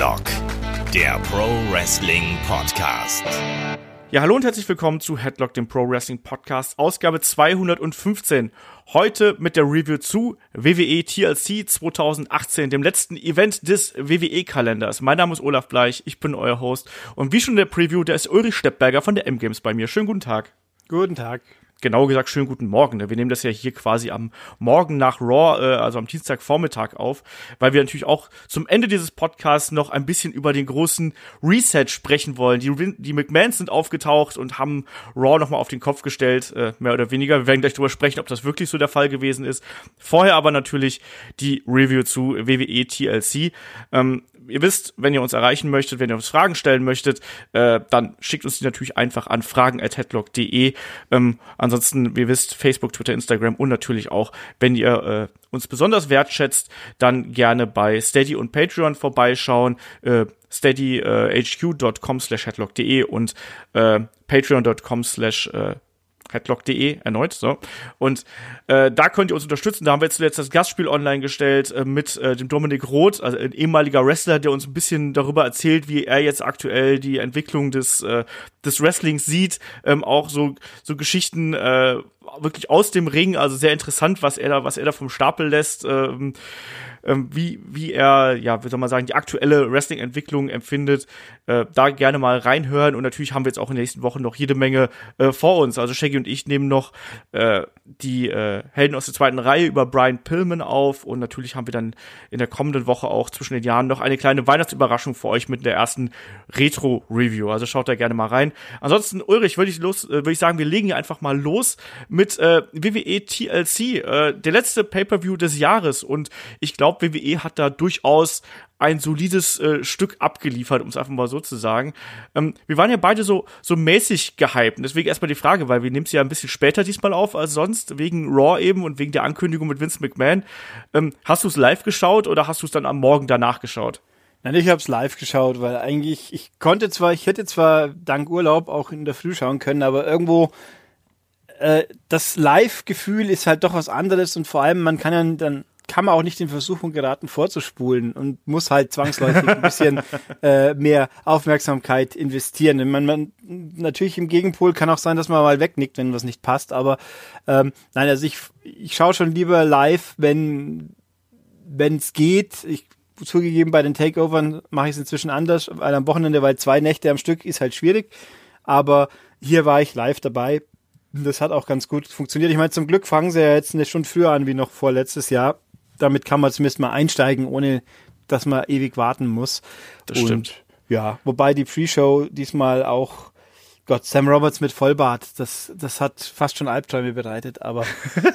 Headlock, der Pro Wrestling Podcast. Ja, hallo und herzlich willkommen zu Headlock, dem Pro Wrestling Podcast, Ausgabe 215. Heute mit der Review zu WWE TLC 2018, dem letzten Event des WWE-Kalenders. Mein Name ist Olaf Bleich, ich bin euer Host. Und wie schon in der Preview, da ist Ulrich Steppberger von der M-Games bei mir. Schönen guten Tag. Guten Tag genauer gesagt, schönen guten Morgen. Ne? Wir nehmen das ja hier quasi am Morgen nach Raw, äh, also am Dienstagvormittag auf, weil wir natürlich auch zum Ende dieses Podcasts noch ein bisschen über den großen Reset sprechen wollen. Die, die McMahons sind aufgetaucht und haben Raw nochmal auf den Kopf gestellt, äh, mehr oder weniger. Wir werden gleich darüber sprechen, ob das wirklich so der Fall gewesen ist. Vorher aber natürlich die Review zu WWE TLC. Ähm, ihr wisst, wenn ihr uns erreichen möchtet, wenn ihr uns Fragen stellen möchtet, äh, dann schickt uns die natürlich einfach an fragen.headlock.de. Ähm, ansonsten, wie ihr wisst, Facebook, Twitter, Instagram und natürlich auch, wenn ihr äh, uns besonders wertschätzt, dann gerne bei Steady und Patreon vorbeischauen. Äh, steadyhq.com äh, slash headlock.de und äh, patreon.com slash äh, headlock.de erneut. So. Und äh, da könnt ihr uns unterstützen. Da haben wir zuletzt das Gastspiel online gestellt äh, mit äh, dem Dominik Roth, also ein ehemaliger Wrestler, der uns ein bisschen darüber erzählt, wie er jetzt aktuell die Entwicklung des, äh, des Wrestlings sieht. Ähm, auch so, so Geschichten äh, wirklich aus dem Ring, also sehr interessant, was er da, was er da vom Stapel lässt. Ähm, ähm, wie, wie er, ja, wie soll man sagen, die aktuelle Wrestling-Entwicklung empfindet. Äh, da gerne mal reinhören. Und natürlich haben wir jetzt auch in den nächsten Wochen noch jede Menge äh, vor uns. Also Shaggy und ich nehmen noch äh, die äh, Helden aus der zweiten Reihe über Brian Pillman auf. Und natürlich haben wir dann in der kommenden Woche auch zwischen den Jahren noch eine kleine Weihnachtsüberraschung für euch mit der ersten Retro-Review. Also schaut da gerne mal rein. Ansonsten, Ulrich, würde ich los, äh, würde ich sagen, wir legen hier einfach mal los mit äh, WWE TLC, äh, der letzte Pay-Per-View des Jahres. Und ich glaube, WWE hat da durchaus ein solides äh, Stück abgeliefert, um es einfach mal so zu sagen. Ähm, wir waren ja beide so, so mäßig gehypt. Deswegen erstmal die Frage, weil wir nehmen es ja ein bisschen später diesmal auf als sonst, wegen Raw eben und wegen der Ankündigung mit Vince McMahon. Ähm, hast du es live geschaut oder hast du es dann am Morgen danach geschaut? Nein, ich habe es live geschaut, weil eigentlich, ich konnte zwar, ich hätte zwar dank Urlaub auch in der Früh schauen können, aber irgendwo äh, das Live-Gefühl ist halt doch was anderes und vor allem, man kann ja dann kann man auch nicht in Versuchung geraten, vorzuspulen und muss halt zwangsläufig ein bisschen äh, mehr Aufmerksamkeit investieren. Man, man, natürlich im Gegenpol kann auch sein, dass man mal wegnickt, wenn was nicht passt, aber ähm, nein, also ich, ich schaue schon lieber live, wenn wenn es geht. Ich zugegeben, bei den Takeovern mache ich es inzwischen anders, weil am Wochenende, weil zwei Nächte am Stück ist halt schwierig, aber hier war ich live dabei. Das hat auch ganz gut funktioniert. Ich meine, zum Glück fangen sie ja jetzt eine Stunde früher an wie noch vor letztes Jahr damit kann man zumindest mal einsteigen, ohne dass man ewig warten muss. Das Und, stimmt. Ja, wobei die Pre-Show diesmal auch Gott, Sam Roberts mit Vollbart, das, das hat fast schon Albträume bereitet, aber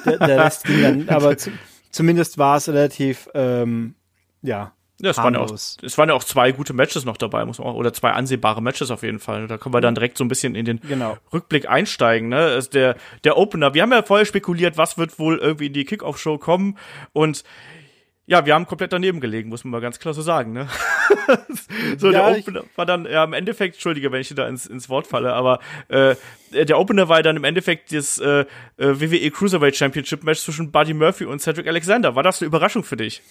der, der Rest ging dann, aber zu, zumindest war es relativ, ähm, ja, ja, es waren ja, auch, es waren ja auch zwei gute Matches noch dabei, muss man auch, oder zwei ansehbare Matches auf jeden Fall. Da können wir dann direkt so ein bisschen in den genau. Rückblick einsteigen. Ne? Also der, der Opener, wir haben ja vorher spekuliert, was wird wohl irgendwie in die Kickoff-Show kommen und ja, wir haben komplett daneben gelegen, muss man mal ganz klar so sagen, ne? so, ja, der Opener war dann, ja, im Endeffekt, entschuldige, wenn ich da ins, ins Wort falle, aber äh, der Opener war dann im Endeffekt das äh, äh WWE Cruiserweight Championship Match zwischen Buddy Murphy und Cedric Alexander. War das eine Überraschung für dich?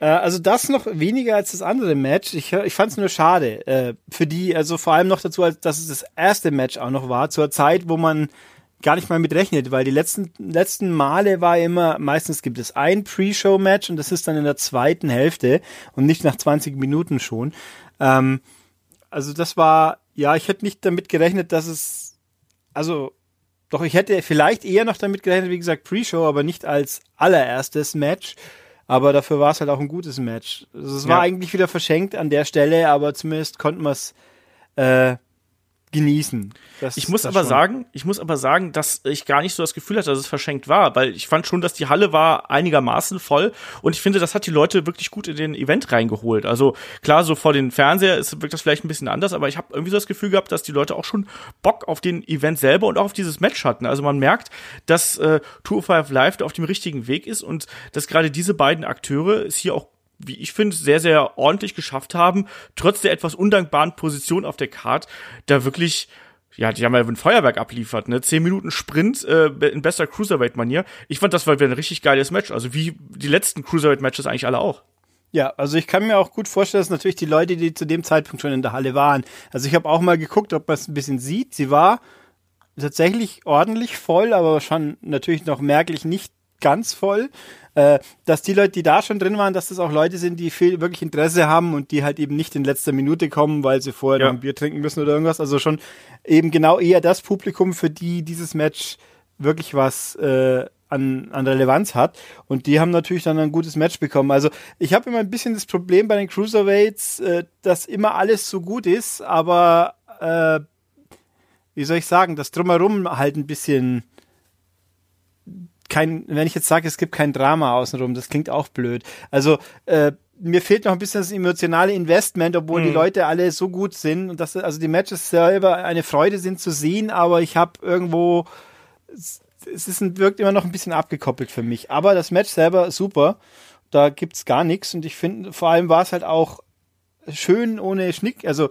Äh, also das noch weniger als das andere Match. Ich, ich fand es nur schade äh, für die, also vor allem noch dazu, dass es das erste Match auch noch war, zur Zeit, wo man gar nicht mal mit rechnet, weil die letzten, letzten Male war immer, meistens gibt es ein Pre-Show-Match und das ist dann in der zweiten Hälfte und nicht nach 20 Minuten schon. Ähm, also das war, ja, ich hätte nicht damit gerechnet, dass es, also doch, ich hätte vielleicht eher noch damit gerechnet, wie gesagt, Pre-Show, aber nicht als allererstes Match. Aber dafür war es halt auch ein gutes Match. Also es war eigentlich wieder verschenkt an der Stelle, aber zumindest konnten wir es äh, genießen. Das, ich muss aber schon. sagen, ich muss aber sagen, dass ich gar nicht so das Gefühl hatte, dass es verschenkt war, weil ich fand schon, dass die Halle war einigermaßen voll und ich finde, das hat die Leute wirklich gut in den Event reingeholt. Also klar, so vor den Fernseher ist wirkt das vielleicht ein bisschen anders, aber ich habe irgendwie so das Gefühl gehabt, dass die Leute auch schon Bock auf den Event selber und auch auf dieses Match hatten. Also man merkt, dass äh, 205 Live auf dem richtigen Weg ist und dass gerade diese beiden Akteure es hier auch wie ich finde, sehr, sehr ordentlich geschafft haben, trotz der etwas undankbaren Position auf der Card, da wirklich ja, die haben ja ein Feuerwerk abliefert, ne? Zehn Minuten Sprint äh, in bester Cruiserweight-Manier. Ich fand, das war wieder ein richtig geiles Match. Also wie die letzten Cruiserweight-Matches eigentlich alle auch. Ja, also ich kann mir auch gut vorstellen, dass natürlich die Leute, die zu dem Zeitpunkt schon in der Halle waren. Also ich habe auch mal geguckt, ob man es ein bisschen sieht. Sie war tatsächlich ordentlich voll, aber schon natürlich noch merklich nicht ganz voll. Äh, dass die Leute, die da schon drin waren, dass das auch Leute sind, die viel wirklich Interesse haben und die halt eben nicht in letzter Minute kommen, weil sie vorher ja. noch ein Bier trinken müssen oder irgendwas. Also schon eben genau eher das Publikum, für die dieses Match wirklich was äh, an, an Relevanz hat. Und die haben natürlich dann ein gutes Match bekommen. Also ich habe immer ein bisschen das Problem bei den Cruiserweights, äh, dass immer alles so gut ist, aber äh, wie soll ich sagen, das drumherum halt ein bisschen kein, wenn ich jetzt sage, es gibt kein Drama außenrum, das klingt auch blöd. Also äh, mir fehlt noch ein bisschen das emotionale Investment, obwohl mhm. die Leute alle so gut sind und dass also die Matches selber eine Freude sind zu sehen, aber ich habe irgendwo es ist ein, wirkt immer noch ein bisschen abgekoppelt für mich. Aber das Match selber super. Da gibt's gar nichts. Und ich finde, vor allem war es halt auch schön ohne Schnick. Also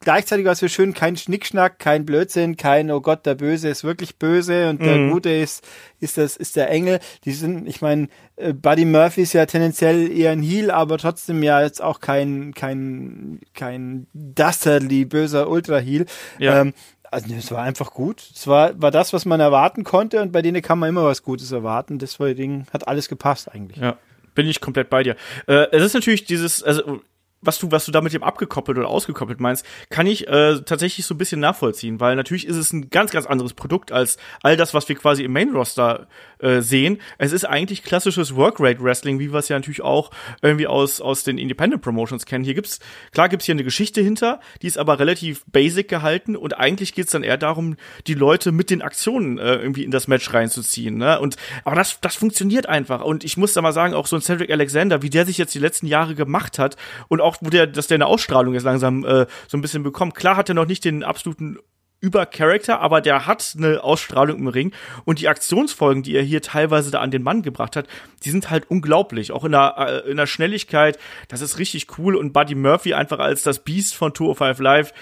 gleichzeitig war es so schön, kein Schnickschnack, kein Blödsinn, kein, oh Gott, der Böse ist wirklich böse und der mhm. Gute ist, ist das, ist der Engel. Die sind, ich meine, äh, Buddy Murphy ist ja tendenziell eher ein Heel, aber trotzdem ja jetzt auch kein, kein, kein Dastardly böser Ultra-Heel. Ja. Ähm, also es war einfach gut. Es war, war das, was man erwarten konnte und bei denen kann man immer was Gutes erwarten. Deswegen hat alles gepasst eigentlich. Ja, bin ich komplett bei dir. Äh, es ist natürlich dieses, also was du, was du da mit dem abgekoppelt oder ausgekoppelt meinst, kann ich äh, tatsächlich so ein bisschen nachvollziehen, weil natürlich ist es ein ganz, ganz anderes Produkt als all das, was wir quasi im Main Roster äh, sehen. Es ist eigentlich klassisches Workrate Wrestling, wie wir es ja natürlich auch irgendwie aus, aus den Independent Promotions kennen. Hier gibt's, klar gibt's hier eine Geschichte hinter, die ist aber relativ basic gehalten und eigentlich geht's dann eher darum, die Leute mit den Aktionen äh, irgendwie in das Match reinzuziehen. Ne? Und aber das, das funktioniert einfach. Und ich muss da mal sagen, auch so ein Cedric Alexander, wie der sich jetzt die letzten Jahre gemacht hat und auch, wo der, dass der eine Ausstrahlung jetzt langsam äh, so ein bisschen bekommt. Klar hat er noch nicht den absoluten über Charakter, aber der hat eine Ausstrahlung im Ring. Und die Aktionsfolgen, die er hier teilweise da an den Mann gebracht hat, die sind halt unglaublich, auch in der, äh, in der Schnelligkeit, das ist richtig cool. Und Buddy Murphy einfach als das Beast von 205 Live,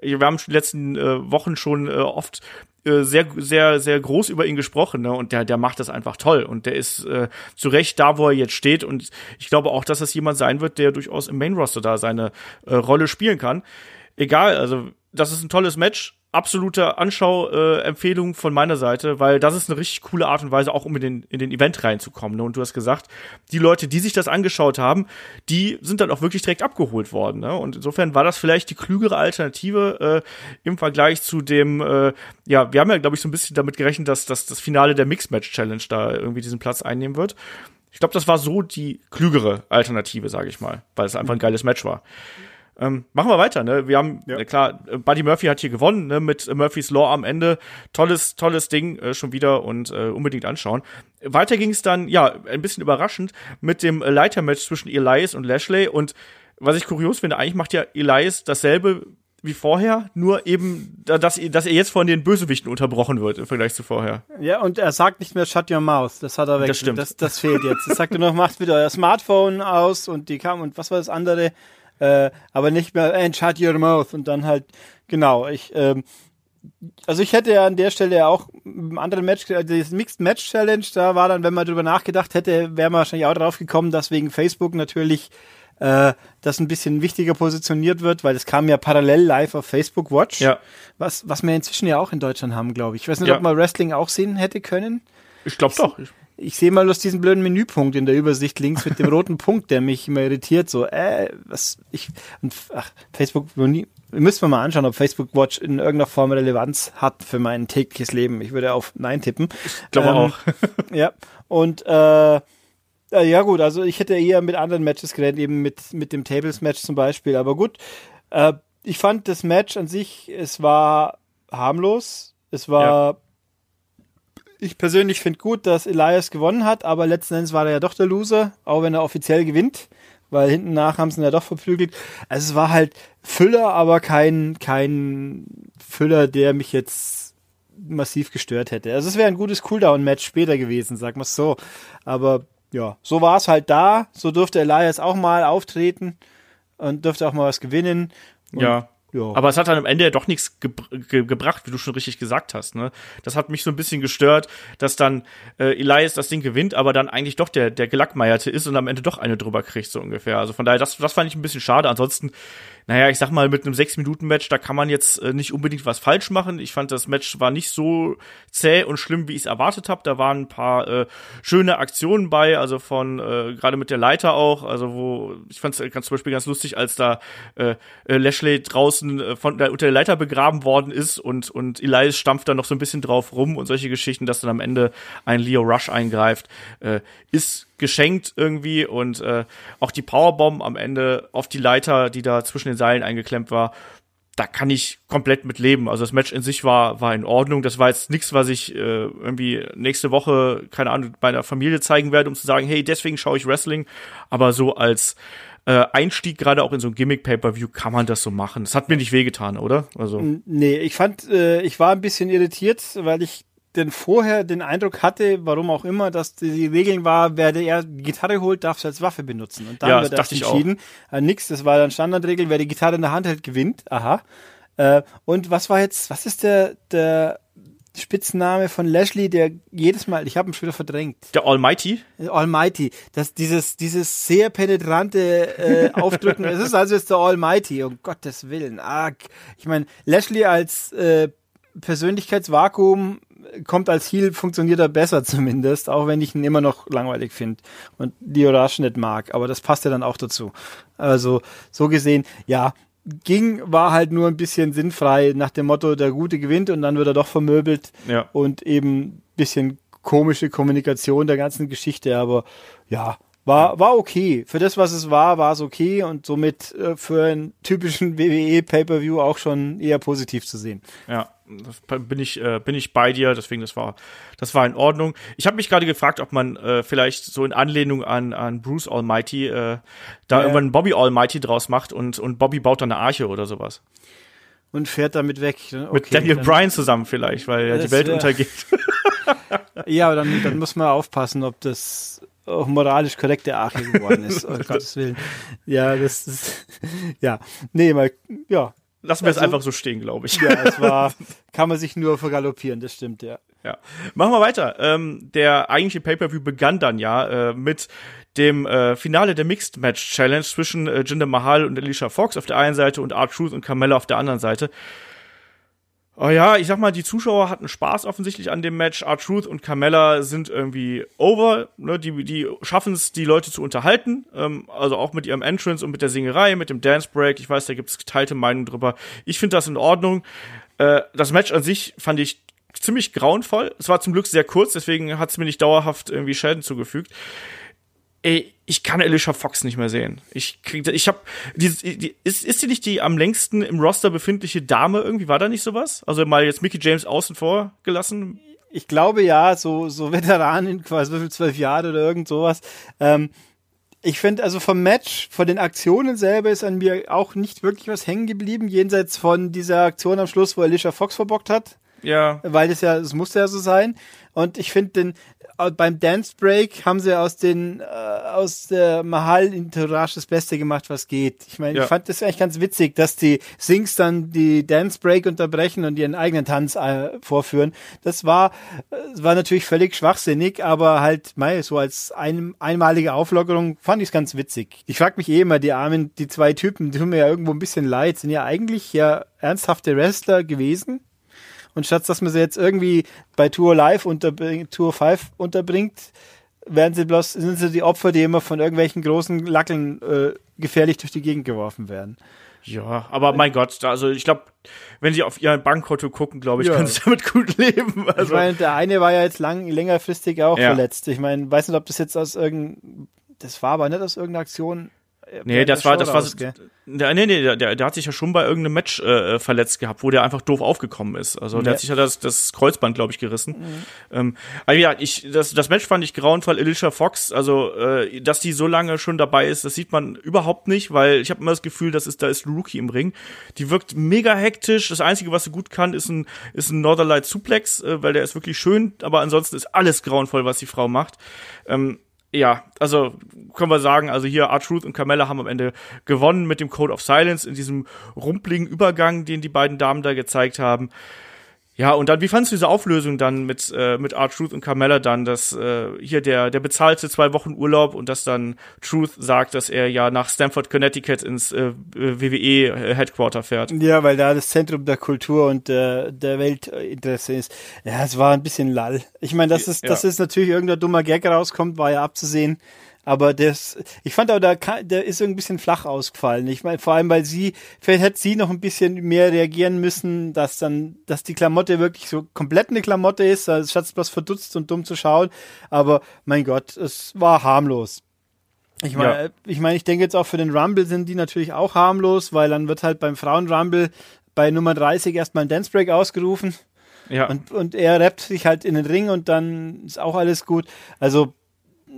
wir haben die letzten äh, Wochen schon äh, oft äh, sehr, sehr, sehr groß über ihn gesprochen, ne? Und der, der macht das einfach toll. Und der ist äh, zu Recht da, wo er jetzt steht. Und ich glaube auch, dass das jemand sein wird, der durchaus im Main Roster da seine äh, Rolle spielen kann. Egal, also das ist ein tolles Match absolute Anschauempfehlung äh, von meiner Seite, weil das ist eine richtig coole Art und Weise, auch um in den, in den Event reinzukommen. Ne? Und du hast gesagt, die Leute, die sich das angeschaut haben, die sind dann auch wirklich direkt abgeholt worden. Ne? Und insofern war das vielleicht die klügere Alternative äh, im Vergleich zu dem, äh, ja, wir haben ja, glaube ich, so ein bisschen damit gerechnet, dass, dass das Finale der Mixed-Match-Challenge da irgendwie diesen Platz einnehmen wird. Ich glaube, das war so die klügere Alternative, sage ich mal, weil es einfach ein geiles Match war. Ähm, machen wir weiter, ne? Wir haben, ja. äh, klar, Buddy Murphy hat hier gewonnen, ne, mit Murphys Law am Ende. Tolles, tolles Ding äh, schon wieder und äh, unbedingt anschauen. Weiter ging es dann, ja, ein bisschen überraschend mit dem Leitermatch zwischen Elias und Lashley und was ich kurios finde, eigentlich macht ja Elias dasselbe wie vorher, nur eben, dass, dass er jetzt von den Bösewichten unterbrochen wird im Vergleich zu vorher. Ja, und er sagt nicht mehr Shut your mouth. Das hat er weg. Das stimmt. Das, das fehlt jetzt. Er sagt nur noch, macht wieder euer Smartphone aus und die kam und was war das andere? Äh, aber nicht mehr, and shut your mouth und dann halt, genau, ich, ähm, also ich hätte ja an der Stelle auch im anderen Match, also das Mixed Match Challenge, da war dann, wenn man drüber nachgedacht hätte, wäre man wahrscheinlich auch drauf gekommen, dass wegen Facebook natürlich äh, das ein bisschen wichtiger positioniert wird, weil das kam ja parallel live auf Facebook Watch, ja. was, was wir inzwischen ja auch in Deutschland haben, glaube ich. Ich weiß nicht, ja. ob man Wrestling auch sehen hätte können. Ich glaube doch. Ich ich sehe mal aus diesem blöden Menüpunkt in der Übersicht links mit dem roten Punkt, der mich immer irritiert. So, äh, was ich und ach, Facebook müssen wir mal anschauen, ob Facebook Watch in irgendeiner Form Relevanz hat für mein tägliches Leben. Ich würde auf Nein tippen. Ich glaube ähm, auch. ja. Und äh, ja gut, also ich hätte eher mit anderen Matches geredet, eben mit, mit dem Tables-Match zum Beispiel. Aber gut, äh, ich fand das Match an sich, es war harmlos. Es war ja ich persönlich finde gut, dass Elias gewonnen hat, aber letzten Endes war er ja doch der Loser, auch wenn er offiziell gewinnt, weil hinten nach haben sie ihn ja doch verprügelt. Also es war halt Füller, aber kein, kein Füller, der mich jetzt massiv gestört hätte. Also es wäre ein gutes Cooldown-Match später gewesen, sag mal so. Aber ja, so war es halt da. So durfte Elias auch mal auftreten und durfte auch mal was gewinnen. Und ja Ja. Aber es hat dann am Ende ja doch nichts ge ge gebracht, wie du schon richtig gesagt hast. Ne? Das hat mich so ein bisschen gestört, dass dann äh, Elias das Ding gewinnt, aber dann eigentlich doch der, der Gelackmeierte ist und am Ende doch eine drüber kriegt, so ungefähr. Also von daher, das, das fand ich ein bisschen schade. Ansonsten naja, ich sag mal, mit einem 6-Minuten-Match, da kann man jetzt äh, nicht unbedingt was falsch machen. Ich fand, das Match war nicht so zäh und schlimm, wie ich es erwartet habe. Da waren ein paar äh, schöne Aktionen bei, also von äh, gerade mit der Leiter auch, also wo ich fand es ganz zum Beispiel ganz lustig, als da äh, äh, Lashley draußen äh, von der unter der Leiter begraben worden ist und und Elias stampft da noch so ein bisschen drauf rum und solche Geschichten, dass dann am Ende ein Leo Rush eingreift, äh, ist geschenkt irgendwie und äh, auch die Powerbomb am Ende auf die Leiter, die da zwischen den Seilen eingeklemmt war, da kann ich komplett mit leben. Also das Match in sich war war in Ordnung. Das war jetzt nichts, was ich äh, irgendwie nächste Woche keine Ahnung bei einer Familie zeigen werde, um zu sagen, hey, deswegen schaue ich Wrestling. Aber so als äh, Einstieg gerade auch in so ein Gimmick Pay-per-View kann man das so machen. Das hat mir nicht wehgetan, oder? Also nee, ich fand, äh, ich war ein bisschen irritiert, weil ich denn vorher den Eindruck hatte, warum auch immer, dass die Regeln war, wer der die Gitarre holt, darf es als Waffe benutzen. Und dann ja, wird das entschieden. Äh, nix, das war dann Standardregel, wer die Gitarre in der Hand hält, gewinnt. Aha. Äh, und was war jetzt, was ist der, der Spitzname von Lashley, der jedes Mal, ich habe ihn schon wieder verdrängt. Der Almighty? Almighty. Das, dieses, dieses sehr penetrante äh, Aufdrücken. es ist also jetzt der Almighty, um Gottes Willen. Ah, ich meine, Lashley als äh, Persönlichkeitsvakuum kommt als Heal, funktioniert er besser zumindest, auch wenn ich ihn immer noch langweilig finde und die Orash nicht mag. Aber das passt ja dann auch dazu. Also so gesehen, ja, ging, war halt nur ein bisschen sinnfrei nach dem Motto, der Gute gewinnt und dann wird er doch vermöbelt ja. und eben bisschen komische Kommunikation der ganzen Geschichte, aber ja, war, war okay. Für das, was es war, war es okay und somit äh, für einen typischen WWE Pay-Per-View auch schon eher positiv zu sehen. Ja, bin ich, äh, bin ich bei dir, deswegen das war, das war in Ordnung. Ich habe mich gerade gefragt, ob man äh, vielleicht so in Anlehnung an, an Bruce Almighty äh, da ja. irgendwann Bobby Almighty draus macht und, und Bobby baut dann eine Arche oder sowas. Und fährt damit weg. Okay, Mit Daniel Bryan zusammen vielleicht, weil ja die Welt untergeht. ja, aber dann, dann muss man aufpassen, ob das moralisch korrekte Arche geworden ist, um Gottes Willen. Ja, das ist, ja, nee, mal, ja. Lassen wir also, es einfach so stehen, glaube ich. Ja, es war, kann man sich nur vergaloppieren, das stimmt, ja. Ja. Machen wir weiter. Ähm, der eigentliche Pay-Per-View begann dann ja äh, mit dem äh, Finale der Mixed Match Challenge zwischen äh, Jinder Mahal und Alicia Fox auf der einen Seite und Art Truth und Carmella auf der anderen Seite. Oh ja, ich sag mal, die Zuschauer hatten Spaß offensichtlich an dem Match. Art Truth und Carmella sind irgendwie over. Ne? Die, die schaffen es, die Leute zu unterhalten. Ähm, also auch mit ihrem Entrance und mit der Singerei, mit dem Dance Break. Ich weiß, da gibt's geteilte Meinungen drüber. Ich finde das in Ordnung. Äh, das Match an sich fand ich ziemlich grauenvoll. Es war zum Glück sehr kurz, deswegen hat es mir nicht dauerhaft irgendwie Schäden zugefügt ey, ich kann Alicia Fox nicht mehr sehen. Ich krieg, ich hab, die, die, ist, ist sie nicht die am längsten im Roster befindliche Dame irgendwie? War da nicht sowas? Also mal jetzt Mickey James außen vor gelassen? Ich glaube ja, so, so Veteranen, quasi zwölf Jahre oder irgend sowas. Ähm, ich finde, also vom Match, von den Aktionen selber ist an mir auch nicht wirklich was hängen geblieben, jenseits von dieser Aktion am Schluss, wo Alicia Fox verbockt hat. Ja. Weil das ja, es musste ja so sein. Und ich finde den, beim Dance Break haben sie aus den, äh, aus der Mahal Entourage das Beste gemacht, was geht. Ich meine, ja. ich fand das eigentlich ganz witzig, dass die Sings dann die Dance Break unterbrechen und ihren eigenen Tanz äh, vorführen. Das war, äh, war natürlich völlig schwachsinnig, aber halt, mei, so als ein, einmalige Auflockerung fand ich es ganz witzig. Ich frage mich eh immer, die armen, die zwei Typen, die tun mir ja irgendwo ein bisschen leid, sind ja eigentlich ja ernsthafte Wrestler gewesen und statt dass man sie jetzt irgendwie bei Tour Live unterbringt, Tour 5 unterbringt, werden sie bloß, sind sie die Opfer, die immer von irgendwelchen großen Lackeln äh, gefährlich durch die Gegend geworfen werden. Ja, aber mein Gott, also ich glaube, wenn sie auf ihr Bankkonto gucken, glaube ich, ja. können sie damit gut leben. Also. Ich meine, der eine war ja jetzt lang, längerfristig auch ja. verletzt. Ich meine, weiß nicht, ob das jetzt aus irgendeinem, das war aber nicht aus irgendeiner Aktion Nee, das war, das war, raus, der, nee, nee, der, der hat sich ja schon bei irgendeinem Match äh, verletzt gehabt, wo der einfach doof aufgekommen ist. Also, der ja. hat sich ja das, das Kreuzband, glaube ich, gerissen. Mhm. Ähm, also ja, ich, das, das Match fand ich grauenvoll. Alicia Fox, also, äh, dass die so lange schon dabei ist, das sieht man überhaupt nicht, weil ich habe immer das Gefühl, das ist, da ist Rookie im Ring. Die wirkt mega hektisch. Das Einzige, was sie gut kann, ist ein, ist ein Northern Light Suplex, äh, weil der ist wirklich schön, aber ansonsten ist alles grauenvoll, was die Frau macht. Ähm, ja, also können wir sagen, also hier R-Truth und Carmella haben am Ende gewonnen mit dem Code of Silence in diesem rumpligen Übergang, den die beiden Damen da gezeigt haben. Ja, und dann, wie fandest du diese Auflösung dann mit, äh, mit Art Truth und Carmella dann, dass äh, hier der, der bezahlte zwei Wochen Urlaub und dass dann Truth sagt, dass er ja nach Stamford, Connecticut ins äh, WWE-Headquarter fährt? Ja, weil da das Zentrum der Kultur und der, der Weltinteresse ist. Ja, es war ein bisschen lall. Ich meine, dass es, ja. dass es natürlich irgendein dummer Gag rauskommt, war ja abzusehen. Aber das, ich fand auch, da der ist so ein bisschen flach ausgefallen. Ich meine, vor allem, weil sie, vielleicht hätte sie noch ein bisschen mehr reagieren müssen, dass dann, dass die Klamotte wirklich so komplett eine Klamotte ist, also statt bloß verdutzt und dumm zu schauen. Aber mein Gott, es war harmlos. Ich meine, ja. ich meine, ich denke jetzt auch für den Rumble sind die natürlich auch harmlos, weil dann wird halt beim Frauen-Rumble bei Nummer 30 erstmal ein Dance Break ausgerufen. Ja. Und, und er rappt sich halt in den Ring und dann ist auch alles gut. Also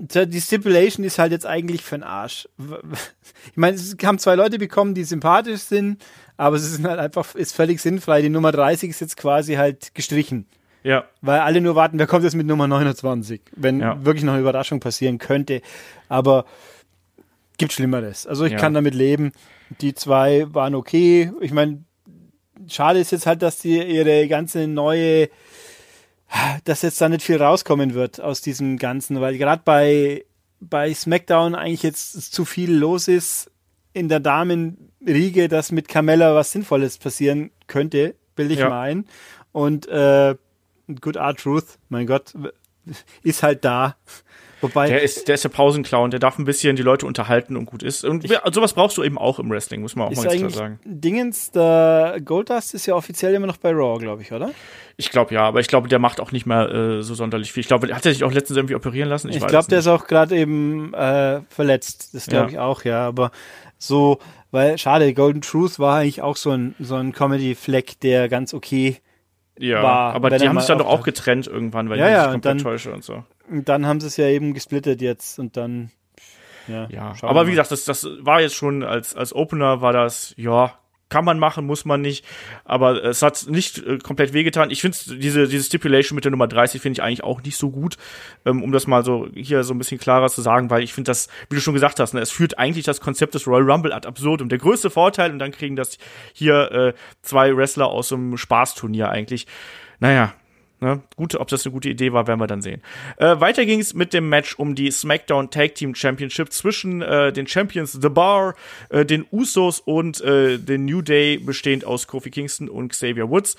die Stipulation ist halt jetzt eigentlich für den Arsch. Ich meine, es haben zwei Leute bekommen, die sympathisch sind, aber es ist halt einfach, ist völlig sinnfrei. Die Nummer 30 ist jetzt quasi halt gestrichen. Ja. Weil alle nur warten, wer kommt jetzt mit Nummer 29, wenn ja. wirklich noch eine Überraschung passieren könnte. Aber gibt Schlimmeres. Also ich ja. kann damit leben. Die zwei waren okay. Ich meine, schade ist jetzt halt, dass die ihre ganze neue dass jetzt da nicht viel rauskommen wird aus diesem Ganzen, weil gerade bei, bei SmackDown eigentlich jetzt zu viel los ist in der Damenriege, dass mit Carmella was Sinnvolles passieren könnte, will ich ja. mal ein. Und äh, Good Art Truth, mein Gott, ist halt da. Wobei der ist, der ist der Pausenclown, der darf ein bisschen die Leute unterhalten und gut ist. Und ich, sowas brauchst du eben auch im Wrestling, muss man auch mal ganz klar sagen. Dingens, der Goldust ist ja offiziell immer noch bei Raw, glaube ich, oder? Ich glaube ja, aber ich glaube, der macht auch nicht mehr äh, so sonderlich viel. Ich glaube, hat er sich auch letztens irgendwie operieren lassen? Ich, ich glaube, der ist auch gerade eben äh, verletzt. Das glaube ja. ich auch, ja. Aber so, weil schade, Golden Truth war eigentlich auch so ein, so ein Comedy-Fleck, der ganz okay ja, war. Aber die haben sich dann doch auch getrennt irgendwann, weil ja, ich ja, mich komplett täusche und so. Und dann haben sie es ja eben gesplittet jetzt und dann. Ja, ja. aber wie gesagt, das, das war jetzt schon als, als Opener war das, ja, kann man machen, muss man nicht. Aber es hat nicht äh, komplett wehgetan. Ich finde diese, diese Stipulation mit der Nummer 30 finde ich eigentlich auch nicht so gut, ähm, um das mal so hier so ein bisschen klarer zu sagen, weil ich finde das, wie du schon gesagt hast, ne, es führt eigentlich das Konzept des Royal Rumble ad absurdum. Der größte Vorteil, und dann kriegen das hier äh, zwei Wrestler aus so einem Spaßturnier eigentlich. Naja, Ne? Gut, ob das eine gute Idee war, werden wir dann sehen. Äh, weiter ging es mit dem Match um die SmackDown Tag Team Championship zwischen äh, den Champions The Bar, äh, den Usos und äh, den New Day, bestehend aus Kofi Kingston und Xavier Woods.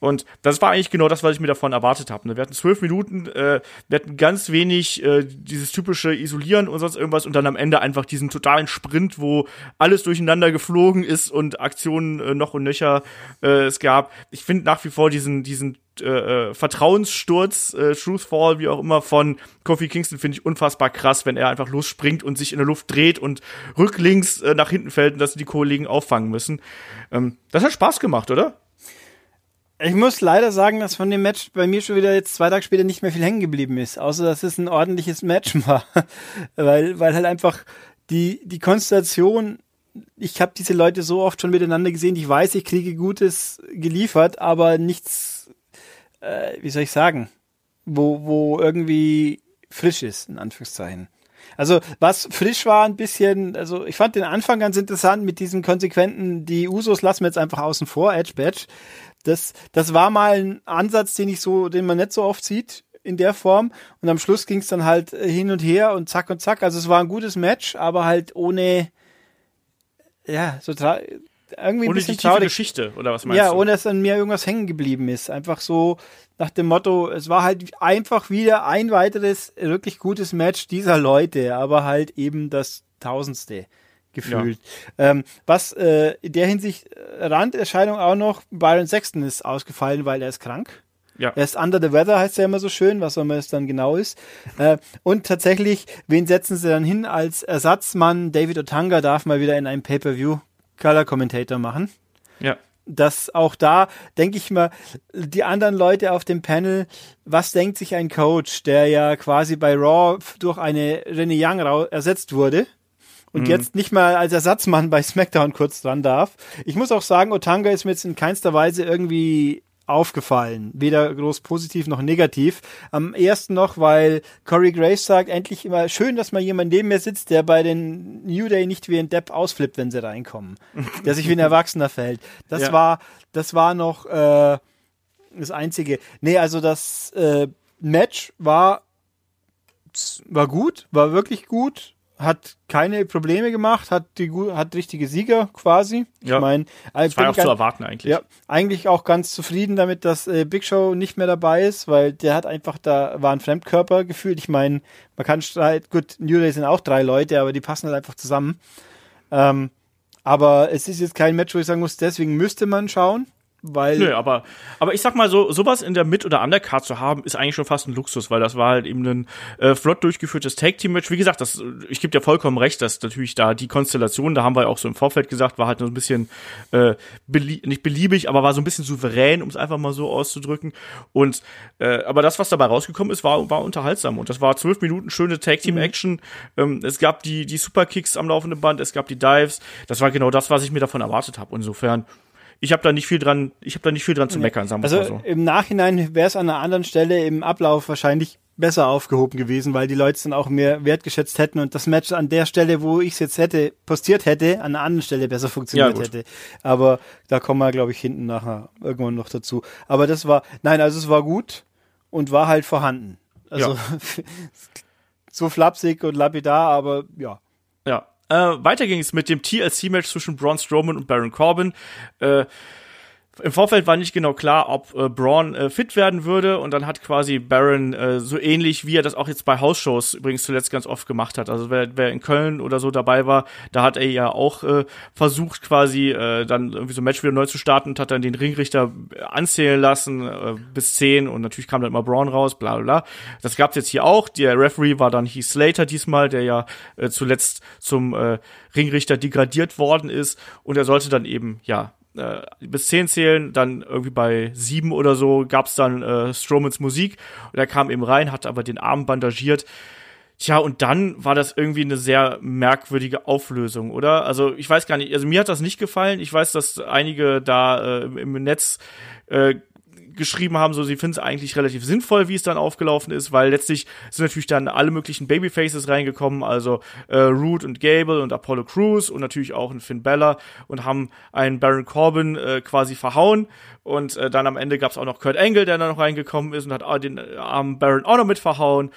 Und das war eigentlich genau das, was ich mir davon erwartet habe. Ne? Wir hatten zwölf Minuten, äh, wir hatten ganz wenig äh, dieses typische Isolieren und sonst irgendwas und dann am Ende einfach diesen totalen Sprint, wo alles durcheinander geflogen ist und Aktionen äh, noch und nöcher äh, es gab. Ich finde nach wie vor diesen, diesen äh, äh, Vertrauenssturz, äh, Truthfall, wie auch immer, von Kofi Kingston finde ich unfassbar krass, wenn er einfach losspringt und sich in der Luft dreht und rücklinks äh, nach hinten fällt und dass die Kollegen auffangen müssen. Ähm, das hat Spaß gemacht, oder? Ich muss leider sagen, dass von dem Match bei mir schon wieder jetzt zwei Tage später nicht mehr viel hängen geblieben ist, außer dass es ein ordentliches Match war. weil, weil halt einfach die, die Konstellation, ich habe diese Leute so oft schon miteinander gesehen, ich weiß, ich kriege Gutes geliefert, aber nichts, äh, wie soll ich sagen, wo, wo irgendwie frisch ist, in Anführungszeichen. Also was frisch war ein bisschen, also ich fand den Anfang ganz interessant mit diesem konsequenten, die Usos lassen wir jetzt einfach außen vor, Edge Badge das, das war mal ein Ansatz, den ich so, den man nicht so oft sieht in der Form. Und am Schluss ging es dann halt hin und her und zack und zack. Also es war ein gutes Match, aber halt ohne, ja, so irgendwie ein ohne bisschen die tiefe Geschichte oder was meinst ja, du? Ja, ohne dass an mir irgendwas hängen geblieben ist. Einfach so nach dem Motto, es war halt einfach wieder ein weiteres wirklich gutes Match dieser Leute, aber halt eben das Tausendste gefühlt. Ja. Ähm, was äh, in der Hinsicht äh, Randerscheinung auch noch, Byron Sexton ist ausgefallen, weil er ist krank. Ja. Er ist under the weather, heißt er immer so schön, was auch immer es dann genau ist. Äh, und tatsächlich, wen setzen sie dann hin als Ersatzmann? David Otanga darf mal wieder in einem Pay-Per-View Color Commentator machen. Ja. Das auch da, denke ich mal, die anderen Leute auf dem Panel, was denkt sich ein Coach, der ja quasi bei Raw durch eine Renee Young ersetzt wurde? und mhm. jetzt nicht mal als Ersatzmann bei SmackDown kurz dran darf. Ich muss auch sagen, Otanga ist mir jetzt in keinster Weise irgendwie aufgefallen. Weder groß positiv noch negativ. Am ersten noch, weil Corey Graves sagt, endlich immer schön, dass mal jemand neben mir sitzt, der bei den New Day nicht wie ein Depp ausflippt, wenn sie reinkommen. der sich wie ein Erwachsener verhält. Das Ja. war, das war noch äh, das Einzige. Nee, also das äh, Match war, war gut, war wirklich gut. Hat keine Probleme gemacht, hat die hat richtige Sieger quasi. Ja. Ich meine, Das war auch zu erwarten eigentlich. ja, eigentlich auch ganz zufrieden damit, dass äh, Big Show nicht mehr dabei ist, weil der hat einfach da, war ein Fremdkörper gefühlt. Ich meine, man kann streit, gut, New Day sind auch drei Leute, aber die passen halt einfach zusammen. Ähm, aber es ist jetzt kein Match, wo ich sagen muss, deswegen müsste man schauen, weil Nö, aber, aber ich sag mal so, sowas in der Mid- oder Undercard zu haben, ist eigentlich schon fast ein Luxus, weil das war halt eben ein äh, flott durchgeführtes Tag-Team-Match. Wie gesagt, das, ich gebe dir vollkommen recht, dass natürlich da die Konstellation, da haben wir auch so im Vorfeld gesagt, war halt so ein bisschen, äh, belie nicht beliebig, aber war so ein bisschen souverän, um es einfach mal so auszudrücken. Und, äh, aber das, was dabei rausgekommen ist, war, war unterhaltsam. Und das war zwölf Minuten schöne Tag-Team-Action. Ähm, es gab die, die Superkicks am laufenden Band, es gab die Dives. Das war genau das, was ich mir davon erwartet habe. Insofern, ich habe da nicht viel dran, ich habe da nicht viel dran zu meckern, sagen wir Also mal so. im Nachhinein wäre es an einer anderen Stelle im Ablauf wahrscheinlich besser aufgehoben gewesen, weil die Leute es dann auch mehr wertgeschätzt hätten und das Match an der Stelle, wo ich es jetzt hätte postiert hätte, an einer anderen Stelle besser funktioniert Ja, hätte. Aber da kommen wir, glaube ich, hinten nachher irgendwann noch dazu. Aber das war, nein, also es war gut und war halt vorhanden. Also so flapsig und lapidar, aber ja. Ja. Äh, weiter ging es mit dem TLC-Match zwischen Braun Strowman und Baron Corbin. Äh, Im Vorfeld war nicht genau klar, ob äh, Braun äh, fit werden würde und dann hat quasi Baron äh, so ähnlich, wie er das auch jetzt bei Hausshows übrigens zuletzt ganz oft gemacht hat. Also wer, wer in Köln oder so dabei war, da hat er ja auch äh, versucht quasi äh, dann irgendwie so ein Match wieder neu zu starten und hat dann den Ringrichter anzählen lassen äh, bis 10 und natürlich kam dann immer Braun raus, bla bla bla. Das gab's jetzt hier auch. Der Referee war dann Heath Slater diesmal, der ja äh, zuletzt zum äh, Ringrichter degradiert worden ist und er sollte dann eben, ja, äh, bis 10 zählen, dann irgendwie bei 7 oder so gab's dann äh, Strowmans Musik und er kam eben rein, hat aber den Arm bandagiert. Tja, und dann war das irgendwie eine sehr merkwürdige Auflösung, oder? Also ich weiß gar nicht, also mir hat das nicht gefallen. Ich weiß, dass einige da äh, im, im Netz äh, geschrieben haben, so sie finden es eigentlich relativ sinnvoll, wie es dann aufgelaufen ist, weil letztlich sind natürlich dann alle möglichen Babyfaces reingekommen, also äh, Root und Gable und Apollo Crews und natürlich auch ein Finn Bella und haben einen Baron Corbin äh, quasi verhauen und äh, dann am Ende gab es auch noch Kurt Angle, der dann noch reingekommen ist und hat äh, den äh, armen Baron auch noch mit verhauen.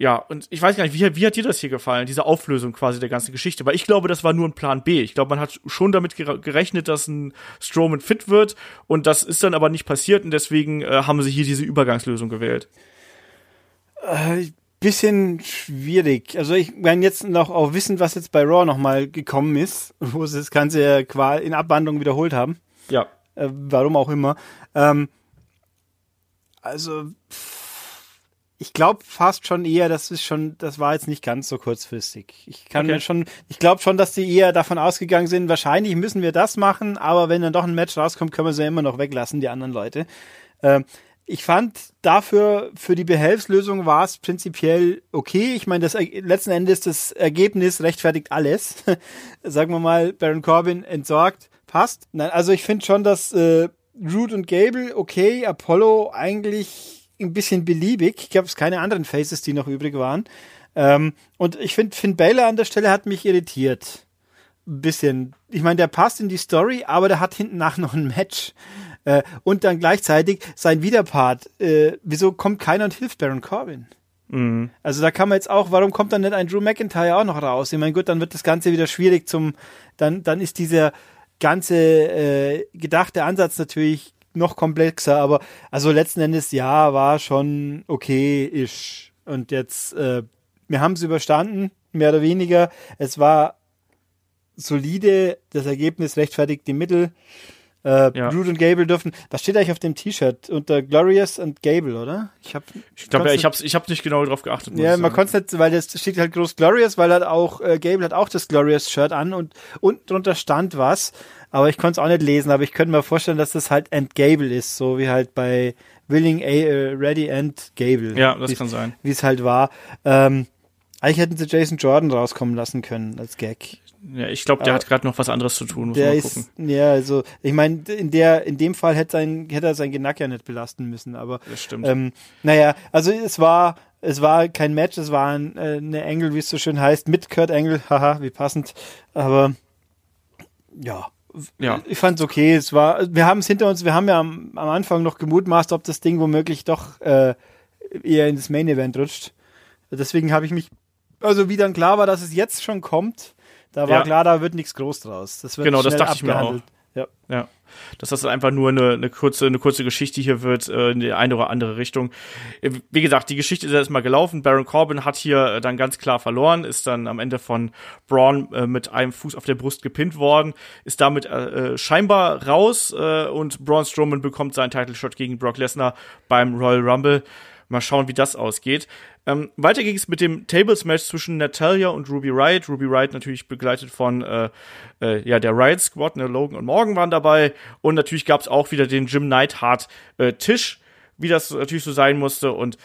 Ja, und ich weiß gar nicht, wie, wie hat dir das hier gefallen, diese Auflösung quasi der ganzen Geschichte? Weil ich glaube, das war nur ein Plan B. Ich glaube, man hat schon damit gere- gerechnet, dass ein Strowman fit wird und das ist dann aber nicht passiert und deswegen äh, haben sie hier diese Übergangslösung gewählt. Äh, bisschen schwierig. Also ich meine jetzt noch auch wissen, was jetzt bei Raw nochmal gekommen ist, wo sie das Ganze in Abwandlung wiederholt haben. Ja. Äh, warum auch immer. Ähm, also pff, ich glaube fast schon eher, das ist schon, das war jetzt nicht ganz so kurzfristig. Ich kann Okay. mir schon, ich glaube schon, dass die eher davon ausgegangen sind, wahrscheinlich müssen wir das machen, aber wenn dann doch ein Match rauskommt, können wir sie ja immer noch weglassen, die anderen Leute. Ähm, ich fand dafür, für die Behelfslösung war es prinzipiell okay. Ich meine, das letzten Endes das Ergebnis rechtfertigt alles. Sagen wir mal, Baron Corbin entsorgt, passt. Nein, also ich finde schon, dass äh, Root und Gable okay, Apollo eigentlich ein bisschen beliebig. Ich glaube, es keine anderen Faces, die noch übrig waren. Ähm, und ich finde, Finn Balor an der Stelle hat mich irritiert. Ein bisschen. Ich meine, der passt in die Story, aber der hat hinten nach noch ein Match. Äh, und dann gleichzeitig sein Widerpart. Äh, wieso kommt keiner und hilft Baron Corbin? Mhm. Also da kann man jetzt auch, warum kommt dann nicht ein Drew McIntyre auch noch raus? Ich meine, gut, dann wird das Ganze wieder schwierig zum, dann, dann ist dieser ganze äh, gedachte Ansatz natürlich noch komplexer, aber also letzten Endes ja, war schon okay ish. Und jetzt, äh, wir haben es überstanden, mehr oder weniger. Es war solide, das Ergebnis rechtfertigt die Mittel. Äh, Ja. Root und Gable dürfen. Was steht eigentlich auf dem T-Shirt? Unter Glorious und Gable, oder? Ich habe Ich glaube, ja, ich hab's, ich hab nicht genau drauf geachtet. ja, man konnte nicht, weil das steht halt groß Glorious, weil halt auch äh, Gable hat auch das Glorious Shirt an und unten drunter stand was, aber ich konnte es auch nicht lesen, aber ich könnte mir vorstellen, dass das halt End Gable ist, so wie halt bei Willing A, äh, Ready and Gable. Ja, das kann sein. Wie es halt war. Ähm, Eigentlich hätten sie Jason Jordan rauskommen lassen können als Gag. Ja, ich glaube, der Aber hat gerade noch was anderes zu tun. Muss Der mal ist, gucken. ja, also, ich meine, in der, in dem Fall hätte, sein, hätte er sein Genack ja nicht belasten müssen, aber, Das stimmt. ähm, naja, also es war, es war kein Match, es war ein, äh, eine Angle, wie es so schön heißt, mit Kurt Angle, haha, wie passend, aber, ja. Ja. Ich fand's okay, es war, wir haben es hinter uns, wir haben ja am, am Anfang noch gemutmaßt, ob das Ding womöglich doch, äh, eher in das Main Event rutscht. Deswegen habe ich mich, also wie dann klar war, dass es jetzt schon kommt, da war Ja. klar, da wird nichts groß draus. Das wird Genau, das dachte ich mir auch. abgehandelt. Ja. Ja. Dass das einfach nur eine, eine kurze, eine kurze Geschichte hier wird, äh, in die eine oder andere Richtung. Äh, Wie gesagt, die Geschichte ist erstmal gelaufen. Baron Corbin hat hier äh, dann ganz klar verloren, ist dann am Ende von Braun äh, mit einem Fuß auf der Brust gepinnt worden, ist damit äh, scheinbar raus äh, und Braun Strowman bekommt seinen Title Shot gegen Brock Lesnar beim Royal Rumble. Mal schauen, wie das ausgeht. Ähm, weiter ging es mit dem Tables-Match zwischen Natalia und Ruby Riot. Ruby Riot natürlich begleitet von äh, äh, ja, der Riot Squad, ne, Logan und Morgan waren dabei. Und natürlich gab es auch wieder den Jim Neidhart äh, Tisch, wie das natürlich so sein musste. Und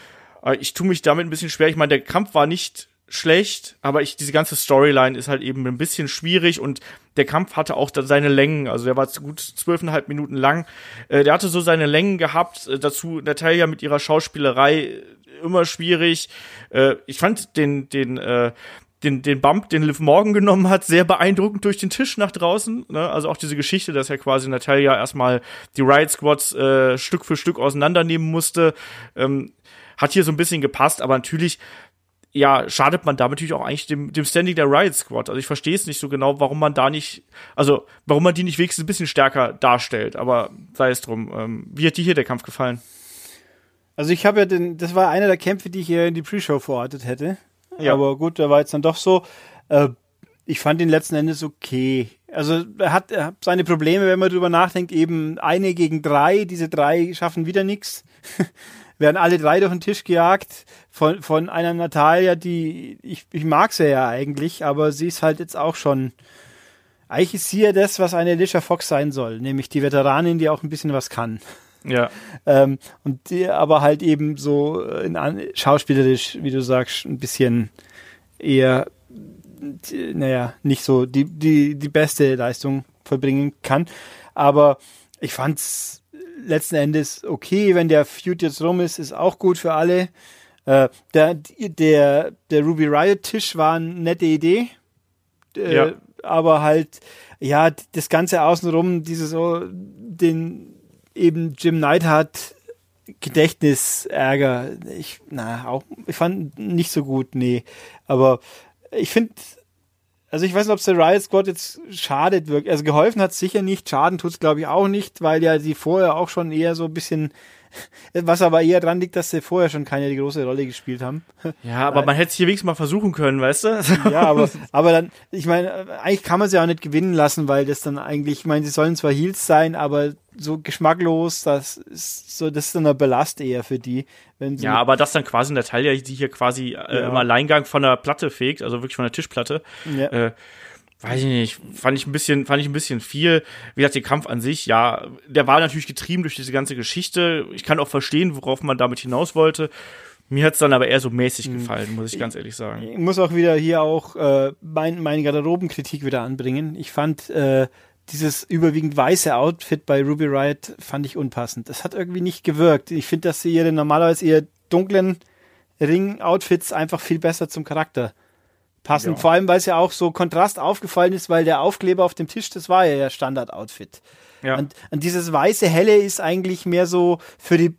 äh, ich tue mich damit ein bisschen schwer. Ich meine, der Kampf war nicht schlecht, aber ich, diese ganze Storyline ist halt eben ein bisschen schwierig und der Kampf hatte auch seine Längen, also der war gut zwölfeinhalb Minuten lang. Äh, der hatte so seine Längen gehabt, äh, dazu Natalia mit ihrer Schauspielerei äh, immer schwierig. Äh, ich fand den, den, äh, den, den Bump, den Liv Morgan genommen hat, sehr beeindruckend durch den Tisch nach draußen. Ne? Also auch diese Geschichte, dass ja quasi Natalia erstmal die Riot Squads äh, Stück für Stück auseinandernehmen musste, ähm, hat hier so ein bisschen gepasst, aber natürlich ja, schadet man damit natürlich auch eigentlich dem, dem Standing der Riot Squad. Also ich verstehe es nicht so genau, warum man da nicht, also warum man die nicht wenigstens ein bisschen stärker darstellt, aber sei es drum. Ähm, wie hat dir hier der Kampf gefallen? Also ich habe ja den, das war einer der Kämpfe, die ich hier in die Pre-Show verortet hätte. Ja. Aber gut, da war jetzt dann doch so. Äh, ich fand ihn letzten Endes okay. Also er hat, er hat seine Probleme, wenn man drüber nachdenkt, eben eine gegen drei, diese drei schaffen wieder nichts. Werden alle drei durch den Tisch gejagt von, von einer Natalia, die, ich, ich mag sie ja eigentlich, aber sie ist halt jetzt auch schon, eigentlich ist sie ja das, was eine Alicia Fox sein soll, nämlich die Veteranin, die auch ein bisschen was kann. Ja. Ähm, und die aber halt eben so in, an, schauspielerisch, wie du sagst, ein bisschen eher, die, naja, nicht so die, die, die beste Leistung vollbringen kann. Aber ich fand's letzten Endes okay, wenn der Feud jetzt rum ist, ist auch gut für alle. Äh, der, der, der Ruby Riot Tisch war eine nette Idee. Äh, Ja. Aber halt, ja, das Ganze außenrum, diese so, den eben Jim Neidhart Gedächtnisärger. Ich, na, auch, ich fand nicht so gut, nee. Aber ich finde, also ich weiß nicht, ob es der Riot Squad jetzt schadet wirklich. Also geholfen hat sicher nicht, Schaden tut's glaube ich auch nicht, weil ja die vorher auch schon eher so ein bisschen, was aber eher dran liegt, dass sie vorher schon keine die große Rolle gespielt haben. Ja, aber man hätte es hier wenigstens mal versuchen können, weißt du? Ja, aber, aber dann, ich meine, eigentlich kann man sie auch nicht gewinnen lassen, weil das dann eigentlich, ich meine, sie sollen zwar Heels sein, aber so geschmacklos, das ist so, das ist dann eine Belast eher für die, wenn Ja, aber dass dann quasi Natalia, die hier quasi äh, Ja. im Alleingang von der Platte fegt, also wirklich von der Tischplatte, ja. äh, weiß ich nicht, fand ich ein bisschen, fand ich ein bisschen viel. Wie gesagt, der Kampf an sich, ja, der war natürlich getrieben durch diese ganze Geschichte. Ich kann auch verstehen, worauf man damit hinaus wollte. Mir hat's dann aber eher so mäßig Hm. gefallen, muss ich ganz ehrlich sagen. Ich muss auch wieder hier auch äh, mein, meine Garderobenkritik wieder anbringen. Ich fand äh, dieses überwiegend weiße Outfit bei Ruby Riot fand ich unpassend. Das hat irgendwie nicht gewirkt. Ich finde, dass sie ihre normalerweise ihre dunklen Ring-Outfits einfach viel besser zum Charakter passen. Ja. Vor allem, weil es ja auch so Kontrast aufgefallen ist, weil der Aufkleber auf dem Tisch, das war ja ihr Standard-Outfit. Ja. Und, und dieses weiße Helle ist eigentlich mehr so für die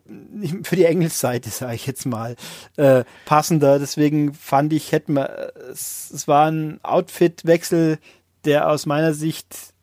für die Engelsseite, sage ich jetzt mal, äh, passender. Deswegen fand ich, hätten wir, es, es war ein Outfitwechsel, der aus meiner Sicht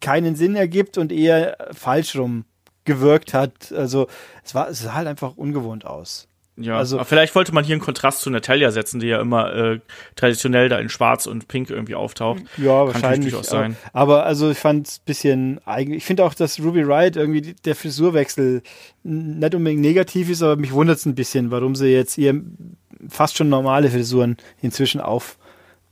keinen Sinn ergibt und eher falsch rum gewirkt hat. Also es war es sah halt einfach ungewohnt aus. Ja, Also- aber vielleicht wollte man hier einen Kontrast zu Natalia setzen, die ja immer äh, traditionell da in Schwarz und Pink irgendwie auftaucht. Ja, Kann wahrscheinlich. durchaus sein. Aber, aber also ich fand es ein bisschen eigentlich. Ich finde auch, dass Ruby Riot irgendwie der Frisurwechsel nicht unbedingt negativ ist, aber mich wundert es ein bisschen, warum sie jetzt ihr fast schon normale Frisuren inzwischen aufsetzen.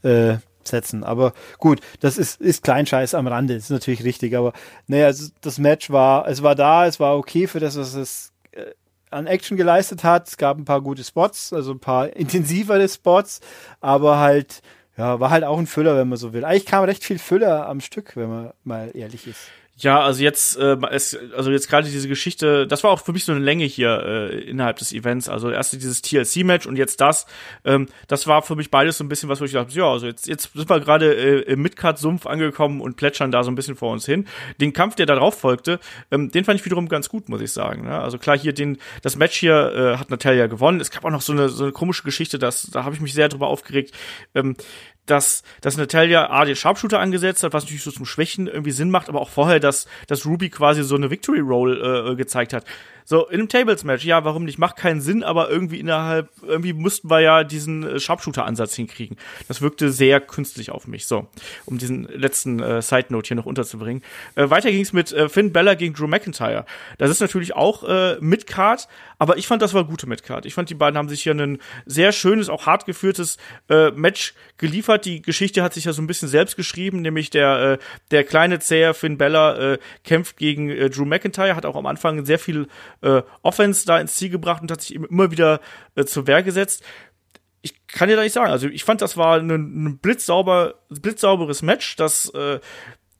Äh, setzen. aber gut, das ist, ist Kleinscheiß am Rande, ist natürlich richtig. Aber naja, also das Match war, es war da, es war okay für das, was es äh, an Action geleistet hat. Es gab ein paar gute Spots, also ein paar intensivere Spots, aber halt, ja, war halt auch ein Füller, wenn man so will. Eigentlich kam recht viel Füller am Stück, wenn man mal ehrlich ist. Ja, also jetzt, äh, es, also jetzt gerade diese Geschichte, das war auch für mich so eine Länge hier äh, innerhalb des Events. Also erst dieses TLC-Match und jetzt das. Ähm, das war für mich beides so ein bisschen was, wo ich dachte, ja, also jetzt, jetzt sind wir gerade äh, im Midcard-Sumpf angekommen und plätschern da so ein bisschen vor uns hin. Den Kampf, der darauf folgte, ähm, den fand ich wiederum ganz gut, muss ich sagen. Ne? Also klar, hier den, das Match hier äh, hat Natalia gewonnen. Es gab auch noch so eine, so eine komische Geschichte, das, da habe ich mich sehr drüber aufgeregt. Ähm, dass, dass Natalia A den Sharpshooter angesetzt hat, was natürlich so zum Schwächen irgendwie Sinn macht, aber auch vorher, dass, dass Ruby quasi so eine Victory Roll äh, gezeigt hat. So, in einem Tables-Match, ja, warum nicht? Macht keinen Sinn, aber irgendwie innerhalb, irgendwie mussten wir ja diesen äh, Sharpshooter-Ansatz hinkriegen. Das wirkte sehr künstlich auf mich. So, um diesen letzten äh, Side-Note hier noch unterzubringen. Äh, weiter ging es mit äh, Finn Bella gegen Drew McIntyre. Das ist natürlich auch äh, Midcard, aber ich fand, das war gute Midcard. Ich fand, die beiden haben sich hier ein sehr schönes, auch hart geführtes äh, Match geliefert. Die Geschichte hat sich ja so ein bisschen selbst geschrieben, nämlich der, äh, der kleine Zäher Finn Bella äh, kämpft gegen äh, Drew McIntyre, hat auch am Anfang sehr viel äh, Offense da ins Ziel gebracht und hat sich immer wieder äh, zur Wehr gesetzt. Ich kann dir da nicht sagen. Also ich fand, das war ein, ein blitzsauber, blitzsauberes Match, das äh,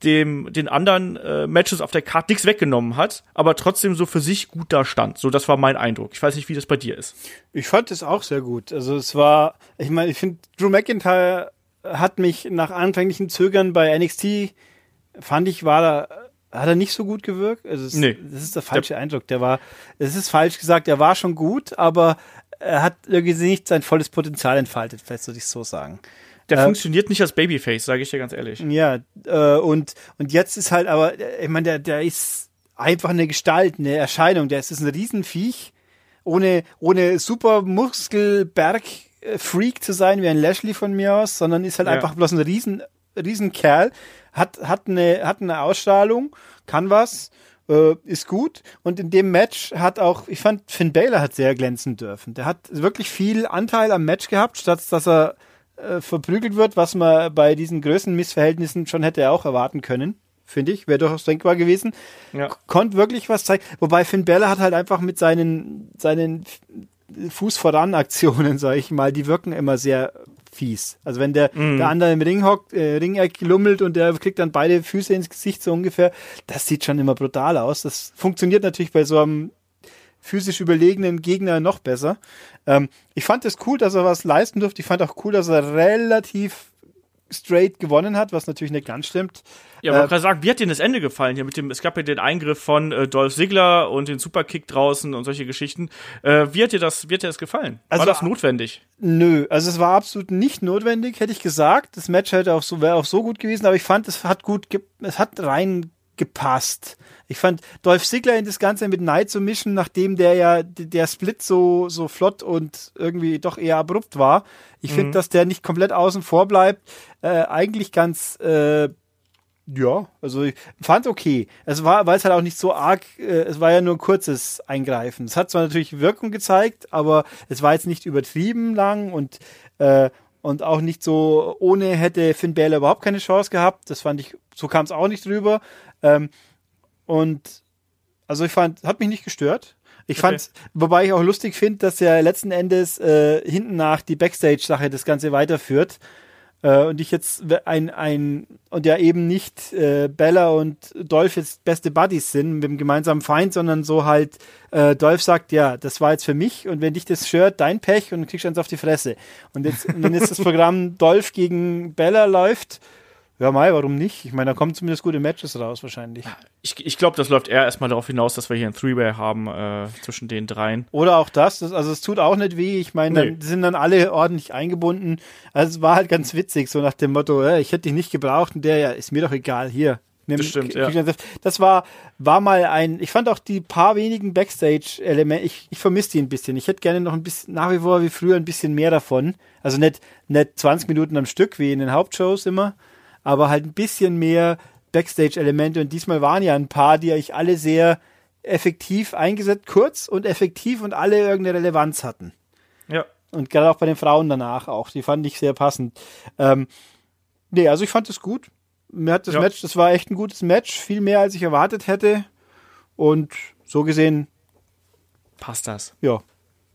dem den anderen äh, Matches auf der Karte nichts weggenommen hat, aber trotzdem so für sich gut da stand. So, das war mein Eindruck. Ich weiß nicht, wie das bei dir ist. Ich fand es auch sehr gut. Also es war, ich meine, ich finde, Drew McIntyre hat mich nach anfänglichen Zögern bei NXT, fand ich, war da hat er nicht so gut gewirkt. Also es, nee. Das ist der falsche der Eindruck. Der war, es ist falsch gesagt, er war schon gut, aber er hat irgendwie nicht sein volles Potenzial entfaltet, vielleicht würde ich so sagen. Der äh, funktioniert nicht als Babyface, sage ich dir ganz ehrlich. Ja, äh, und, und jetzt ist halt aber, ich meine, der, der ist einfach eine Gestalt, eine Erscheinung. Der ist, ist ein Riesenviech, ohne, ohne super Muskelberg-Freak zu sein, wie ein Lashley von mir aus, sondern ist halt ja. einfach bloß ein riesen, riesen Kerl, hat, hat, eine, hat eine Ausstrahlung, kann was, äh, ist gut. Und in dem Match hat auch, ich fand, Finn Baylor hat sehr glänzen dürfen. Der hat wirklich viel Anteil am Match gehabt, statt dass er äh, verprügelt wird, was man bei diesen Größenmissverhältnissen schon hätte auch erwarten können. Finde ich, wäre durchaus denkbar gewesen. Ja. Konnte wirklich was zeigen. Wobei Finn Baylor hat halt einfach mit seinen, seinen Fuß voran Aktionen, sag ich mal, die wirken immer sehr fies. Also wenn der, mm. der andere im Ring hockt, äh, Ringeck lummelt und der kriegt dann beide Füße ins Gesicht so ungefähr, das sieht schon immer brutal aus. Das funktioniert natürlich bei so einem physisch überlegenen Gegner noch besser. Ähm, ich fand es cool, dass er was leisten durfte. Ich fand auch cool, dass er relativ straight gewonnen hat, was natürlich nicht ganz stimmt. Ja, aber äh, gerade sagen, wie hat dir das Ende gefallen? Hier mit dem, es gab ja den Eingriff von äh, Dolph Ziggler und den Superkick draußen und solche Geschichten. Äh, wie hat dir das, wie hat dir das gefallen? Also, war das notwendig? Nö, also es war absolut nicht notwendig, hätte ich gesagt. Das Match hätte auch so, wäre auch so gut gewesen, aber ich fand, es hat gut, es hat rein gepasst. Ich fand Dolph Ziggler in das Ganze mit Knight zu mischen, nachdem der ja der Split so so flott und irgendwie doch eher abrupt war. Ich mhm. finde, dass der nicht komplett außen vor bleibt, äh, eigentlich ganz äh, ja, also ich fand okay. Es war, weil es halt auch nicht so arg, äh, es war ja nur ein kurzes Eingreifen. Es hat zwar natürlich Wirkung gezeigt, aber es war jetzt nicht übertrieben lang und äh, und auch nicht so, ohne hätte Finn Balor überhaupt keine Chance gehabt. Das fand ich, so kam es auch nicht drüber. Ähm, und also ich fand, hat mich nicht gestört. Ich okay. fand, wobei ich auch lustig finde, dass ja letzten Endes äh, hinten nach die Backstage-Sache das Ganze weiterführt. Äh, und ich jetzt ein, ein, und ja eben nicht äh, Bella und Dolph jetzt beste Buddies sind mit dem gemeinsamen Feind, sondern so halt, äh, Dolph sagt, ja, das war jetzt für mich und wenn dich das stört, dein Pech und du kriegst eins auf die Fresse. Und jetzt, wenn jetzt das Programm Dolph gegen Bella läuft, ja, Mai, warum nicht? Ich meine, da kommen zumindest gute Matches raus, wahrscheinlich. Ich, ich glaube, das läuft eher erstmal darauf hinaus, dass wir hier ein Three-Way haben äh, zwischen den dreien. Oder auch das, das also es tut auch nicht weh. Ich meine, nee. sind dann alle ordentlich eingebunden. Also es war halt ganz witzig, so nach dem Motto, äh, ich hätte dich nicht gebraucht und der, ja, ist mir doch egal, hier. Nimm, das stimmt, ja. Das war, war mal ein, ich fand auch die paar wenigen Backstage-Elemente, ich, ich vermisse die ein bisschen. Ich hätte gerne noch ein bisschen, nach wie vor wie früher ein bisschen mehr davon. Also nicht, nicht 20 Minuten am Stück, wie in den Hauptshows immer, aber halt ein bisschen mehr Backstage-Elemente. Und diesmal waren ja ein paar, die ich alle sehr effektiv eingesetzt, kurz und effektiv und alle irgendeine Relevanz hatten. Ja. Und gerade auch bei den Frauen danach auch. Die fand ich sehr passend. Ähm, nee, also ich fand es gut. Mir hat das ja. Match, das war echt ein gutes Match. Viel mehr als ich erwartet hätte. Und so gesehen passt das. Ja.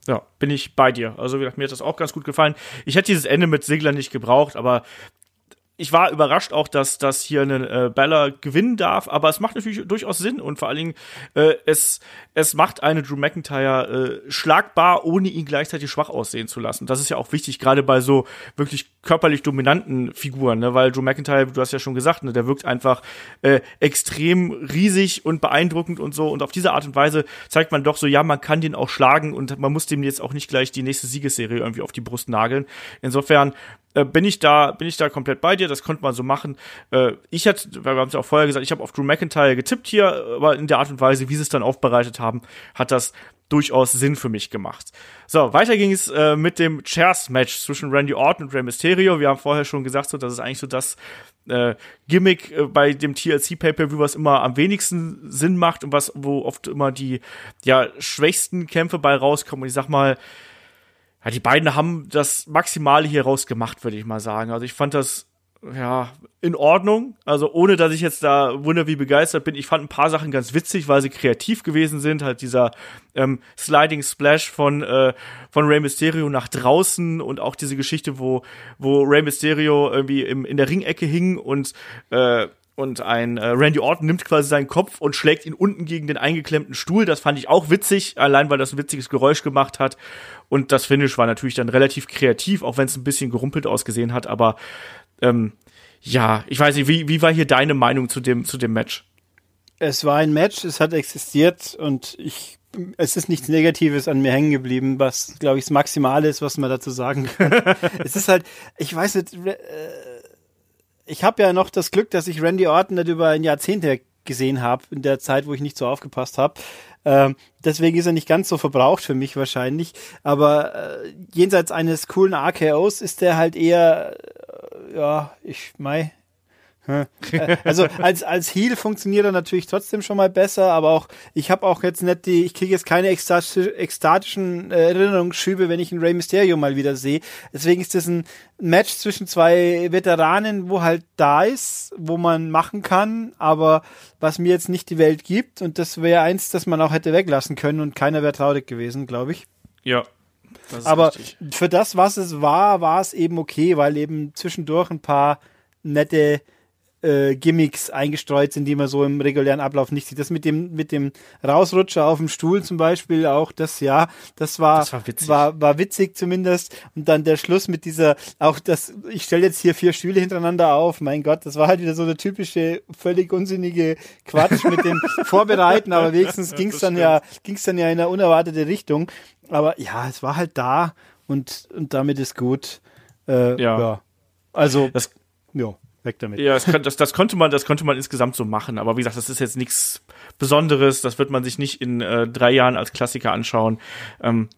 Ja, bin ich bei dir. Also wie gesagt, mir hat das auch ganz gut gefallen. Ich hätte dieses Ende mit Sigler nicht gebraucht, aber ich war überrascht auch, dass das hier einen äh, Bella gewinnen darf, aber es macht natürlich durchaus Sinn und vor allen Dingen äh, es es macht eine Drew McIntyre äh, schlagbar, ohne ihn gleichzeitig schwach aussehen zu lassen. Das ist ja auch wichtig, gerade bei so wirklich körperlich dominanten Figuren, ne? weil Drew McIntyre, du hast ja schon gesagt, ne, der wirkt einfach äh, extrem riesig und beeindruckend und so und auf diese Art und Weise zeigt man doch so, ja, man kann den auch schlagen und man muss dem jetzt auch nicht gleich die nächste Siegesserie irgendwie auf die Brust nageln. Insofern äh, bin ich da, bin ich da komplett bei dir. Das konnte man so machen. Äh, ich hatte, wir haben es ja auch vorher gesagt, ich habe auf Drew McIntyre getippt hier, aber in der Art und Weise, wie sie es dann aufbereitet haben, hat das durchaus Sinn für mich gemacht. So, weiter ging es äh, mit dem Chairs-Match zwischen Randy Orton und Rey Mysterio. Wir haben vorher schon gesagt, so, das ist eigentlich so das äh, Gimmick äh, bei dem TLC Pay-Per-View, was immer am wenigsten Sinn macht und was, wo oft immer die, ja, schwächsten Kämpfe bei rauskommen. Und ich sag mal, ja, die beiden haben das Maximale hier rausgemacht, würde ich mal sagen. Also ich fand das ja in Ordnung. Also ohne, dass ich jetzt da wunder wie begeistert bin. Ich fand ein paar Sachen ganz witzig, weil sie kreativ gewesen sind. Halt dieser ähm, Sliding Splash von äh, von Rey Mysterio nach draußen und auch diese Geschichte, wo wo Rey Mysterio irgendwie im, in der Ringecke hing und äh, und ein äh, Randy Orton nimmt quasi seinen Kopf und schlägt ihn unten gegen den eingeklemmten Stuhl. Das fand ich auch witzig, allein weil das ein witziges Geräusch gemacht hat. Und das Finish war natürlich dann relativ kreativ, auch wenn es ein bisschen gerumpelt ausgesehen hat. Aber ähm, ja, ich weiß nicht, wie, wie war hier deine Meinung zu dem, zu dem Match? Es war ein Match, es hat existiert und ich es ist nichts Negatives an mir hängen geblieben, was, glaube ich, das Maximale ist, was man dazu sagen kann. es ist halt, ich weiß nicht, äh, ich habe ja noch das Glück, dass ich Randy Orton nicht über ein Jahrzehnt gesehen habe, in der Zeit, wo ich nicht so aufgepasst habe. Ähm, deswegen ist er nicht ganz so verbraucht für mich wahrscheinlich. Aber äh, jenseits eines coolen AKOs ist der halt eher, äh, ja, ich mei, also als als Heal funktioniert er natürlich trotzdem schon mal besser, aber auch ich habe auch jetzt nicht die, ich kriege jetzt keine ekstatischen Erinnerungsschübe, wenn ich einen Rey Mysterio mal wieder sehe. Deswegen ist das ein Match zwischen zwei Veteranen, wo halt da ist, wo man machen kann, aber was mir jetzt nicht die Welt gibt und das wäre eins, das man auch hätte weglassen können und keiner wäre traurig gewesen, glaube ich. Ja. aber richtig. für das, was es war, war es eben okay, weil eben zwischendurch ein paar nette äh, Gimmicks eingestreut sind, die man so im regulären Ablauf nicht sieht. Das mit dem mit dem Rausrutscher auf dem Stuhl zum Beispiel auch, das ja, das war das war, witzig. war war witzig zumindest. Und dann der Schluss mit dieser, auch das, ich stelle jetzt hier vier Stühle hintereinander auf. Mein Gott, das war halt wieder so eine typische völlig unsinnige Quatsch mit dem Vorbereiten, aber wenigstens ging's dann ja ging's dann ja in eine unerwartete Richtung. Aber ja, es war halt da und und damit ist gut. Äh, ja. ja. Also das, ja. Weg damit. Ja, das, das, das, konnte man, das konnte man insgesamt so machen. Aber wie gesagt, das ist jetzt nichts Besonderes. Das wird man sich nicht in äh, drei Jahren als Klassiker anschauen. Ähm,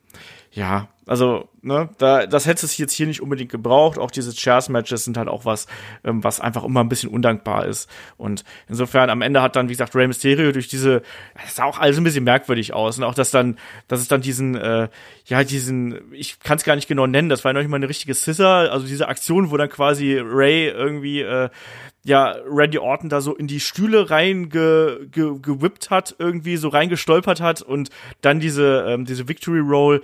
ja, also, ne, da, das hätte es jetzt hier nicht unbedingt gebraucht. Auch diese Chairs-Matches sind halt auch was, ähm, was einfach immer ein bisschen undankbar ist. Und insofern am Ende hat dann, wie gesagt, Rey Mysterio durch diese, das sah auch alles ein bisschen merkwürdig aus. Und auch, dass dann, dass es dann diesen, äh, ja, diesen, ich kann es gar nicht genau nennen, das war ja noch nicht mal eine richtige Scissor, also diese Aktion, wo dann quasi Ray irgendwie, äh, ja, Randy Orton da so in die Stühle rein ge, ge, gewippt hat, irgendwie so reingestolpert hat und dann diese, ähm, diese Victory Roll,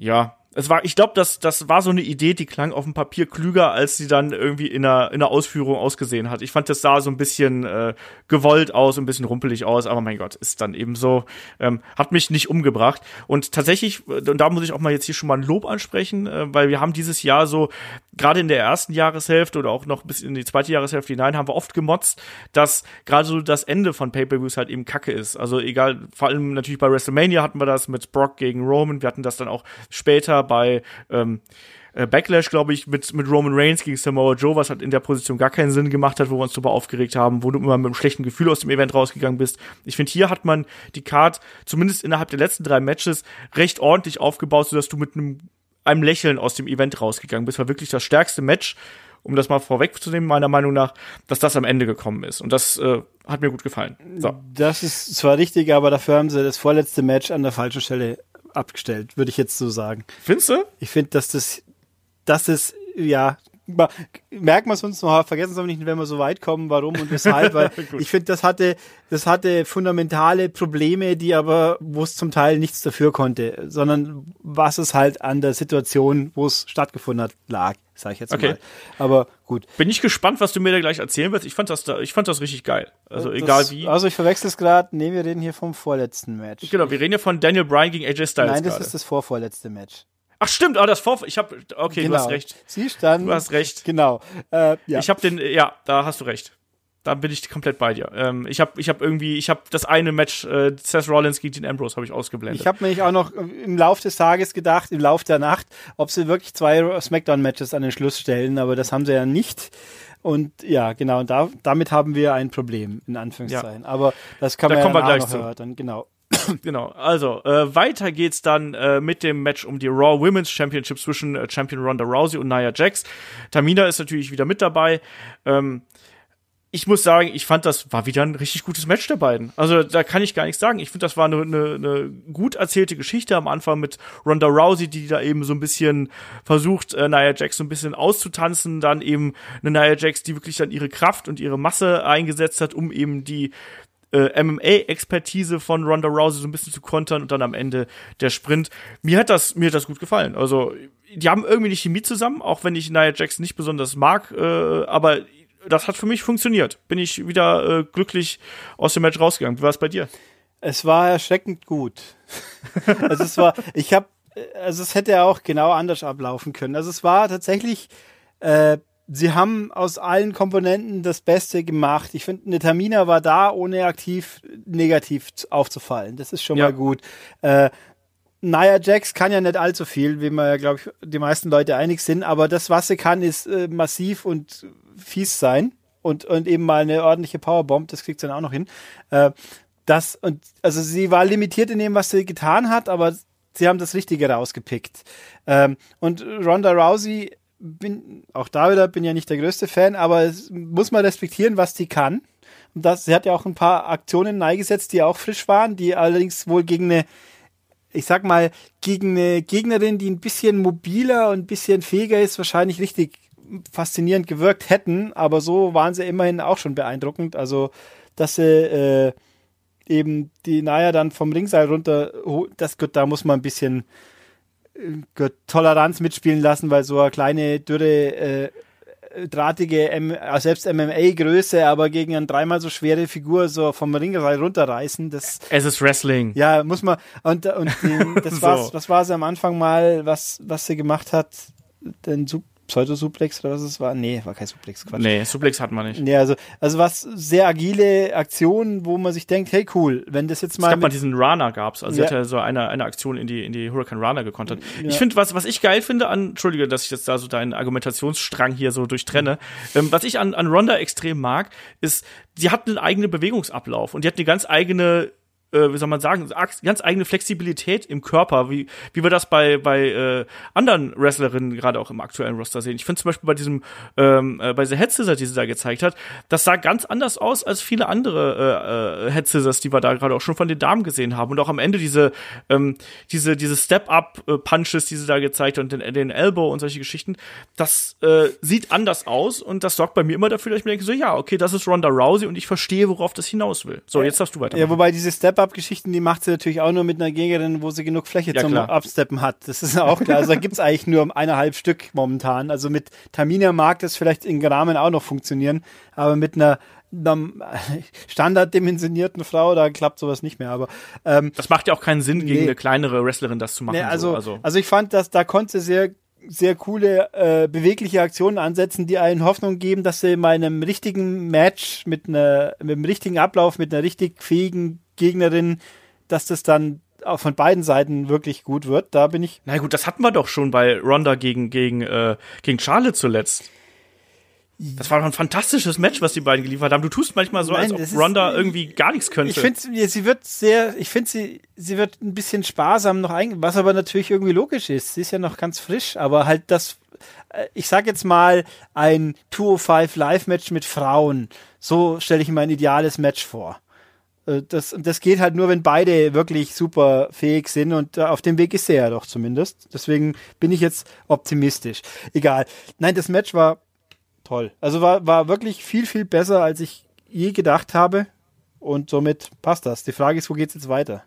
ja, es war, ich glaube, das, das war so eine Idee, die klang auf dem Papier klüger, als sie dann irgendwie in der, in der Ausführung ausgesehen hat. Ich fand, das sah so ein bisschen äh, gewollt aus, ein bisschen rumpelig aus, aber mein Gott, ist dann eben so, ähm, hat mich nicht umgebracht. Und tatsächlich, äh, und da muss ich auch mal jetzt hier schon mal ein Lob ansprechen, äh, weil wir haben dieses Jahr so, gerade in der ersten Jahreshälfte oder auch noch bis in die zweite Jahreshälfte hinein, haben wir oft gemotzt, dass gerade so das Ende von Pay-Per-Views halt eben kacke ist. Also egal, vor allem natürlich bei WrestleMania hatten wir das mit Brock gegen Roman, wir hatten das dann auch später bei ähm, äh, Backlash, glaube ich, mit, mit Roman Reigns gegen Samoa Joe, was halt in der Position gar keinen Sinn gemacht hat, wo wir uns super aufgeregt haben, wo du immer mit einem schlechten Gefühl aus dem Event rausgegangen bist. Ich finde, hier hat man die Card zumindest innerhalb der letzten drei Matches recht ordentlich aufgebaut, sodass du mit einem, einem Lächeln aus dem Event rausgegangen bist. War wirklich das stärkste Match, um das mal vorwegzunehmen, meiner Meinung nach, dass das am Ende gekommen ist. Und das äh, hat mir gut gefallen. So. Das ist zwar richtig, aber dafür haben sie das vorletzte Match an der falschen Stelle abgestellt, würde ich jetzt so sagen. Findest du? Ich finde, dass das, das ist, ja, merken wir es uns noch, vergessen es aber nicht, wenn wir so weit kommen, warum und weshalb, weil ich finde, das hatte, das hatte fundamentale Probleme, die aber, wo es zum Teil nichts dafür konnte, sondern was es halt an der Situation, wo es stattgefunden hat, lag, sage ich jetzt Okay. mal. Aber gut. Bin ich gespannt, was du mir da gleich erzählen wirst. Ich fand das, da, ich fand das richtig geil. Also Das- egal wie. Also ich verwechsel es gerade, nee, wir reden hier vom vorletzten Match. Genau, wir reden ja von Daniel Bryan gegen AJ Styles. Nein, das gerade. ist das vorvorletzte Match. Ach stimmt, ah, das Vor ich habe okay, du hast recht. Siehst dann. Du hast recht. Genau. Äh, ja. Ich habe den ja, da hast du recht. Da bin ich komplett bei dir. Ähm, ich habe ich habe irgendwie ich habe das eine Match äh, Seth Rollins gegen Dean Ambrose habe ich ausgeblendet. Ich habe nämlich auch noch im Lauf des Tages gedacht, im Lauf der Nacht, ob sie wirklich zwei Smackdown-Matches an den Schluss stellen, aber das haben sie ja nicht. Und ja, genau, und da, damit haben wir ein Problem, in Anführungszeichen. Aber das kann Da man kommen ja wir gleich noch zu. erörtern, genau. Genau, also äh, weiter geht's dann äh, mit dem Match um die Raw Women's Championship zwischen äh, Champion Ronda Rousey und Nia Jax. Tamina ist natürlich wieder mit dabei. Ähm, ich muss sagen, ich fand, das war wieder ein richtig gutes Match der beiden. Also da kann ich gar nichts sagen. Ich finde, das war eine, eine, eine gut erzählte Geschichte am Anfang mit Ronda Rousey, die da eben so ein bisschen versucht, äh, Nia Jax so ein bisschen auszutanzen. Dann eben eine Nia Jax, die wirklich dann ihre Kraft und ihre Masse eingesetzt hat, um eben die äh, MMA-Expertise von Ronda Rousey so ein bisschen zu kontern und dann am Ende der Sprint. Mir hat das, mir hat das gut gefallen. Also, die haben irgendwie eine Chemie zusammen, auch wenn ich Nia Jax nicht besonders mag, äh, aber das hat für mich funktioniert. Bin ich wieder äh, glücklich aus dem Match rausgegangen. Wie war es bei dir? Es war erschreckend gut. also es war, ich habe, also es hätte auch genau anders ablaufen können. Also es war tatsächlich, äh, sie haben aus allen Komponenten das Beste gemacht. Ich finde, eine Tamina war da, ohne aktiv negativ aufzufallen. Das ist schon Ja. mal gut. Äh, Nia Jax kann ja nicht allzu viel, wie man ja, glaube ich, die meisten Leute einig sind, aber das, was sie kann, ist äh, massiv und fies sein und, und eben mal eine ordentliche Powerbomb, das kriegt sie dann auch noch hin. Äh, das und also sie war limitiert in dem, was sie getan hat, aber sie haben das Richtige rausgepickt. Ähm, und Ronda Rousey bin auch da wieder bin ja nicht der größte Fan, aber es muss man respektieren, was sie kann. Und das, sie hat ja auch ein paar Aktionen eingesetzt, die auch frisch waren, die allerdings wohl gegen eine ich sag mal, gegen eine Gegnerin, die ein bisschen mobiler und ein bisschen fähiger ist, wahrscheinlich richtig faszinierend gewirkt hätten, aber so waren sie immerhin auch schon beeindruckend. Also, dass sie äh, eben die Naya dann vom Ringseil runter, das gut, da muss man ein bisschen Toleranz mitspielen lassen, weil so eine kleine, dürre, äh, drahtige, M äh, selbst MMA-Größe, aber gegen eine dreimal so schwere Figur so vom Ringseil runterreißen, das Es ist Wrestling. ja, muss man. Und, und den, das So. war's, was war sie am Anfang mal, was, was sie gemacht hat? Den Sup Pseudo-Suplex oder was es war? Nee, war kein Suplex, Quatsch. Nee, Suplex hat man nicht. Nee, also, also was sehr agile Aktionen, wo man sich denkt, hey cool, wenn das jetzt Es mal. gab mal diesen Rana gab's, also Ja. hat ja so eine, eine Aktion in die in die Hurricane Rana gekontert. Ich finde was was ich geil finde an Entschuldige, dass ich jetzt da so deinen Argumentationsstrang hier so durchtrenne. Ähm, was ich an an Ronda extrem mag, ist sie hat einen eigenen Bewegungsablauf und die hat eine ganz eigene äh, wie soll man sagen, ganz eigene Flexibilität im Körper, wie, wie wir das bei, bei äh, anderen Wrestlerinnen gerade auch im aktuellen Roster sehen. Ich finde zum Beispiel bei diesem, ähm, äh, bei dieser Head Scissors, die sie da gezeigt hat, das sah ganz anders aus als viele andere äh, äh, Head Scissors, die wir da gerade auch schon von den Damen gesehen haben. Und auch am Ende diese, ähm, diese, diese Step-Up-Punches, die sie da gezeigt hat und den, den Elbow und solche Geschichten, das äh, sieht anders aus und das sorgt bei mir immer dafür, dass ich mir denke, so ja, okay, das ist Ronda Rousey und ich verstehe, worauf das hinaus will. So, jetzt darfst du weiter. ja, wobei diese Step-Up-Geschichten, die macht sie natürlich auch nur mit einer Gegnerin, wo sie genug Fläche Ja, zum klar. Absteppen hat. Das ist auch klar. Also da gibt's eigentlich nur eineinhalb Stück momentan. Also mit Tamina mag das vielleicht in Rahmen auch noch funktionieren, aber mit einer, standarddimensionierten Frau, da klappt sowas nicht mehr. Aber ähm, Das macht ja auch keinen Sinn, gegen Nee. eine kleinere Wrestlerin das zu machen. Nee, also, so. also, also. ich fand, dass da konnte sie sehr, sehr coole, äh, bewegliche Aktionen ansetzen, die einen Hoffnung geben, dass sie in einem richtigen Match mit, einer, mit einem richtigen Ablauf, mit einer richtig fähigen Gegnerin, dass das dann auch von beiden Seiten wirklich gut wird. Da bin ich. Na gut, das hatten wir doch schon bei Ronda gegen, gegen, äh, gegen Charlotte zuletzt. Das war doch ein fantastisches Match, was die beiden geliefert haben. Du tust manchmal so, Nein, als ob das ist- Ronda irgendwie gar nichts könnte. Ich finde, sie wird sehr, ich finde sie, sie wird ein bisschen sparsam noch ein, was aber natürlich irgendwie logisch ist. Sie ist ja noch ganz frisch, aber halt das, äh, ich sag jetzt mal, ein 205 Live-Match mit Frauen. So stelle ich mir ein ideales Match vor. Äh, das, das geht halt nur, wenn beide wirklich super fähig sind und äh, auf dem Weg ist er ja doch zumindest. Deswegen bin ich jetzt optimistisch. Egal. Nein, das Match war toll. Also war, war wirklich viel, viel besser, als ich je gedacht habe. Und somit passt das. Die Frage ist, wo geht's jetzt weiter?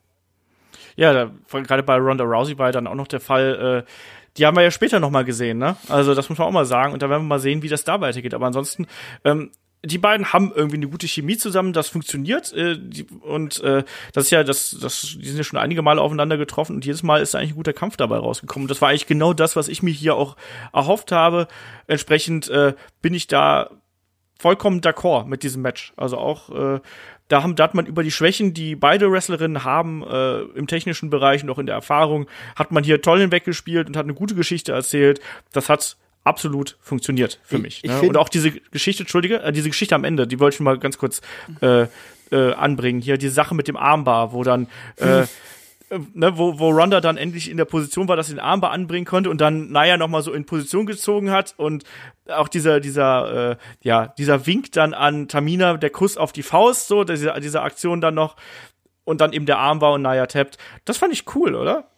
Ja, da, gerade bei Ronda Rousey war dann auch noch der Fall, äh, die haben wir ja später nochmal gesehen, ne? Also das muss man auch mal sagen. Und da werden wir mal sehen, wie das da weitergeht. Aber ansonsten, ähm, die beiden haben irgendwie eine gute Chemie zusammen, das funktioniert äh, die, und äh, das ist ja das das die sind ja schon einige Male aufeinander getroffen und jedes Mal ist eigentlich ein guter Kampf dabei rausgekommen. Das war eigentlich genau das, was ich mir hier auch erhofft habe. Entsprechend äh, bin ich da vollkommen d'accord mit diesem Match. Also auch äh, da, haben, da hat man über die Schwächen, die beide Wrestlerinnen haben, äh, im technischen Bereich und auch in der Erfahrung, hat man hier toll hinweggespielt und hat eine gute Geschichte erzählt. Das hat absolut funktioniert für mich. ich ne? Und auch diese Geschichte, Entschuldige, äh, diese Geschichte am Ende, die wollte ich mal ganz kurz äh, äh, anbringen. Hier die Sache mit dem Armbar, wo dann äh, äh, Ne, wo, wo Ronda dann endlich in der Position war, dass sie den Armbar anbringen konnte und dann Naya noch mal so in Position gezogen hat und auch dieser dieser äh, ja dieser Wink dann an Tamina, der Kuss auf die Faust, so diese diese Aktion dann noch und dann eben der Armbar und Naya tappt. Das fand ich cool, oder?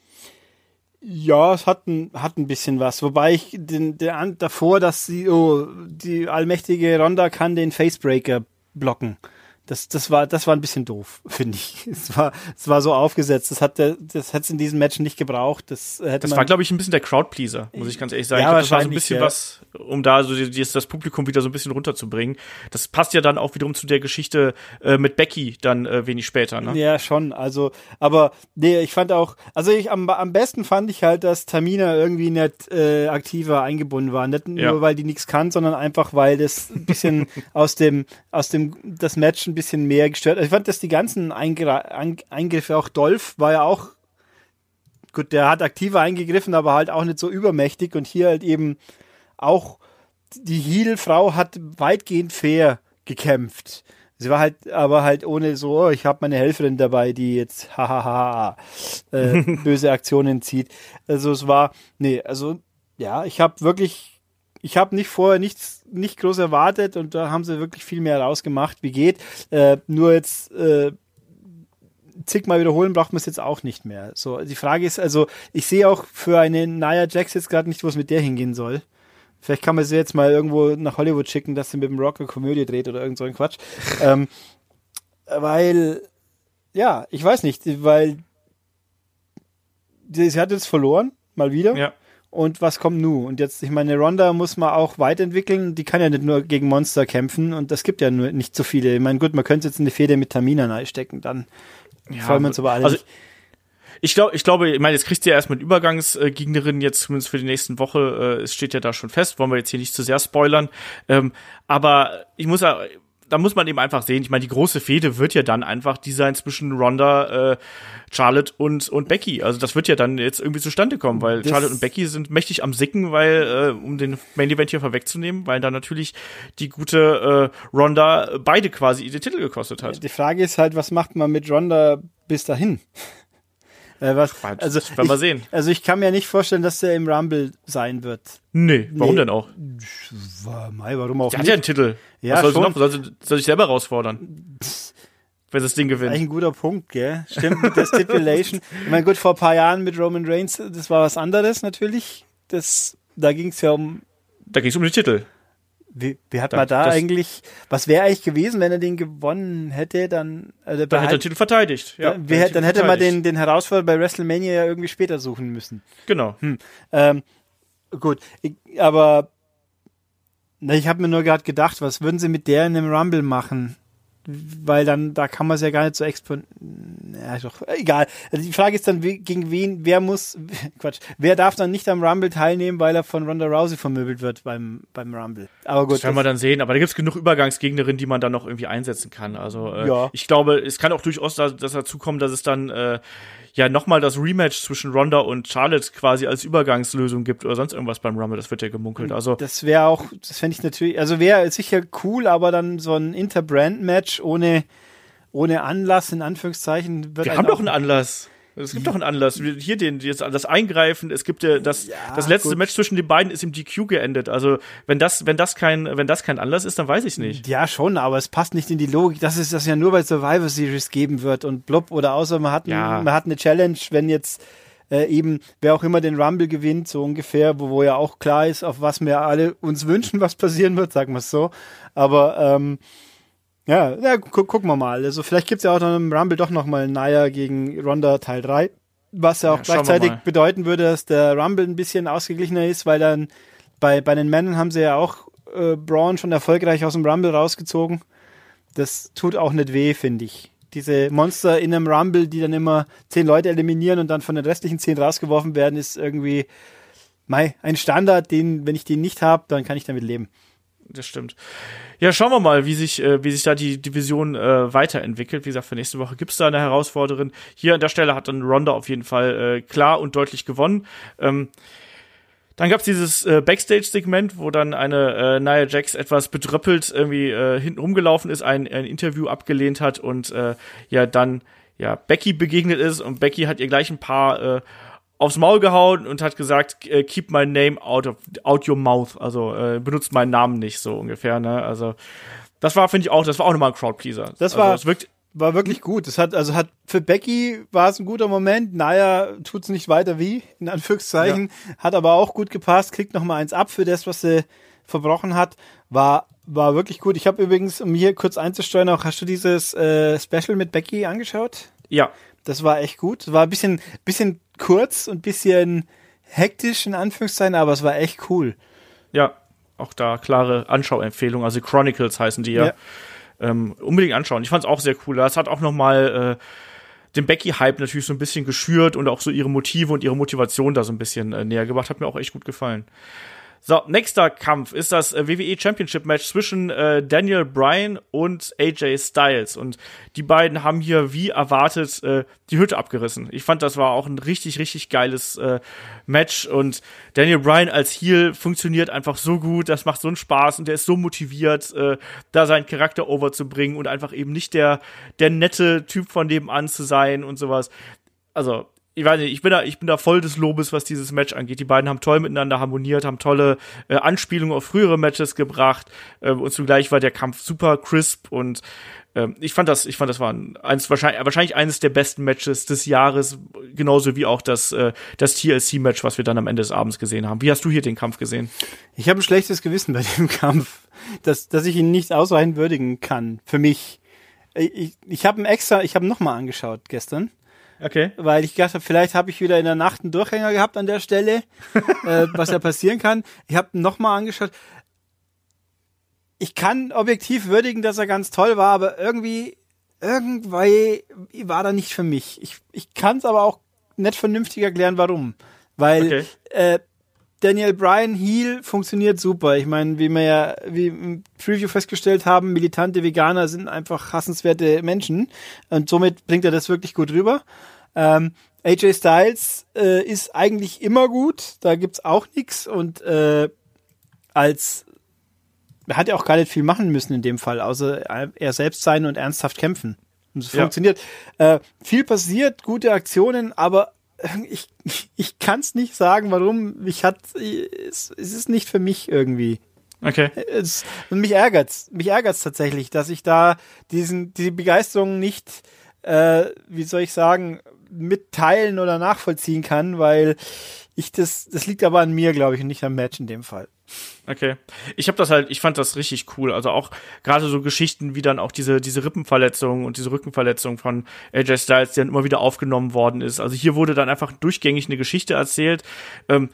Ja, es hat ein, hat ein bisschen was. Wobei ich den, der An davor, dass sie, oh, die allmächtige Ronda kann den Facebreaker blocken. Das, das war, das war ein bisschen doof, finde ich. Es war, es war so aufgesetzt. Das hat, der- das hätte es in diesem Match nicht gebraucht. Das hätte Das man, war, glaube ich, ein bisschen der Crowdpleaser, muss ich ganz ehrlich sagen. Ja, glaub, das war so ein bisschen ja. was, um da so die, das Publikum wieder so ein bisschen runterzubringen. Das passt ja dann auch wiederum zu der Geschichte äh, mit Becky dann äh, wenig später, ne? Ja, schon. Also, aber nee, ich fand auch, also ich am, am besten fand ich halt, dass Tamina irgendwie nicht äh, aktiver eingebunden war. Nicht nur, Ja. weil die nichts kann, sondern einfach, weil das ein bisschen aus dem, aus dem, das Match ein bisschen mehr gestört. Also ich fand, dass die ganzen Eingra Ein- Eingriffe, auch Dolph war ja auch, gut, der hat aktiver eingegriffen, aber halt auch nicht so übermächtig und hier halt eben auch die Heel-Frau hat weitgehend fair gekämpft. Sie war halt, aber halt ohne so, oh, ich habe meine Helferin dabei, die jetzt hahaha äh, böse Aktionen zieht. Also es war, nee, also ja, ich habe wirklich, ich habe nicht vorher nichts, nicht groß erwartet und da haben sie wirklich viel mehr rausgemacht, wie geht. Äh, nur jetzt äh, zigmal wiederholen braucht man es jetzt auch nicht mehr. So, die Frage ist also, ich sehe auch für eine Nia Jax jetzt gerade nicht, wo es mit der hingehen soll. Vielleicht kann man sie jetzt mal irgendwo nach Hollywood schicken, dass sie mit dem Rock eine Komödie dreht oder irgend so ein Quatsch. ähm, weil, ja, ich weiß nicht, weil sie, sie hat jetzt verloren, mal wieder. Ja. Und was kommt nun? Und jetzt, ich meine, Ronda muss man auch weiterentwickeln. Die kann ja nicht nur gegen Monster kämpfen und das gibt ja nur nicht so viele. Ich meine, gut, man könnte jetzt eine Fehde mit Tamina reinstecken, dann freuen wir uns aber alle also, nicht. Ich glaube, ich glaube, ich meine, jetzt kriegst du ja erstmal eine Übergangsgegnerin jetzt zumindest für die nächsten Woche. Äh, es steht ja da schon fest, wollen wir jetzt hier nicht zu sehr spoilern. Ähm, aber ich muss ja, da muss man eben einfach sehen. Ich meine, die große Fehde wird ja dann einfach die sein zwischen Ronda, äh, Charlotte und und Becky. Also das wird ja dann jetzt irgendwie zustande kommen, weil Das- Charlotte und Becky sind mächtig am Sicken, weil äh, um den Main Event hier vorwegzunehmen, weil da natürlich die gute äh, Ronda beide quasi den Titel gekostet hat. Die Frage ist halt, was macht man mit Ronda bis dahin? Äh, was, Quatsch, also, das werden wir ich, sehen. also ich kann mir nicht vorstellen, dass der im Rumble sein wird. Nee, warum Nee. denn auch? Mei, warum auch Der hat nicht? ja einen Titel. Ja, Was soll schon. noch? Soll, soll sich selber herausfordern? Wenn das Ding Eigentlich gewinnt. ein guter Punkt, gell? Stimmt, mit der Stipulation. ich meine, gut, vor ein paar Jahren mit Roman Reigns, das war was anderes natürlich. Das, da ging es ja um, Da ging es um den Titel. Wie, wie hat man da das- eigentlich, was wäre eigentlich gewesen, wenn er den gewonnen hätte, dann, also Dann hätte er den Titel verteidigt. Ja, dann, wer, dann hätte man den, den Herausforderer bei WrestleMania ja irgendwie später suchen müssen. Genau. Ähm, gut, ich, aber na, ich habe mir nur gerade gedacht, was würden sie mit der in einem Rumble machen? Weil dann, da kann man es ja gar nicht so expon... Ja, doch, egal. Also die Frage ist dann, wie, gegen wen, wer muss, Quatsch, wer darf dann nicht am Rumble teilnehmen, weil er von Ronda Rousey vermöbelt wird beim, beim Rumble. Aber gut, Das werden wir dann sehen. Aber da gibt es genug Übergangsgegnerinnen, die man dann noch irgendwie einsetzen kann. Also äh, Ja. ich glaube, es kann auch durchaus da, dass dazu kommen, dass es dann äh, ja nochmal das Rematch zwischen Ronda und Charlotte quasi als Übergangslösung gibt oder sonst irgendwas beim Rumble. Das wird ja gemunkelt. Also das wäre auch, das fände ich natürlich, also wäre sicher cool, aber dann so ein Interbrand-Match ohne, ohne Anlass, in Anführungszeichen. Wird wir haben doch einen Anlass. Es gibt doch einen Anlass. Hier den, jetzt das Eingreifen. Es gibt ja das, Ja, das letzte gut. Match zwischen den beiden ist im DQ geendet. Also wenn das, wenn das kein, wenn das kein Anlass ist, dann weiß ich nicht. Ja, schon, aber es passt nicht in die Logik. Das ist das ja nur bei Survivor Series geben wird und blub oder außer man hat, Ja. man hat eine Challenge, wenn jetzt äh, eben wer auch immer den Rumble gewinnt, so ungefähr, wo, wo ja auch klar ist, auf was wir alle uns wünschen, was passieren wird, sagen wir es so. Aber ähm, ja, ja gu gucken wir mal. Also vielleicht gibt's ja auch noch im Rumble doch noch mal Naya gegen Ronda Teil 3. Was ja auch Ja, gleichzeitig bedeuten würde, dass der Rumble ein bisschen ausgeglichener ist, weil dann bei, bei den Männern haben sie ja auch äh, Braun schon erfolgreich aus dem Rumble rausgezogen. Das tut auch nicht weh, finde ich. Diese Monster in einem Rumble, die dann immer zehn Leute eliminieren und dann von den restlichen zehn rausgeworfen werden, ist irgendwie mei, ein Standard, den, wenn ich den nicht habe, dann kann ich damit leben. Das stimmt. Ja, schauen wir mal, wie sich, äh, wie sich da die Division äh, weiterentwickelt. Wie gesagt, für nächste Woche gibt's da eine Herausforderin. Hier an der Stelle hat dann Ronda auf jeden Fall äh, klar und deutlich gewonnen. Ähm, dann gab's dieses äh, Backstage-Segment, wo dann eine äh, Nia Jax etwas bedröppelt irgendwie äh, hinten rumgelaufen ist, ein, ein Interview abgelehnt hat und äh, ja dann ja Becky begegnet ist und Becky hat ihr gleich ein paar äh, aufs Maul gehauen und hat gesagt, äh, keep my name out of out your mouth, also äh, benutzt meinen Namen nicht so ungefähr, ne? Also das war finde ich auch, das war auch nochmal ein Crowdpleaser. Das also, war- es wirkt War wirklich gut. Das hat, also hat für Becky war es ein guter Moment. Naja, tut's nicht weiter wie, in Anführungszeichen. Hat aber auch gut gepasst, kriegt noch mal eins ab für das, was sie verbrochen hat. War, war wirklich gut. Ich habe übrigens, um hier kurz einzusteuern, auch, hast du dieses äh, Special mit Becky angeschaut? ja, Das war echt gut. War ein bisschen, bisschen kurz und bisschen hektisch in Anführungszeichen, aber es war echt cool. ja, auch da klare Anschauempfehlung, also Chronicles heißen die ja. Ja. Ähm, unbedingt anschauen. Ich fand's auch sehr cool. Das hat auch noch mal äh, den Becky-Hype natürlich so ein bisschen geschürt und auch so ihre Motive und ihre Motivation da so ein bisschen äh, näher gebracht. Hat mir auch echt gut gefallen. So, nächster Kampf ist das äh, WWE Championship Match zwischen äh, Daniel Bryan und AJ Styles. Und die beiden haben hier wie erwartet äh, die Hütte abgerissen. Ich fand, das war auch ein richtig, richtig geiles äh, Match. Und Daniel Bryan als Heel funktioniert einfach so gut. Das macht so einen Spaß und der ist so motiviert, äh, da seinen Charakter overzubringen und einfach eben nicht der, der nette Typ von nebenan zu sein und sowas. Also, ich weiß nicht, ich bin da, ich bin da voll des Lobes, was dieses Match angeht. Die beiden haben toll miteinander harmoniert, haben tolle äh, Anspielungen auf frühere Matches gebracht äh, und zugleich war der Kampf super crisp und ähm, ich fand das, ich fand das war ein, eins wahrscheinlich, wahrscheinlich eines der besten Matches des Jahres, genauso wie auch das äh, das TLC-Match, was wir dann am Ende des Abends gesehen haben. Wie hast du hier den Kampf gesehen? Ich habe ein schlechtes Gewissen bei dem Kampf, dass, dass ich ihn nicht ausreichend würdigen kann. Für mich. Ich, ich, habe extra, ich habe nochmal angeschaut gestern, Okay. weil ich gedacht habe, vielleicht habe ich wieder in der Nacht einen Durchhänger gehabt an der Stelle, äh, was ja passieren kann. Ich habe nochmal angeschaut. Ich kann objektiv würdigen, dass er ganz toll war, aber irgendwie, irgendwie war er nicht für mich. Ich, ich kann es aber auch nicht vernünftig erklären, warum. Weil Okay. äh, Daniel Bryan Heel funktioniert super. Ich meine, wie wir ja wie im Preview festgestellt haben, militante Veganer sind einfach hassenswerte Menschen und somit bringt er das wirklich gut rüber. Ähm, AJ Styles äh, ist eigentlich immer gut, da gibt's auch nix und äh, als er hat ja auch gar nicht viel machen müssen in dem Fall, außer er selbst sein und ernsthaft kämpfen. Und es Ja. funktioniert. Äh, viel passiert, gute Aktionen, aber ich, ich kann es nicht sagen, warum. Ich hat, es, es ist nicht für mich irgendwie. Okay. Es, und mich ärgert's. Mich ärgert's tatsächlich, dass ich da diesen, die Begeisterung nicht, äh, wie soll ich sagen, mitteilen oder nachvollziehen kann, weil ich das, das liegt aber an mir, glaube ich, und nicht am Match in dem Fall. Okay. Ich habe das halt, ich fand das richtig cool. Also auch gerade so Geschichten wie dann auch diese, diese Rippenverletzung und diese Rückenverletzung von AJ Styles, die dann immer wieder aufgenommen worden ist. Also hier wurde dann einfach durchgängig eine Geschichte erzählt. Ähm,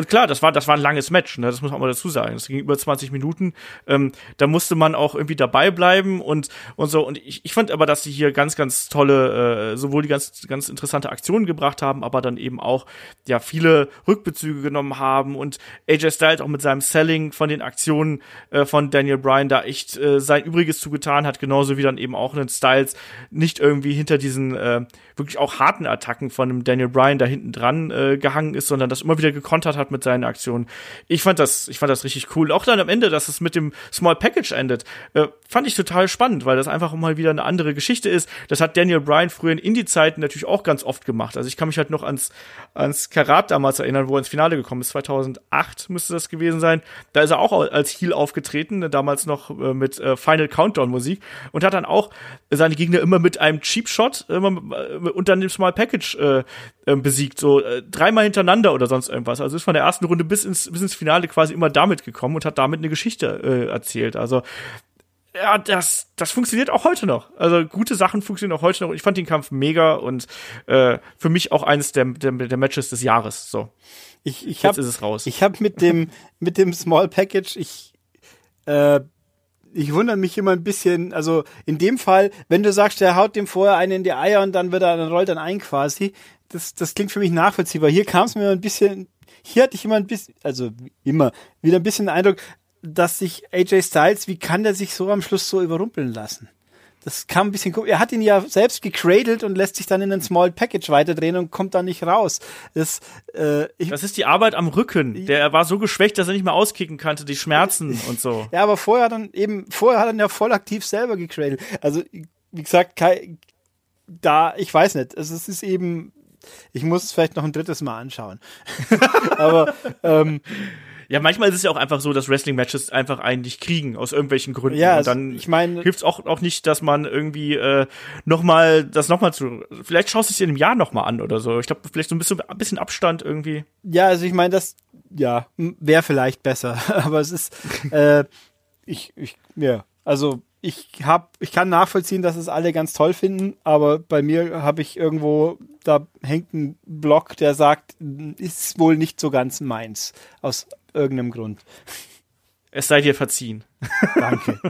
und klar, das war, das war ein langes Match, ne? das muss man auch mal dazu sagen. Das ging über 20 Minuten. Ähm, da musste man auch irgendwie dabei bleiben und, und so. Und ich, ich fand aber, dass sie hier ganz, ganz tolle, äh, sowohl die ganz, ganz interessante Aktionen gebracht haben, aber dann eben auch, ja, viele Rückbezüge genommen haben und AJ Styles auch mit seinem Selling von den Aktionen äh, von Daniel Bryan da echt äh, sein Übriges zugetan hat, genauso wie dann eben auch einen Styles nicht irgendwie hinter diesen äh, wirklich auch harten Attacken von einem Daniel Bryan da hinten dran äh, gehangen ist, sondern das immer wieder gekontert hat mit seinen Aktionen. Ich fand das, ich fand das richtig cool. Auch dann am Ende, dass es mit dem Small Package endet, äh, fand ich total spannend, weil das einfach mal wieder eine andere Geschichte ist. Das hat Daniel Bryan früher in Indie-Zeiten natürlich auch ganz oft gemacht. Also ich kann mich halt noch ans, ans Karat damals erinnern, wo er ins Finale gekommen ist. 2008 müsste das gewesen sein. Da ist er auch als Heel aufgetreten, damals noch äh, mit äh, Final Countdown Musik und hat dann auch seine Gegner immer mit einem Cheap Shot immer, äh, und dann dem Small Package äh, äh, besiegt, so äh, dreimal hintereinander oder sonst irgendwas. Also ist von der ersten Runde bis ins, bis ins Finale quasi immer damit gekommen und hat damit eine Geschichte äh, erzählt. Also ja, das, das funktioniert auch heute noch. Also gute Sachen funktionieren auch heute noch. Ich fand den Kampf mega und äh, für mich auch eines der, der, der Matches des Jahres. So. Ich, ich hab, Jetzt ist es raus. Ich habe mit dem, mit dem Small Package, ich, äh, ich wundere mich immer ein bisschen, also in dem Fall, wenn du sagst, der haut dem vorher einen in die Eier und dann wird er, dann rollt er ein quasi, das, das klingt für mich nachvollziehbar. Hier kam es mir ein bisschen, hier hatte ich immer ein bisschen, also immer, wieder ein bisschen den Eindruck, dass sich AJ Styles, wie kann der sich so am Schluss so überrumpeln lassen? Das kam ein bisschen, er hat ihn ja selbst gecradelt und lässt sich dann in ein Small Package weiterdrehen und kommt da nicht raus. Das, äh, ich, das ist die Arbeit am Rücken. Der war so geschwächt, dass er nicht mehr auskicken konnte, die Schmerzen und so. Ja, aber vorher dann eben, vorher hat er ja voll aktiv selber gecradelt. Also, wie gesagt, Kai, da, ich weiß nicht. Also, es ist eben, ich muss es vielleicht noch ein drittes Mal anschauen. aber, ähm, ja, manchmal ist es ja auch einfach so, dass Wrestling-Matches einfach eigentlich kriegen, aus irgendwelchen Gründen. Ja, und dann ich meine, hilft es auch, auch nicht, dass man irgendwie äh, nochmal, das nochmal zu, vielleicht schaust du es dir in einem Jahr nochmal an oder so. Ich glaube, vielleicht so ein bisschen, ein bisschen Abstand irgendwie. Ja, also ich meine, das, ja, wäre vielleicht besser, aber es ist, äh, ich, ich, ja, also ich hab, ich kann nachvollziehen, dass es alle ganz toll finden, aber bei mir habe ich irgendwo, da hängt ein Block, der sagt, ist wohl nicht so ganz meins. Aus irgendeinem Grund. Es sei dir verziehen. Danke.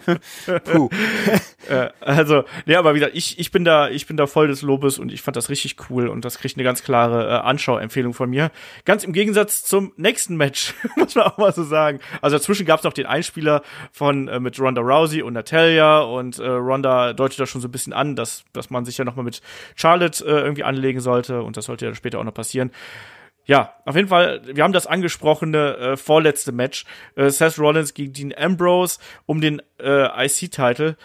Puh. äh, also, ja, aber wieder, ich, ich bin da, ich bin da voll des Lobes und ich fand das richtig cool und das kriegt eine ganz klare äh, Anschauempfehlung von mir. Ganz im Gegensatz zum nächsten Match, muss man auch mal so sagen. Also dazwischen gab es noch den Einspieler von äh, mit Ronda Rousey und Natalia und äh, Ronda deutet da schon so ein bisschen an, dass, dass man sich ja nochmal mit Charlotte äh, irgendwie anlegen sollte und das sollte ja später auch noch passieren ja, auf jeden Fall, wir haben das angesprochene äh, vorletzte Match. Äh, Seth Rollins gegen Dean Ambrose um den äh, IC-Title.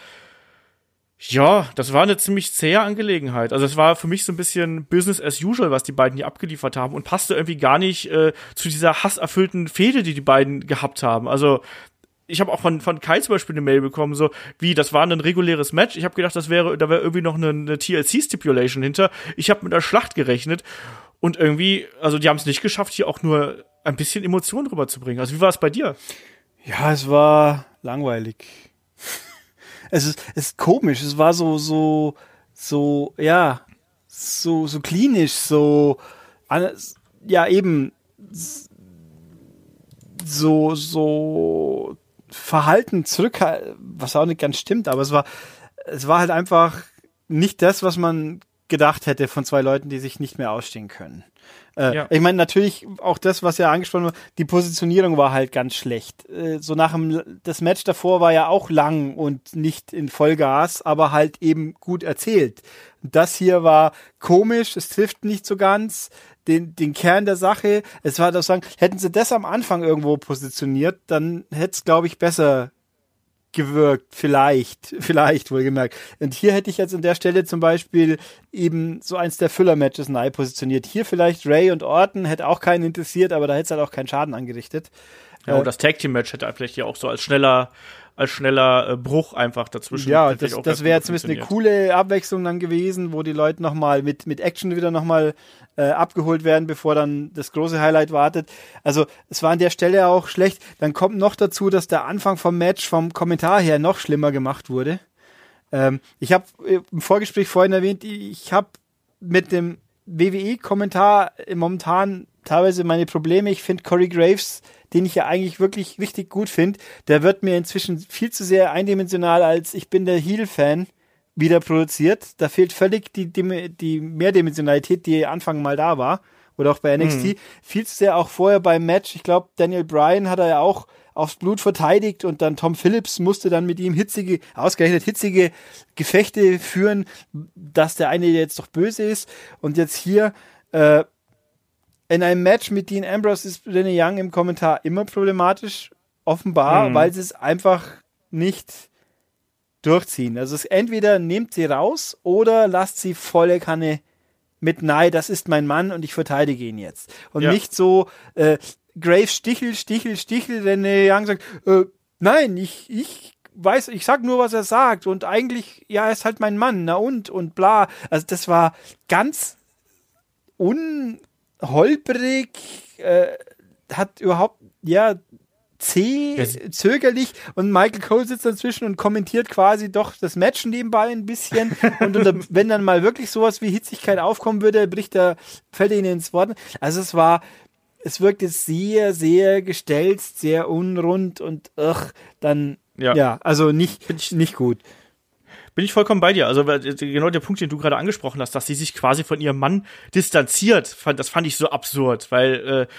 Ja, das war eine ziemlich zähe Angelegenheit. Also es war für mich so ein bisschen Business as usual, was die beiden hier abgeliefert haben und passte irgendwie gar nicht äh, zu dieser hasserfüllten Fehde, die die beiden gehabt haben. Also ich habe auch von, von Kai zum Beispiel eine Mail bekommen, so wie, das war ein reguläres Match. Ich habe gedacht, das wäre, da wäre irgendwie noch eine, eine TLC-Stipulation hinter. Ich habe mit einer Schlacht gerechnet und irgendwie, also die haben es nicht geschafft, hier auch nur ein bisschen Emotionen rüberzubringen. Also wie war es bei dir? Ja, es war langweilig. es ist, es ist komisch. Es war so, so, so, ja, so, so klinisch, so, ja, eben, so, so verhalten zurück, was auch nicht ganz stimmt, aber es war, es war halt einfach nicht das, was man gedacht hätte von zwei Leuten, die sich nicht mehr ausstehen können. Äh, ja. Ich meine, natürlich auch das, was ja angesprochen wurde, die Positionierung war halt ganz schlecht. Äh, so nach dem, das Match davor war ja auch lang und nicht in Vollgas, aber halt eben gut erzählt. Das hier war komisch, es trifft nicht so ganz den, den Kern der Sache. Es war das sagen, hätten sie das am Anfang irgendwo positioniert, dann hätte es, glaube ich, besser gewirkt, vielleicht, vielleicht wohlgemerkt. Und hier hätte ich jetzt an der Stelle zum Beispiel eben so eins der Füller-Matches neu positioniert. Hier vielleicht Ray und Orton, hätte auch keinen interessiert, aber da hätte es halt auch keinen Schaden angerichtet. Ja, und das Tag Team Match hätte vielleicht ja auch so als schneller als schneller äh, Bruch einfach dazwischen. Ja, das, das wäre zumindest eine coole Abwechslung dann gewesen, wo die Leute nochmal mit, mit Action wieder nochmal äh, abgeholt werden, bevor dann das große Highlight wartet. Also es war an der Stelle auch schlecht. Dann kommt noch dazu, dass der Anfang vom Match vom Kommentar her noch schlimmer gemacht wurde. Ähm, ich habe äh, im Vorgespräch vorhin erwähnt, ich habe mit dem WWE-Kommentar momentan teilweise meine Probleme. Ich finde Corey Graves den ich ja eigentlich wirklich richtig gut finde, der wird mir inzwischen viel zu sehr eindimensional als ich bin der Heel-Fan wieder produziert. Da fehlt völlig die, die, die Mehrdimensionalität, die Anfang mal da war. Oder auch bei NXT. Mhm. Viel zu sehr auch vorher beim Match. Ich glaube, Daniel Bryan hat er ja auch aufs Blut verteidigt und dann Tom Phillips musste dann mit ihm hitzige, ausgerechnet hitzige Gefechte führen, dass der eine jetzt doch böse ist. Und jetzt hier, äh, in einem Match mit Dean Ambrose ist Renee Young im Kommentar immer problematisch, offenbar, Mhm. weil sie es einfach nicht durchziehen. Also es entweder nehmt sie raus oder lasst sie volle Kanne mit Nein, das ist mein Mann und ich verteidige ihn jetzt. Und Ja. nicht so äh, Grave Stichel, Stichel, Stichel, Renee Young sagt, äh, nein, ich, ich weiß, ich sag nur, was er sagt und eigentlich, ja, er ist halt mein Mann, na und, und bla. Also das war ganz unholprig, äh, hat überhaupt, ja, zäh, sie- zögerlich und Michael Cole sitzt dazwischen und kommentiert quasi doch das Match nebenbei ein bisschen und unter, wenn dann mal wirklich sowas wie Hitzigkeit aufkommen würde, bricht er, fällt er ihnen ins Wort. Also es war, es wirkte sehr, sehr gestelzt, sehr unrund und ach, dann, Ja. ja, also nicht, nicht gut. Bin ich vollkommen bei dir. Also genau der Punkt, den du gerade angesprochen hast, dass sie sich quasi von ihrem Mann distanziert, das fand ich so absurd, weil äh,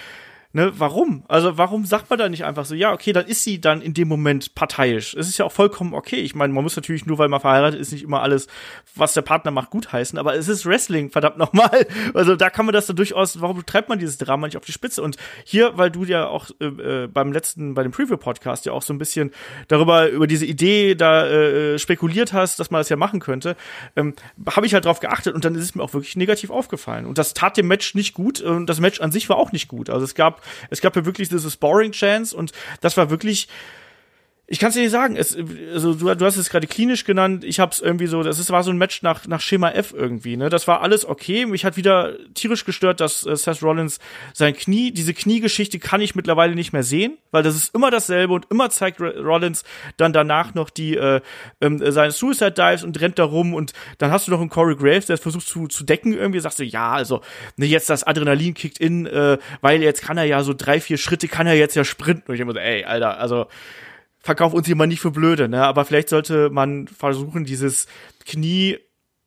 Ne, warum? Also warum sagt man da nicht einfach so, ja, okay, dann ist sie dann in dem Moment parteiisch. Es ist ja auch vollkommen okay. Ich meine, man muss natürlich nur, weil man verheiratet ist, nicht immer alles, was der Partner macht, gutheißen, aber es ist Wrestling, verdammt nochmal. Also da kann man das dann durchaus, warum treibt man dieses Drama nicht auf die Spitze? Und hier, weil du ja auch äh, äh, beim letzten, bei dem Preview-Podcast ja auch so ein bisschen darüber, über diese Idee da äh, spekuliert hast, dass man das ja machen könnte, ähm, habe ich halt drauf geachtet und dann ist es mir auch wirklich negativ aufgefallen. Und das tat dem Match nicht gut und das Match an sich war auch nicht gut. Also es gab, es gab ja wirklich diese Sparring Chance und das war wirklich ich kann es dir nicht sagen. Es, also du, du hast es gerade klinisch genannt. Ich habe es irgendwie so. Das ist, war so ein Match nach nach Schema F irgendwie. Ne, das war alles okay. Mich hat wieder tierisch gestört, dass äh, Seth Rollins sein Knie, diese Kniegeschichte kann ich mittlerweile nicht mehr sehen, weil das ist immer dasselbe und immer zeigt Rollins dann danach noch die äh, ähm, seine Suicide Dives und rennt da rum und dann hast du noch einen Corey Graves, der versucht zu zu decken irgendwie. Sagst du ja, also ne, jetzt das Adrenalin kickt in, äh, weil jetzt kann er ja so drei vier Schritte kann er jetzt ja sprinten. Und ich immer so, ey, Alter, also verkauf uns jemand nicht für blöde, ne? Aber vielleicht sollte man versuchen, dieses Knie,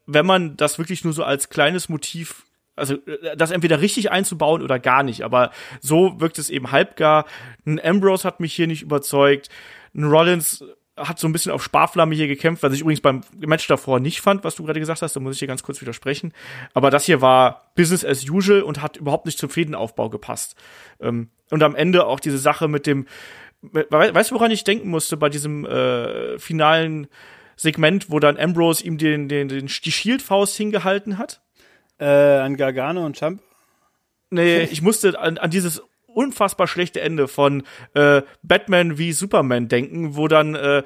wenn man das wirklich nur so als kleines Motiv, also äh, das entweder richtig einzubauen oder gar nicht. Aber so wirkt es eben halbgar. Ein Ambrose hat mich hier nicht überzeugt. Ein Rollins hat so ein bisschen auf Sparflamme hier gekämpft, was ich übrigens beim Match davor nicht fand, was du gerade gesagt hast, da muss ich hier ganz kurz widersprechen. Aber das hier war Business as usual und hat überhaupt nicht zum Fädenaufbau gepasst. Ähm, und am Ende auch diese Sache mit dem, weißt du, woran ich denken musste bei diesem äh, finalen Segment, wo dann Ambrose ihm den, den, den die Shield-Faust hingehalten hat? Äh, an Gargano und Champ. Nee, ich musste an, an dieses unfassbar schlechte Ende von äh, Batman wie Superman denken, wo dann äh,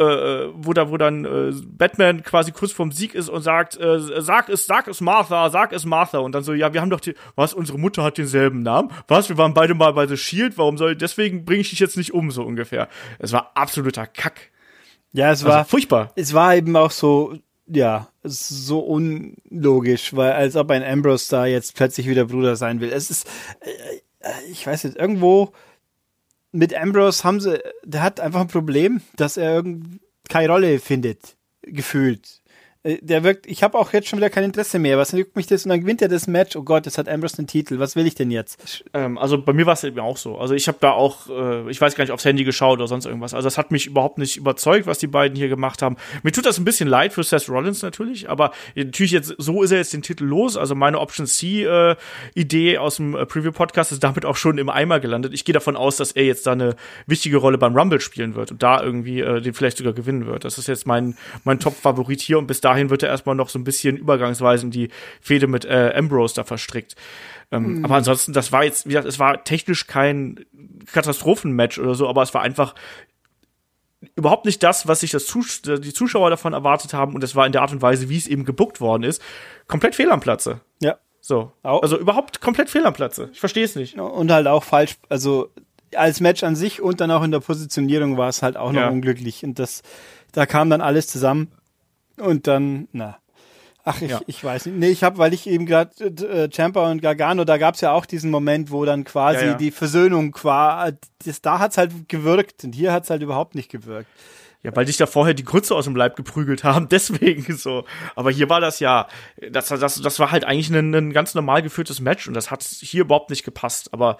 äh, wo da wo dann äh, Batman quasi kurz vorm Sieg ist und sagt äh, sag es sag es Martha sag es Martha. Und dann so ja wir haben doch die was unsere Mutter hat denselben Namen? Was wir waren beide mal bei The Shield warum soll deswegen bringe ich dich jetzt nicht um so ungefähr. Es war absoluter Kack. Ja, es also war, furchtbar. es war eben auch so, ja, so unlogisch, weil als ob ein Ambrose da jetzt plötzlich wieder Bruder sein will. Es ist, äh, äh, ich weiß nicht, irgendwo mit Ambrose haben sie, der hat einfach ein Problem, dass er irgend keine Rolle findet, gefühlt. Äh, Der wirkt, ich habe auch jetzt schon wieder kein Interesse mehr. Was juckt mich das? Und dann gewinnt er das Match. Oh Gott, das hat Ambrose den Titel. Was will ich denn jetzt? Ähm, also bei mir war es eben auch so. Also ich habe da auch, äh, ich weiß gar nicht, aufs Handy geschaut oder sonst irgendwas. Also das hat mich überhaupt nicht überzeugt, was die beiden hier gemacht haben. Mir tut das ein bisschen leid für Seth Rollins natürlich, aber natürlich jetzt, so ist er jetzt den Titel los. Also meine Option C-Idee aus dem äh, Preview-Podcast ist damit auch schon im Eimer gelandet. Ich gehe davon aus, dass er jetzt da eine wichtige Rolle beim Rumble spielen wird und da irgendwie äh, den vielleicht sogar gewinnen wird. Das ist jetzt mein, mein Top-Favorit hier und bis dahin wird er erstmal noch so ein bisschen übergangsweise in die Fehde mit äh, Ambrose da verstrickt. Ähm, Aber ansonsten, das war jetzt, wie gesagt, es war technisch kein Katastrophenmatch oder so, aber es war einfach überhaupt nicht das, was sich das Zus die Zuschauer davon erwartet haben und es war in der Art und Weise, wie es eben gebuckt worden ist, komplett fehl am Platze. Ja. So. Also überhaupt komplett fehl am Platze. Ich verstehe es nicht. Und halt auch falsch, also als Match an sich und dann auch in der Positionierung war es halt auch noch Ja. unglücklich. Und das, da kam dann alles zusammen. Und dann, na. Ach, ich, Ja. ich weiß nicht. Nee, ich habe, weil ich eben gerade äh, Champa und Gargano, da gab's ja auch diesen Moment, wo dann quasi Ja, ja. die Versöhnung qua, das, da hat's halt gewirkt und hier hat's halt überhaupt nicht gewirkt. Ja, weil dich da vorher die Grütze aus dem Leib geprügelt haben, deswegen so. Aber hier war das ja, das, das, das war halt eigentlich ein, ein ganz normal geführtes Match und das hat hier überhaupt nicht gepasst. Aber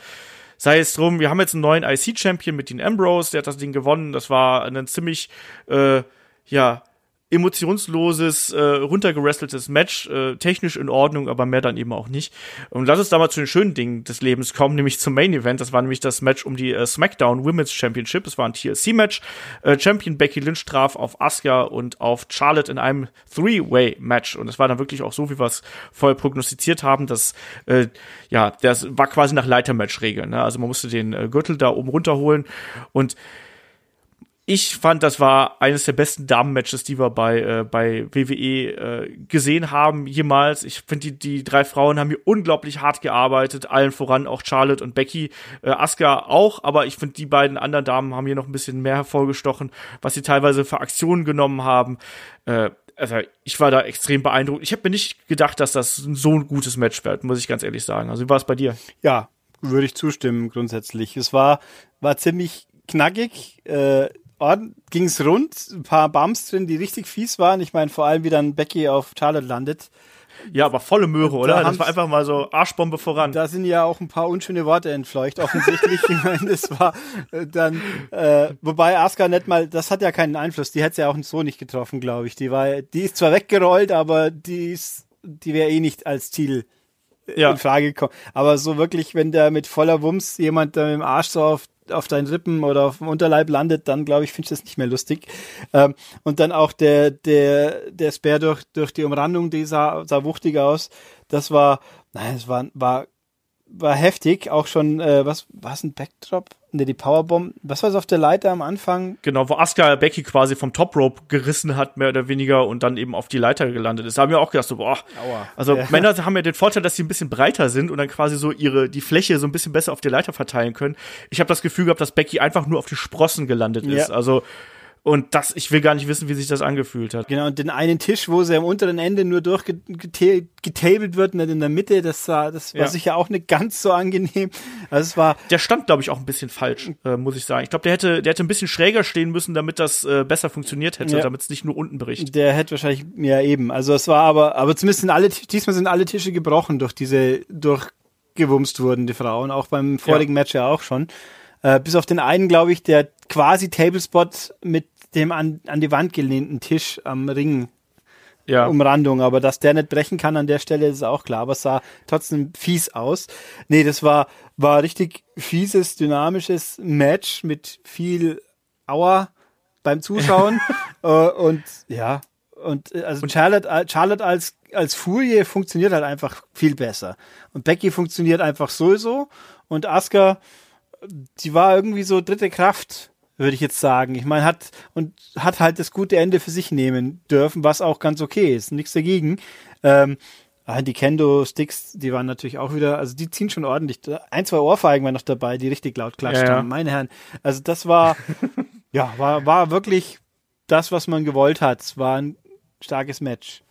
sei es drum, wir haben jetzt einen neuen IC-Champion mit Dean Ambrose, der hat das Ding gewonnen. Das war ein ziemlich, äh, ja, emotionsloses, äh, runtergerasteltes Match, äh, technisch in Ordnung, aber mehr dann eben auch nicht. Und lass uns da mal zu den schönen Dingen des Lebens kommen, nämlich zum Main Event. Das war nämlich das Match um die äh, SmackDown Women's Championship. Es war ein TLC-Match. Äh, Champion Becky Lynch traf auf Asuka und auf Charlotte in einem Three-Way-Match. Und es war dann wirklich auch so, wie wir es vorher prognostiziert haben, dass, äh, ja, das war quasi nach Leitermatch-Regeln. Ne? Also man musste den äh, Gürtel da oben runterholen und ich fand, das war eines der besten Damen-Matches, die wir bei, äh, bei WWE äh, gesehen haben jemals. Ich finde, die, die drei Frauen haben hier unglaublich hart gearbeitet, allen voran auch Charlotte und Becky, äh, Asuka auch, aber ich finde, die beiden anderen Damen haben hier noch ein bisschen mehr hervorgestochen, was sie teilweise für Aktionen genommen haben. Äh, also ich war da extrem beeindruckt. Ich habe mir nicht gedacht, dass das so ein gutes Match wird, muss ich ganz ehrlich sagen. Also wie war es bei dir? Ja, würde ich zustimmen grundsätzlich. Es war, war ziemlich knackig. Äh, ging es rund, ein paar Bumps drin, die richtig fies waren. Ich meine, vor allem, wie dann Becky auf Charlotte landet. Ja, aber volle Möhre, oder? Da das war einfach mal so Arschbombe voran. Da sind ja auch ein paar unschöne Worte entfleucht, offensichtlich. ich meine, das war äh, dann, äh, wobei Asuka nicht mal, das hat ja keinen Einfluss. Die hätte ja auch so nicht getroffen, glaube ich. Die war, die ist zwar weggerollt, aber die ist, die wäre eh nicht als Ziel äh, ja. in Frage gekommen. Aber so wirklich, wenn der mit voller Wumms jemand da mit dem Arsch so auf auf deinen Rippen oder auf dem Unterleib landet, dann glaube ich, finde ich das nicht mehr lustig. Ähm, und dann auch der, der, der Speer durch, durch die Umrandung, die sah, sah wuchtig aus. Das war, nein, es war, war, war heftig. Auch schon, äh, was, was ein Backdrop? Ne, die Powerbomb. Was war es auf der Leiter am Anfang? Genau, wo Asuka Becky quasi vom Top Rope gerissen hat, mehr oder weniger, und dann eben auf die Leiter gelandet ist. Da haben wir auch gedacht, so, boah. Aua. Also ja. Männer haben ja den Vorteil, dass sie ein bisschen breiter sind und dann quasi so ihre, die Fläche so ein bisschen besser auf die Leiter verteilen können. Ich habe das Gefühl gehabt, dass Becky einfach nur auf die Sprossen gelandet ist. Ja. Also und das, ich will gar nicht wissen, wie sich das angefühlt hat. Genau, und den einen Tisch, wo sie am unteren Ende nur durchgetabelt wird, nicht in der Mitte, das war, das war ja. sicher auch nicht ganz so angenehm. Also es war. Der stand, glaube ich, auch ein bisschen falsch, äh, muss ich sagen. Ich glaube, der hätte, der hätte ein bisschen schräger stehen müssen, damit das äh, besser funktioniert hätte, ja. damit es nicht nur unten bricht. Der hätte wahrscheinlich, ja eben. Also es war aber, aber zumindest sind alle, diesmal sind alle Tische gebrochen durch diese, durchgewumst wurden, die Frauen, auch beim vorigen ja. Match ja auch schon. Äh, bis auf den einen, glaube ich, der quasi Tablespot mit dem an, an die Wand gelehnten Tisch am Ring. Ja. Umrandung, aber dass der nicht brechen kann an der Stelle, ist auch klar, aber es sah trotzdem fies aus. Nee, das war, war richtig fieses, dynamisches Match mit viel Aua beim Zuschauen. Äh, und ja, und äh, also und Charlotte, äh, Charlotte als, als Furie funktioniert halt einfach viel besser. Und Becky funktioniert einfach sowieso und Asuka, die war irgendwie so dritte Kraft würde ich jetzt sagen. Ich meine, hat und hat halt das gute Ende für sich nehmen dürfen, was auch ganz okay ist. Nichts dagegen. Ähm, die Kendo-Sticks, die waren natürlich auch wieder, also die ziehen schon ordentlich. Ein, zwei Ohrfeigen waren noch dabei, die richtig laut klatscht ja, ja. haben. Meine Herren. Also das war, ja, war, war wirklich das, was man gewollt hat. Es war ein starkes Match.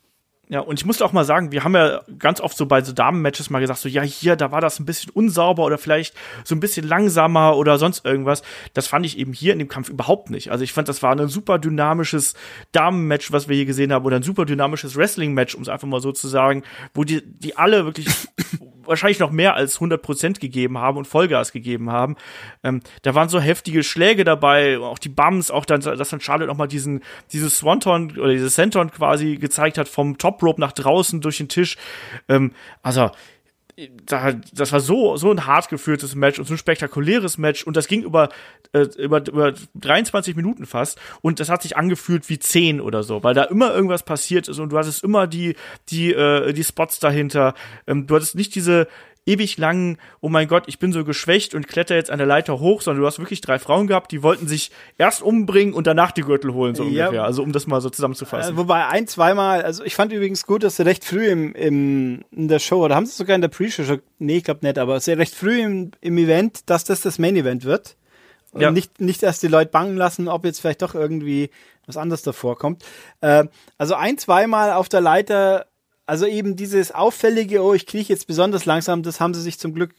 Ja, und ich musste auch mal sagen, wir haben ja ganz oft so bei so Damen-Matches mal gesagt, so, ja, hier, da war das ein bisschen unsauber oder vielleicht so ein bisschen langsamer oder sonst irgendwas. Das fand ich eben hier in dem Kampf überhaupt nicht. Also ich fand, das war ein super dynamisches Damen-Match, was wir hier gesehen haben, oder ein super dynamisches Wrestling-Match, um es einfach mal so zu sagen, wo die, die alle wirklich wahrscheinlich noch mehr als 100 Prozent gegeben haben und Vollgas gegeben haben. Ähm, da waren so heftige Schläge dabei, auch die Bums, auch dann, dass dann Charlotte auch mal diesen, dieses Swanton oder dieses Senton quasi gezeigt hat vom Top Rope nach draußen durch den Tisch. Ähm, also, das war so so ein hart geführtes Match und so ein spektakuläres Match und das ging über äh, über über 23 Minuten fast und das hat sich angefühlt wie 10 oder so, weil da immer irgendwas passiert ist und du hattest immer die die äh, die Spots dahinter. Ähm, du hattest nicht diese ewig langen, oh mein Gott, ich bin so geschwächt und kletter jetzt an der Leiter hoch, sondern du hast wirklich drei Frauen gehabt, die wollten sich erst umbringen und danach die Gürtel holen, so ja, ungefähr. Also um das mal so zusammenzufassen. Äh, wobei ein, zweimal, also ich fand übrigens gut, dass sie recht früh im, im, in der Show, oder haben sie sogar in der Pre-Show, nee, ich glaube nicht, aber sehr recht früh im, im Event, dass das das Main-Event wird. Und ja. nicht, nicht erst die Leute bangen lassen, ob jetzt vielleicht doch irgendwie was anderes davor kommt. Äh, also ein, zweimal auf der Leiter also eben dieses auffällige, oh, ich kriege jetzt besonders langsam, das haben sie sich zum Glück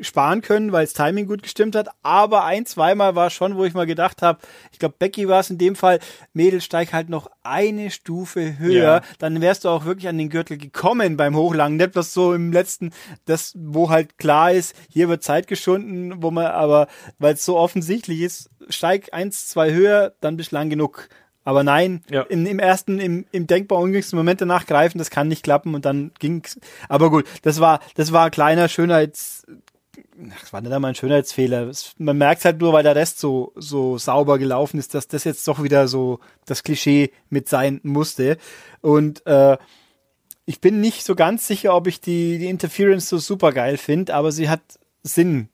sparen können, weil das Timing gut gestimmt hat. Aber ein, zweimal war schon, wo ich mal gedacht habe, ich glaube, Becky war es in dem Fall, Mädel steig halt noch eine Stufe höher, ja. dann wärst du auch wirklich an den Gürtel gekommen beim Hochlangen. Nicht bloß so im letzten, das, wo halt klar ist, hier wird Zeit geschunden, wo man aber, weil es so offensichtlich ist, steig eins, zwei höher, dann bist lang genug Aber nein, ja. im, im ersten, im, im denkbar ungünstigsten Moment danach greifen, das kann nicht klappen und dann ging's. Aber gut, das war, das war ein kleiner Schönheits, das war nicht einmal ein Schönheitsfehler. Man merkt halt nur, weil der Rest so, so sauber gelaufen ist, dass das jetzt doch wieder so das Klischee mit sein musste. Und äh, ich bin nicht so ganz sicher, ob ich die, die Interference so super geil finde, aber sie hat Sinn.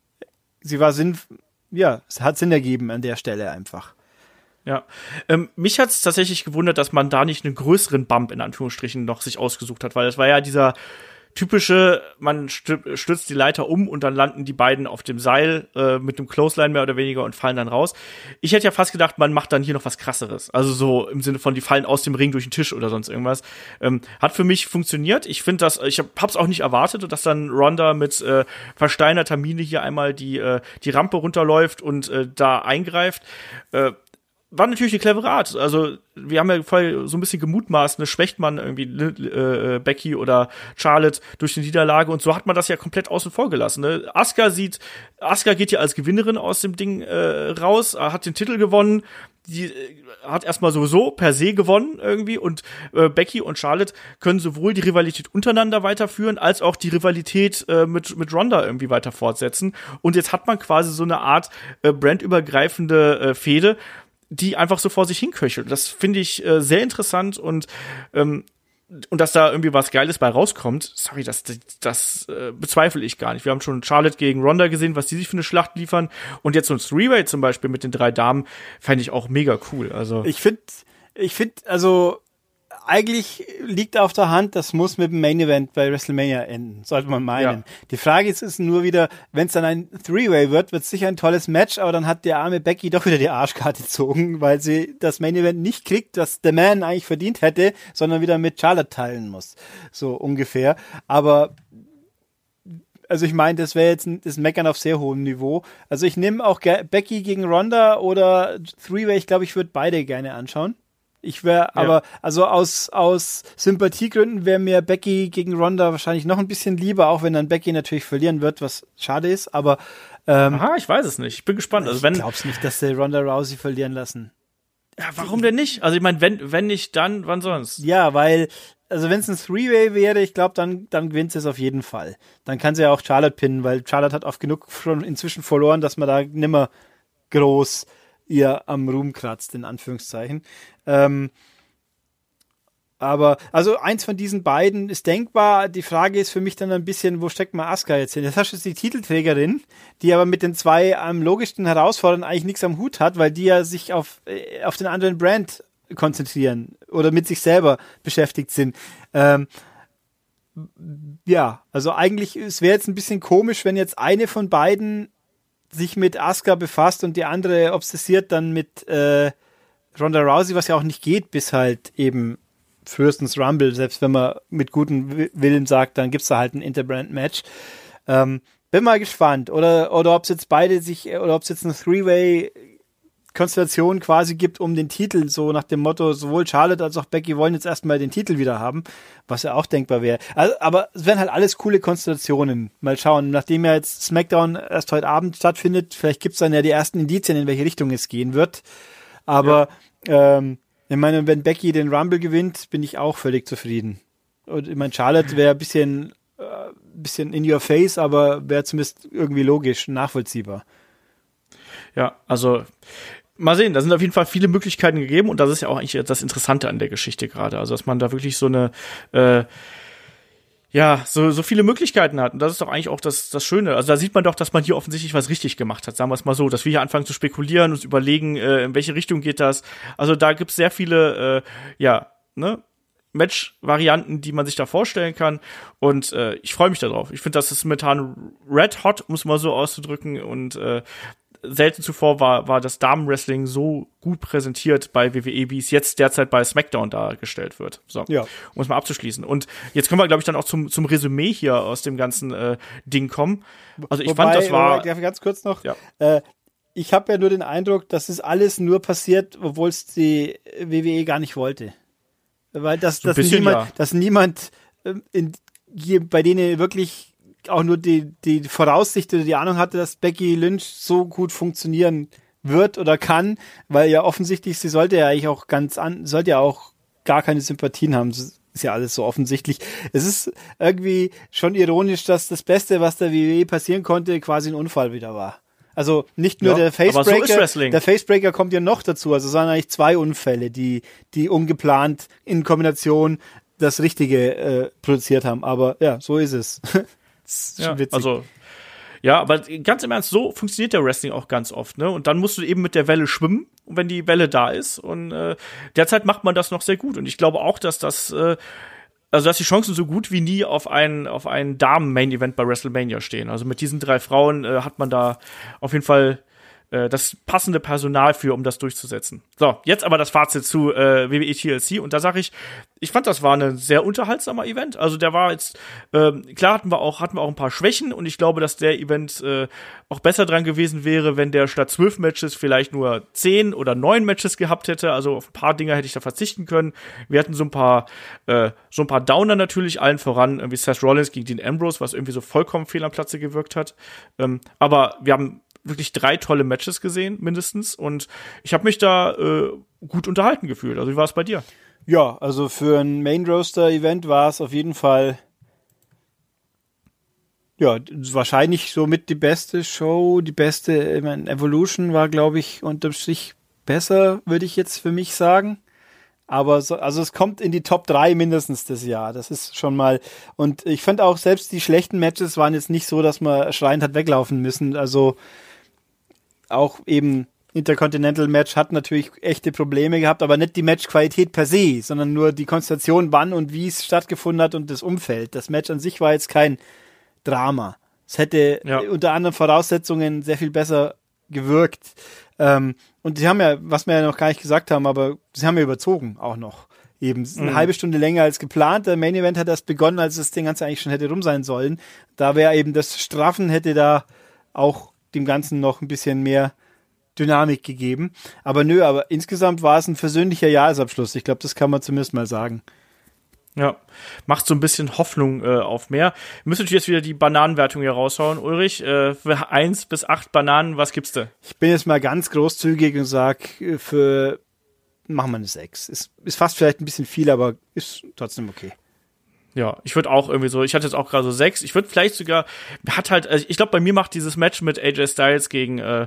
Sie war Sinn, ja, es hat Sinn ergeben an der Stelle einfach. Ja, ähm, mich hat es tatsächlich gewundert, dass man da nicht einen größeren Bump in Anführungsstrichen noch sich ausgesucht hat, weil das war ja dieser typische, man stürzt die Leiter um und dann landen die beiden auf dem Seil äh, mit einem Clothesline mehr oder weniger und fallen dann raus. Ich hätte ja fast gedacht, man macht dann hier noch was krasseres. Also so im Sinne von, die fallen aus dem Ring durch den Tisch oder sonst irgendwas. Ähm, hat für mich funktioniert. Ich finde das, ich hab, hab's auch nicht erwartet, dass dann Ronda mit äh, versteinerter Mine hier einmal die, äh, die Rampe runterläuft und äh, da eingreift. Äh, war natürlich eine clevere Art. Also, wir haben ja voll so ein bisschen gemutmaßt, ne, schwächt man irgendwie äh, Becky oder Charlotte durch die Niederlage und so hat man das ja komplett außen vor gelassen. Ne? Asuka sieht, Asuka geht ja als Gewinnerin aus dem Ding äh, raus, hat den Titel gewonnen, die äh, hat erstmal sowieso per se gewonnen irgendwie und äh, Becky und Charlotte können sowohl die Rivalität untereinander weiterführen, als auch die Rivalität äh, mit, mit Ronda irgendwie weiter fortsetzen. Und jetzt hat man quasi so eine Art äh, brandübergreifende äh, Fehde, die einfach so vor sich hinköchelt. Das finde ich äh, sehr interessant und ähm, und dass da irgendwie was Geiles bei rauskommt, sorry, das, das, das äh, bezweifle ich gar nicht. Wir haben schon Charlotte gegen Ronda gesehen, was die sich für eine Schlacht liefern. Und jetzt so ein Three-Way zum Beispiel mit den drei Damen, fände ich auch mega cool. Also ich finde, ich finde, also eigentlich liegt auf der Hand, das muss mit dem Main Event bei WrestleMania enden, sollte man meinen. Ja. Die Frage ist, ist nur wieder, wenn es dann ein Three-Way wird, wird es sicher ein tolles Match, aber dann hat der arme Becky doch wieder die Arschkarte gezogen, weil sie das Main Event nicht kriegt, das The Man eigentlich verdient hätte, sondern wieder mit Charlotte teilen muss. So ungefähr. Aber also ich meine, das wäre jetzt ein, das Meckern auf sehr hohem Niveau. Also ich nehme auch Becky gegen Ronda oder Three-Way, ich glaube, ich würde beide gerne anschauen. Ich wäre, ja. aber also aus, aus Sympathiegründen wäre mir Becky gegen Ronda wahrscheinlich noch ein bisschen lieber, auch wenn dann Becky natürlich verlieren wird, was schade ist, aber ähm, Aha, ich weiß es nicht. Ich bin gespannt. Also wenn, ich glaub's nicht, dass sie Ronda Rousey verlieren lassen. Ja, warum denn nicht? Also ich meine, wenn, wenn nicht, dann, wann sonst? Ja, weil, also wenn es ein Three-Way wäre, ich glaube, dann, dann gewinnt sie es auf jeden Fall. Dann kann sie ja auch Charlotte pinnen, weil Charlotte hat oft genug schon inzwischen verloren, dass man da nimmer groß ihr am Ruhm kratzt, in Anführungszeichen. Ähm, aber, also eins von diesen beiden ist denkbar. Die Frage ist für mich dann ein bisschen, wo steckt man Asuka jetzt hin? Jetzt hast du jetzt die Titelträgerin, die aber mit den zwei am logischsten Herausfordernden eigentlich nichts am Hut hat, weil die ja sich auf, äh, auf den anderen Brand konzentrieren oder mit sich selber beschäftigt sind. Ähm, ja, also eigentlich, es wäre jetzt ein bisschen komisch, wenn jetzt eine von beiden sich mit Asuka befasst und die andere obsessiert dann mit äh, Ronda Rousey, was ja auch nicht geht, bis halt eben frühestens Rumble, selbst wenn man mit gutem Willen sagt, dann gibt's da halt ein Interbrand-Match. Ähm, bin mal gespannt. Oder, oder ob es jetzt beide sich, oder ob es jetzt eine Three-Way Konstellation quasi gibt um den Titel, so nach dem Motto, sowohl Charlotte als auch Becky wollen jetzt erstmal den Titel wieder haben, was ja auch denkbar wäre. Also, aber es wären halt alles coole Konstellationen. Mal schauen, nachdem ja jetzt SmackDown erst heute Abend stattfindet, vielleicht gibt's dann ja die ersten Indizien, in welche Richtung es gehen wird. Aber ja. ähm, ich meine, wenn Becky den Rumble gewinnt, bin ich auch völlig zufrieden. Und ich meine, Charlotte wäre ein bisschen, äh, bisschen in your face, aber wäre zumindest irgendwie logisch, nachvollziehbar. Ja, also mal sehen, da sind auf jeden Fall viele Möglichkeiten gegeben und das ist ja auch eigentlich das Interessante an der Geschichte gerade. Also, dass man da wirklich so eine, äh, ja, so, so viele Möglichkeiten hat. Und das ist doch eigentlich auch das, das Schöne. Also da sieht man doch, dass man hier offensichtlich was richtig gemacht hat. Sagen wir es mal so, dass wir hier anfangen zu spekulieren, uns überlegen, äh, in welche Richtung geht das. Also da gibt's sehr viele, äh, ja, ne, Match-Varianten, die man sich da vorstellen kann. Und äh, ich freue mich darauf. Ich finde, das ist momentan red hot, muss man so auszudrücken. Und äh, selten zuvor war, war das Damenwrestling so gut präsentiert bei WWE, wie es jetzt derzeit bei SmackDown dargestellt wird. So, ja. um es mal abzuschließen. Und jetzt können wir, glaube ich, dann auch zum, zum Resümee hier aus dem ganzen äh, Ding kommen. Also ich Wobei, fand, das war. Darf ich ganz kurz noch? Ja. Äh, ich habe ja nur den Eindruck, dass es alles nur passiert, obwohl es die WWE gar nicht wollte. Weil das, so dass, niemand, ja. dass niemand ähm, in, hier bei denen wirklich auch nur die, die Voraussicht oder die Ahnung hatte, dass Becky Lynch so gut funktionieren wird oder kann, weil ja offensichtlich, sie sollte ja eigentlich auch ganz an, sollte ja auch gar keine Sympathien haben. Das ist ja alles so offensichtlich. Es ist irgendwie schon ironisch, dass das Beste, was der WWE passieren konnte, quasi ein Unfall wieder war. Also nicht nur ja, der Facebreaker, so der Facebreaker kommt ja noch dazu. Also es waren eigentlich zwei Unfälle, die, die ungeplant in Kombination das Richtige äh, produziert haben. Aber ja, so ist es. ist ja, also ja, aber ganz im Ernst, so funktioniert der Wrestling auch ganz oft, ne? Und dann musst du eben mit der Welle schwimmen, wenn die Welle da ist. Und äh, derzeit macht man das noch sehr gut. Und ich glaube auch, dass das äh, also dass die Chancen so gut wie nie auf ein auf ein Damen-Main-Event bei WrestleMania stehen. Also mit diesen drei Frauen äh, hat man da auf jeden Fall äh, das passende Personal für, um das durchzusetzen. So, jetzt aber das Fazit zu äh, WWE TLC und da sage ich, ich fand, das war ein sehr unterhaltsamer Event. Also der war jetzt äh, klar hatten wir auch hatten wir auch ein paar Schwächen und ich glaube, dass der Event äh, auch besser dran gewesen wäre, wenn der statt zwölf Matches vielleicht nur zehn oder neun Matches gehabt hätte. Also auf ein paar Dinge hätte ich da verzichten können. Wir hatten so ein paar äh, so ein paar Downer natürlich allen voran, wie Seth Rollins gegen Dean Ambrose, was irgendwie so vollkommen fehl am Platze gewirkt hat. Ähm, aber wir haben wirklich drei tolle Matches gesehen, mindestens. Und ich habe mich da äh, gut unterhalten gefühlt. Also wie war es bei dir? Ja, also für ein Main Roaster Event war es auf jeden Fall ja, wahrscheinlich somit die beste Show, die beste, ich meine, Evolution war, glaube ich, unterm Strich besser, würde ich jetzt für mich sagen. Aber so, also es kommt in die Top 3 mindestens das Jahr. Das ist schon mal. Und ich fand auch selbst die schlechten Matches waren jetzt nicht so, dass man schreiend hat weglaufen müssen. Also auch eben Intercontinental Match hat natürlich echte Probleme gehabt, aber nicht die Matchqualität per se, sondern nur die Konstellation, wann und wie es stattgefunden hat und das Umfeld. Das Match an sich war jetzt kein Drama. Es hätte ja. unter anderen Voraussetzungen sehr viel besser gewirkt. Ähm, und sie haben ja, was wir ja noch gar nicht gesagt haben, aber sie haben ja überzogen auch noch. Eben eine mhm. halbe Stunde länger als geplant. Der Main Event hat erst begonnen, als das Ding Ganze eigentlich schon hätte rum sein sollen. Da wäre eben das Straffen hätte da auch dem Ganzen noch ein bisschen mehr Dynamik gegeben. Aber nö, aber insgesamt war es ein versöhnlicher Jahresabschluss. Ich glaube, das kann man zumindest mal sagen. Ja, macht so ein bisschen Hoffnung äh, auf mehr. Wir müssen natürlich jetzt wieder die Bananenwertung hier raushauen. Ulrich, äh, für eins bis acht Bananen, was gibst du? Ich bin jetzt mal ganz großzügig und sag äh, für machen wir eine sechs. Ist, ist fast vielleicht ein bisschen viel, aber ist trotzdem okay. Ja, ich würde auch irgendwie so, ich hatte jetzt auch gerade so sechs. Ich würde vielleicht sogar, hat halt, also ich glaube, bei mir macht dieses Match mit AJ Styles gegen, äh,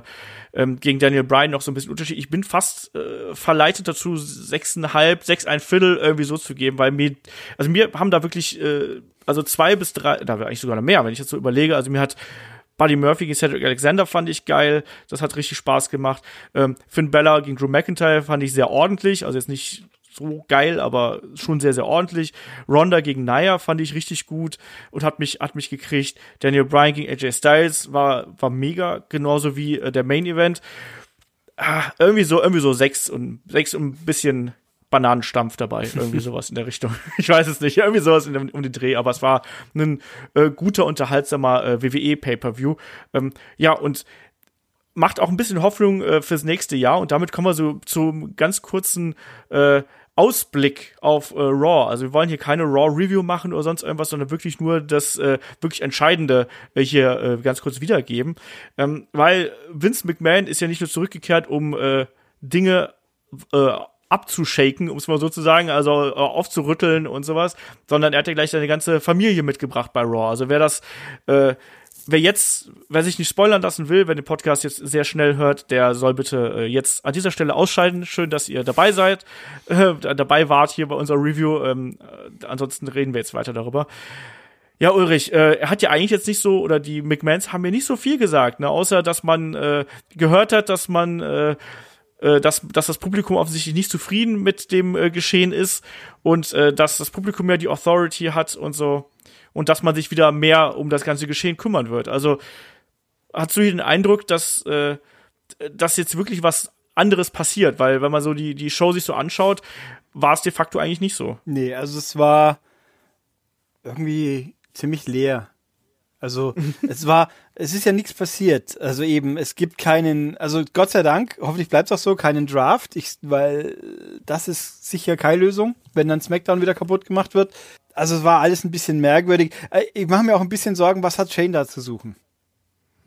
ähm, gegen Daniel Bryan noch so ein bisschen Unterschied. Ich bin fast äh, verleitet dazu, sechseinhalb, sechs, ein Viertel irgendwie so zu geben, weil mir, also mir haben da wirklich, äh, also zwei bis drei, da wäre eigentlich sogar noch mehr, wenn ich jetzt so überlege. Also mir hat Buddy Murphy gegen Cedric Alexander fand ich geil. Das hat richtig Spaß gemacht. Ähm, Finn Bella gegen Drew McIntyre fand ich sehr ordentlich. Also jetzt nicht so geil, aber schon sehr, sehr ordentlich. Ronda gegen Naya fand ich richtig gut und hat mich, hat mich gekriegt. Daniel Bryan gegen AJ Styles war, war mega, genauso wie äh, der Main Event. Ah, irgendwie so, irgendwie so sechs und sechs und ein bisschen Bananenstampf dabei, irgendwie sowas in der Richtung. Ich weiß es nicht, irgendwie sowas dem, um den Dreh, aber es war ein äh, guter, unterhaltsamer äh, WWE Pay-per-View. Ähm, ja, und macht auch ein bisschen Hoffnung äh, fürs nächste Jahr und damit kommen wir so zum ganz kurzen äh, Ausblick auf äh, Raw. Also wir wollen hier keine Raw-Review machen oder sonst irgendwas, sondern wirklich nur das äh, wirklich Entscheidende äh, hier äh, ganz kurz wiedergeben. Ähm, weil Vince McMahon ist ja nicht nur zurückgekehrt, um äh, Dinge äh, abzushaken, um es mal so zu sagen, also äh, aufzurütteln und sowas, sondern er hat ja gleich seine ganze Familie mitgebracht bei Raw. Also wer das äh, wer jetzt, wer sich nicht spoilern lassen will, wenn den Podcast jetzt sehr schnell hört, der soll bitte äh, jetzt an dieser Stelle ausschalten. Schön, dass ihr dabei seid, äh, dabei wart hier bei unserer Review. Ähm, äh, ansonsten reden wir jetzt weiter darüber. Ja, Ulrich, äh, er hat ja eigentlich jetzt nicht so, oder die McMahons haben ja nicht so viel gesagt, ne, außer dass man äh, gehört hat, dass man äh, äh, dass, dass das Publikum offensichtlich nicht zufrieden mit dem äh, Geschehen ist und äh, dass das Publikum ja die Authority hat und so und dass man sich wieder mehr um das ganze Geschehen kümmern wird. Also hast du den Eindruck, dass, äh, dass jetzt wirklich was anderes passiert? Weil wenn man so die, die Show sich so anschaut, war es de facto eigentlich nicht so. Nee, also es war irgendwie ziemlich leer. Also es war, es ist ja nichts passiert. Also eben, es gibt keinen, also Gott sei Dank, hoffentlich bleibt es auch so, keinen Draft, ich, weil das ist sicher keine Lösung, wenn dann SmackDown wieder kaputt gemacht wird. Also es war alles ein bisschen merkwürdig. Äh, ich mache mir auch ein bisschen Sorgen, was hat Shane da zu suchen?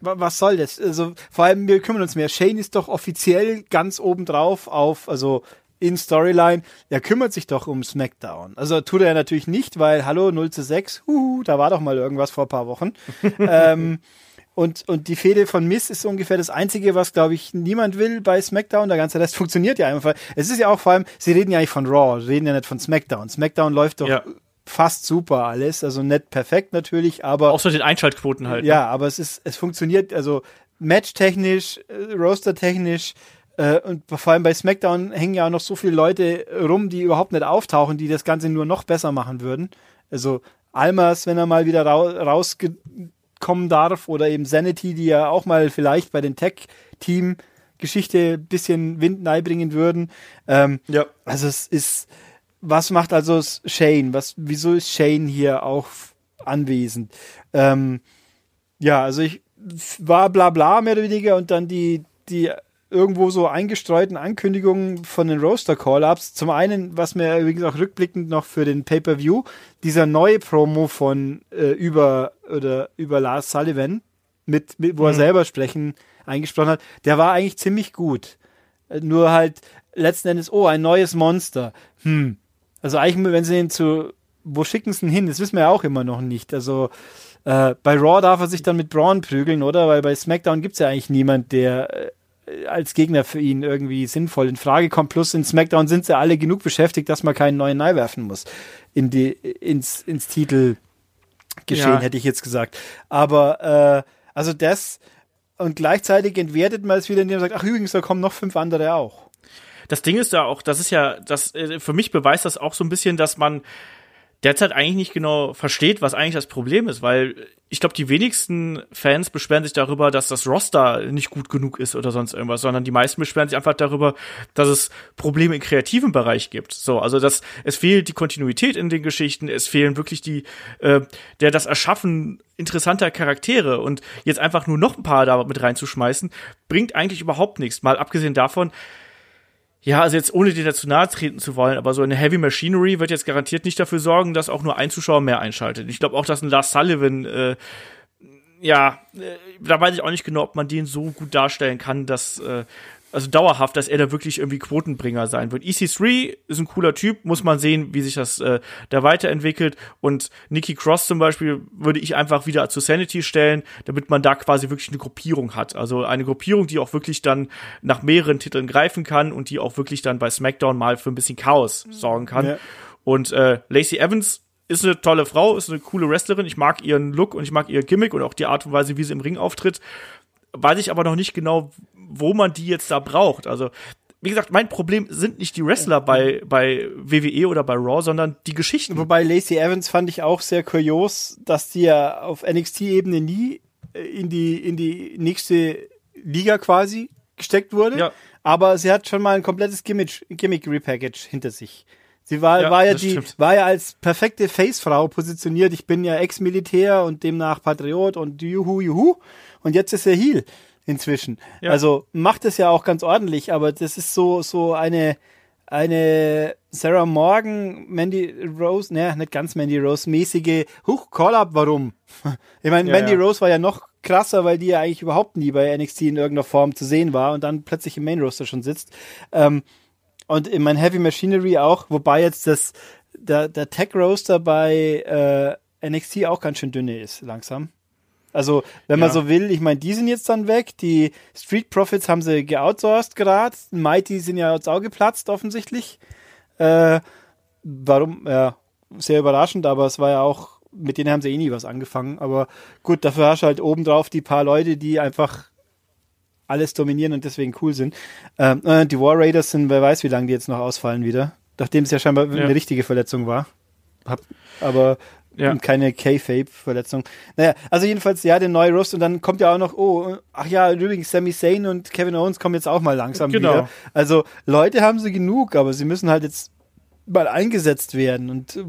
was soll das? Also vor allem wir kümmern uns mehr. Shane ist doch offiziell ganz oben drauf auf, also in Storyline, er kümmert sich doch um SmackDown. Also tut er natürlich nicht, weil hallo 0 zu 6, huhu, da war doch mal irgendwas vor ein paar Wochen. ähm, und, und die Fehde von Miss ist ungefähr das Einzige, was, glaube ich, niemand will bei SmackDown. Der ganze Rest funktioniert ja einfach. Es ist ja auch vor allem, sie reden ja eigentlich von Raw, reden ja nicht von SmackDown. SmackDown läuft doch ja. fast super alles. Also nicht perfekt natürlich, aber. Auch so den Einschaltquoten halt. Ja, ne? aber es ist, es funktioniert, also matchtechnisch, äh, roastertechnisch, äh, und vor allem bei SmackDown hängen ja auch noch so viele Leute rum, die überhaupt nicht auftauchen, die das Ganze nur noch besser machen würden. Also Almas, wenn er mal wieder ra rauskommen darf, oder eben Sanity, die ja auch mal vielleicht bei den Tech-Team Geschichte ein bisschen Wind bringen würden. Ähm, ja. Also es ist, was macht also Shane? Was, wieso ist Shane hier auch anwesend? Ähm, ja, also ich war bla bla mehr oder weniger und dann die, die irgendwo so eingestreuten Ankündigungen von den Roaster-Call-Ups. Zum einen, was mir übrigens auch rückblickend noch für den Pay-Per-View, dieser neue Promo von äh, über oder über Lars Sullivan, mit, mit wo mhm. er selber sprechen eingesprochen hat, der war eigentlich ziemlich gut. Nur halt letzten Endes, oh, ein neues Monster. Hm. Also eigentlich, wenn sie ihn zu, wo schicken sie ihn hin? Das wissen wir ja auch immer noch nicht. Also äh, bei Raw darf er sich dann mit Braun prügeln, oder? Weil bei SmackDown gibt es ja eigentlich niemand, der äh, als Gegner für ihn irgendwie sinnvoll in Frage kommt. Plus in SmackDown sind sie alle genug beschäftigt, dass man keinen neuen Neu werfen muss in die, ins, ins Titelgeschehen, ja. hätte ich jetzt gesagt. Aber äh, also das und gleichzeitig entwertet man es wieder, indem man sagt, ach übrigens, da kommen noch fünf andere auch. Das Ding ist ja auch, das ist ja, das äh, für mich beweist das auch so ein bisschen, dass man derzeit eigentlich nicht genau versteht, was eigentlich das Problem ist, weil ich glaube, die wenigsten Fans beschweren sich darüber, dass das Roster nicht gut genug ist oder sonst irgendwas, sondern die meisten beschweren sich einfach darüber, dass es Probleme im kreativen Bereich gibt. So, also dass es fehlt die Kontinuität in den Geschichten, es fehlen wirklich die, äh, der das Erschaffen interessanter Charaktere und jetzt einfach nur noch ein paar da mit reinzuschmeißen, bringt eigentlich überhaupt nichts. Mal abgesehen davon, ja, also jetzt ohne dir dazu nahe treten zu wollen, aber so eine Heavy Machinery wird jetzt garantiert nicht dafür sorgen, dass auch nur ein Zuschauer mehr einschaltet. Ich glaube auch, dass ein Lars Sullivan, äh, ja, äh, da weiß ich auch nicht genau, ob man den so gut darstellen kann, dass äh, also dauerhaft, dass er da wirklich irgendwie Quotenbringer sein wird. EC3 ist ein cooler Typ, muss man sehen, wie sich das äh, da weiterentwickelt. Und Nikki Cross zum Beispiel würde ich einfach wieder zu Sanity stellen, damit man da quasi wirklich eine Gruppierung hat. Also eine Gruppierung, die auch wirklich dann nach mehreren Titeln greifen kann und die auch wirklich dann bei SmackDown mal für ein bisschen Chaos sorgen kann. Ja. Und äh, Lacey Evans ist eine tolle Frau, ist eine coole Wrestlerin. Ich mag ihren Look und ich mag ihr Gimmick und auch die Art und Weise, wie sie im Ring auftritt. Weiß ich aber noch nicht genau, wo man die jetzt da braucht. Also, wie gesagt, mein Problem sind nicht die Wrestler bei, bei WWE oder bei Raw, sondern die Geschichten. Wobei Lacey Evans fand ich auch sehr kurios, dass die ja auf NXT-Ebene nie äh, in die, in die nächste Liga quasi gesteckt wurde. Ja. Aber sie hat schon mal ein komplettes Gimmick, Gimmick Repackage hinter sich. Sie war ja, war ja die, stimmt. war ja als perfekte Face-Frau positioniert. Ich bin ja Ex-Militär und demnach Patriot und juhu, juhu. Und jetzt ist er Heal inzwischen. Ja. Also macht es ja auch ganz ordentlich, aber das ist so, so eine, eine Sarah Morgan, Mandy Rose, ne, nicht ganz Mandy Rose, mäßige, huch, Call-Up, warum? Ich meine, ja, Mandy. Rose war ja noch krasser, weil die ja eigentlich überhaupt nie bei NXT in irgendeiner Form zu sehen war und dann plötzlich im Main Roster schon sitzt. Ähm, und in mein Heavy Machinery auch, wobei jetzt das, der, der Tech Roaster bei äh, NXT auch ganz schön dünne ist, langsam. Also, wenn ja. man so will, ich meine, die sind jetzt dann weg. Die Street Profits haben sie geoutsourced gerade. Mighty sind ja ins Auge geplatzt, offensichtlich. Äh, warum? Ja, sehr überraschend, aber es war ja auch, mit denen haben sie eh nie was angefangen. Aber gut, dafür hast du halt obendrauf die paar Leute, die einfach alles dominieren und deswegen cool sind. Ähm, äh, die War Raiders sind, wer weiß, wie lange die jetzt noch ausfallen wieder. Nachdem es ja scheinbar ja. eine richtige Verletzung war. Hab, aber ja. Und keine K-Fape-Verletzung. Naja, also jedenfalls, ja, der neue Rost und dann kommt ja auch noch, oh, ach ja, übrigens, Sami Zayn und Kevin Owens kommen jetzt auch mal langsam genau. wieder. Also Leute haben sie genug, aber sie müssen halt jetzt mal eingesetzt werden. Und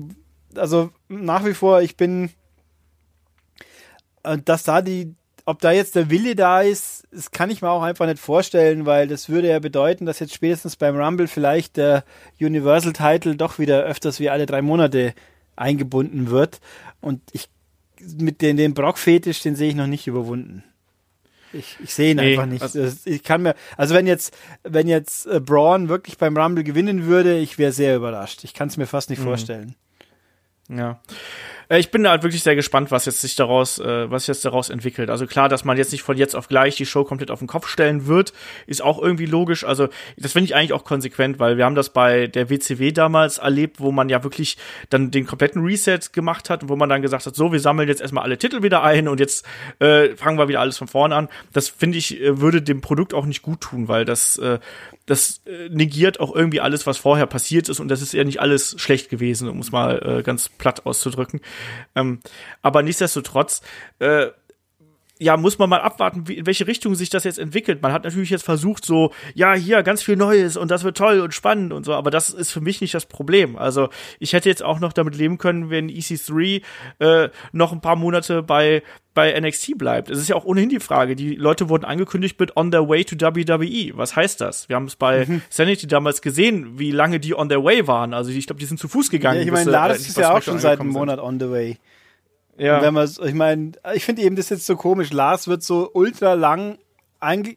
also nach wie vor, ich bin, äh, dass da die, ob da jetzt der Wille da ist, das kann ich mir auch einfach nicht vorstellen, weil das würde ja bedeuten, dass jetzt spätestens beim Rumble vielleicht der Universal Title doch wieder öfters wie alle drei Monate eingebunden wird. Und ich mit den, den Brock-Fetisch, den sehe ich noch nicht überwunden. Ich, ich sehe ihn Nee, einfach nicht. also- ich kann mir, also wenn jetzt, wenn jetzt äh, Braun wirklich beim Rumble gewinnen würde, ich wäre sehr überrascht. Ich kann es mir fast Mhm. nicht vorstellen. Ja. Äh, Ich bin da halt wirklich sehr gespannt, was jetzt sich daraus, äh, was jetzt daraus entwickelt. Also klar, dass man jetzt nicht von jetzt auf gleich die Show komplett auf den Kopf stellen wird, ist auch irgendwie logisch. Also das finde ich eigentlich auch konsequent, weil wir haben das bei der WCW damals erlebt, wo man ja wirklich dann den kompletten Reset gemacht hat und wo man dann gesagt hat, so, wir sammeln jetzt erstmal alle Titel wieder ein und jetzt äh, fangen wir wieder alles von vorne an. Das finde ich äh, würde dem Produkt auch nicht gut tun, weil das äh, das äh, negiert auch irgendwie alles, was vorher passiert ist und das ist ja nicht alles schlecht gewesen, um es mal äh, ganz platt auszudrücken. Ähm, aber nichtsdestotrotz, äh, ja, muss man mal abwarten, wie, in welche Richtung sich das jetzt entwickelt. Man hat natürlich jetzt versucht, so, ja, hier ganz viel Neues und das wird toll und spannend und so, aber das ist für mich nicht das Problem. Also, ich hätte jetzt auch noch damit leben können, wenn EC3 äh, noch ein paar Monate bei bei NXT bleibt. Es ist ja auch ohnehin die Frage, die Leute wurden angekündigt mit on their way to WWE. Was heißt das? Wir haben es bei Sanity damals gesehen, wie lange die on their way waren. Also ich glaube, die sind zu Fuß gegangen. Ja, ich meine, sie, Lars äh, ist ja auch schon seit einem Monat on the way. Ja. Wenn man, ich meine, ich finde eben das jetzt so komisch. Lars wird so ultra lang,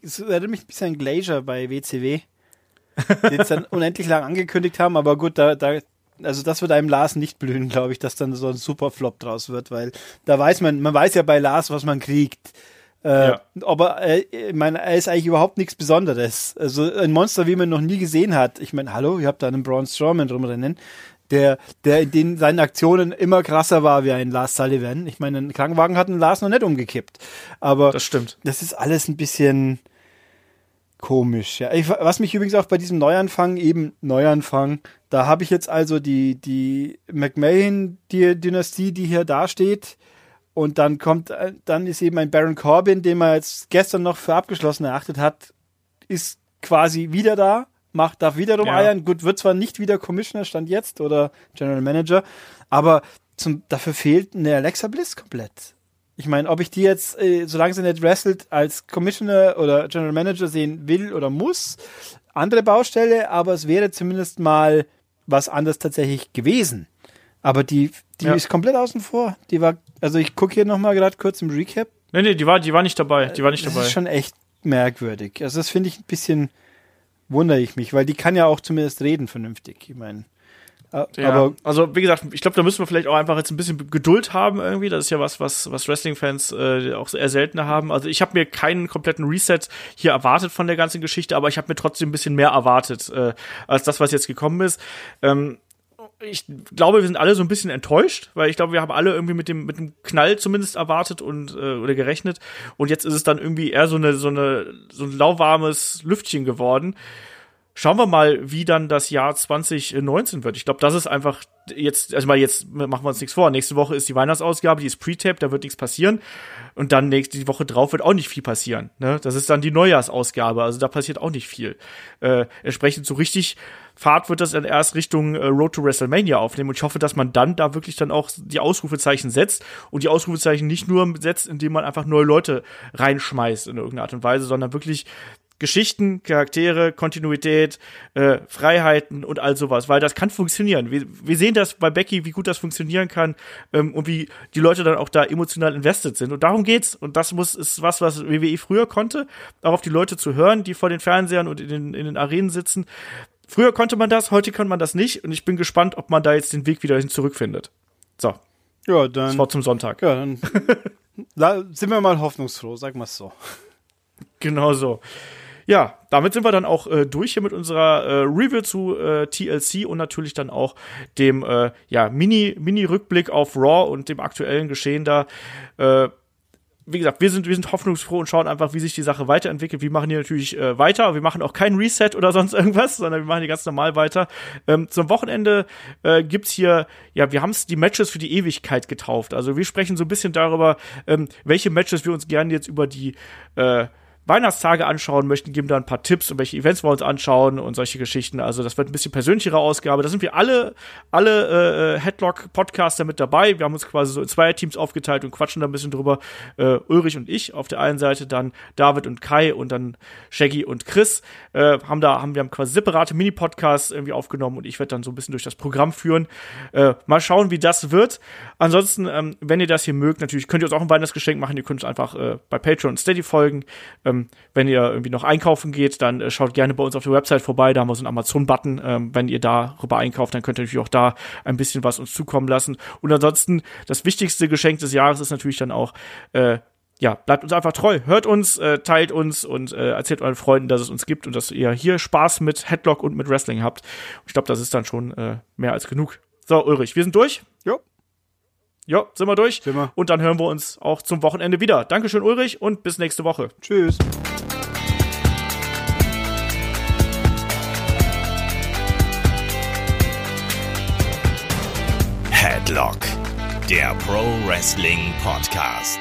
es erinnert mich ein bisschen an Glacier bei WCW, die jetzt dann unendlich lang angekündigt haben, aber gut, da, da, also das wird einem Lars nicht blühen, glaube ich, dass dann so ein Superflop draus wird, weil da weiß man, man weiß ja bei Lars, was man kriegt. Äh, Ja. Aber äh, ich meine, er ist eigentlich überhaupt nichts Besonderes. Also ein Monster, wie man noch nie gesehen hat. Ich meine, hallo, ihr habt da einen Braun Strowman rumrennen, der, der in den seinen Aktionen immer krasser war wie ein Lars Sullivan. Ich meine, einen Krankenwagen hat ein Lars noch nicht umgekippt. Aber Das stimmt. das ist alles ein bisschen komisch. Ja. Ich, was mich übrigens auch bei diesem Neuanfang, eben Neuanfang, da habe ich jetzt also die, die McMahon-Dynastie, die hier dasteht. Und dann kommt, äh, dann ist eben ein Baron Corbin, den man jetzt gestern noch für abgeschlossen erachtet hat, ist quasi wieder da, macht, darf wieder rumeiern. Ja. Gut, wird zwar nicht wieder Commissioner, stand jetzt, oder General Manager, aber zum, dafür fehlt eine Alexa Bliss komplett. Ich meine, ob ich die jetzt, äh, solange sie nicht wrestelt, als Commissioner oder General Manager sehen will oder muss, andere Baustelle, aber es wäre zumindest mal was anderes tatsächlich gewesen. Aber die, die Ja. ist komplett außen vor. Die war, also ich gucke hier nochmal gerade kurz im Recap. Nee, nee, die war, die war nicht dabei. Die war nicht Das dabei. ist schon echt merkwürdig. Also das finde ich ein bisschen, wundere ich mich, weil die kann ja auch zumindest reden vernünftig. Ich meine, äh, Ja, aber also wie gesagt, ich glaube, da müssen wir vielleicht auch einfach jetzt ein bisschen Geduld haben irgendwie. Das ist ja was, was, was Wrestling-Fans äh, auch eher seltener haben. Also ich habe mir keinen kompletten Reset hier erwartet von der ganzen Geschichte, aber ich habe mir trotzdem ein bisschen mehr erwartet äh, als das, was jetzt gekommen ist. Ähm, ich glaube, wir sind alle so ein bisschen enttäuscht, weil ich glaube, wir haben alle irgendwie mit dem mit dem Knall zumindest erwartet und äh, oder gerechnet und jetzt ist es dann irgendwie eher so eine so eine so ein lauwarmes Lüftchen geworden. Schauen wir mal, wie dann das Jahr 2019 wird. Ich glaube, das ist einfach jetzt, also mal jetzt machen wir uns nichts vor. Nächste Woche ist die Weihnachtsausgabe, die ist Pre-Tape, da wird nichts passieren. Und dann nächste die Woche drauf wird auch nicht viel passieren. Ne? Das ist dann die Neujahrsausgabe, also da passiert auch nicht viel. Äh, entsprechend so richtig Fahrt wird das dann erst Richtung äh, Road to WrestleMania aufnehmen. Und ich hoffe, dass man dann da wirklich dann auch die Ausrufezeichen setzt und die Ausrufezeichen nicht nur setzt, indem man einfach neue Leute reinschmeißt in irgendeiner Art und Weise, sondern wirklich Geschichten, Charaktere, Kontinuität, äh, Freiheiten und all sowas, weil das kann funktionieren. Wir, wir sehen das bei Becky, wie gut das funktionieren kann ähm, und wie die Leute dann auch da emotional invested sind. Und darum geht's. Und das muss ist was, was WWE früher konnte, auch auf die Leute zu hören, die vor den Fernsehern und in den, in den Arenen sitzen. Früher konnte man das, heute kann man das nicht. Und ich bin gespannt, ob man da jetzt den Weg wieder hin zurückfindet. So, ja, das dann, Wort zum Sonntag. ja, dann la- sind wir mal hoffnungsfroh, wir es so. Genau so. Ja, damit sind wir dann auch äh, durch hier mit unserer äh, Review zu äh, TLC und natürlich dann auch dem äh, ja, Mini, Mini-Rückblick auf Raw und dem aktuellen Geschehen da. Äh, wie gesagt, wir sind, wir sind hoffnungsfroh und schauen einfach, wie sich die Sache weiterentwickelt. Wir machen hier natürlich äh, weiter. Wir machen auch kein Reset oder sonst irgendwas, sondern wir machen hier ganz normal weiter. Ähm, zum Wochenende äh, gibt's hier, ja, wir haben es die Matches für die Ewigkeit getauft. Also wir sprechen so ein bisschen darüber, ähm, welche Matches wir uns gerne jetzt über die äh, Weihnachtstage anschauen möchten, geben da ein paar Tipps und welche Events wir uns anschauen und solche Geschichten. Also das wird ein bisschen persönlichere Ausgabe. Da sind wir alle, alle äh, Headlock-Podcaster mit dabei. Wir haben uns quasi so in zwei Teams aufgeteilt und quatschen da ein bisschen drüber. Äh, Ulrich und ich auf der einen Seite, dann David und Kai und dann Shaggy und Chris äh, haben da haben wir haben quasi separate Mini-Podcasts irgendwie aufgenommen und ich werde dann so ein bisschen durch das Programm führen. Äh, mal schauen, wie das wird. Ansonsten, ähm, wenn ihr das hier mögt, natürlich könnt ihr uns auch ein Weihnachtsgeschenk machen. Ihr könnt uns einfach äh, bei Patreon und Steady folgen. Ähm, wenn ihr irgendwie noch einkaufen geht, dann äh, schaut gerne bei uns auf der Website vorbei. Da haben wir so einen Amazon-Button. Ähm, wenn ihr darüber einkauft, dann könnt ihr natürlich auch da ein bisschen was uns zukommen lassen. Und ansonsten, das wichtigste Geschenk des Jahres ist natürlich dann auch, äh, ja, bleibt uns einfach treu. Hört uns, äh, teilt uns und äh, erzählt euren Freunden, dass es uns gibt und dass ihr hier Spaß mit Headlock und mit Wrestling habt. Ich glaube, das ist dann schon äh, mehr als genug. So, Ulrich, wir sind durch. Jo. Ja, sind wir durch. Sind wir. Und dann hören wir uns auch zum Wochenende wieder. Dankeschön, Ulrich, und bis nächste Woche. Tschüss. Headlock, der Pro Wrestling Podcast.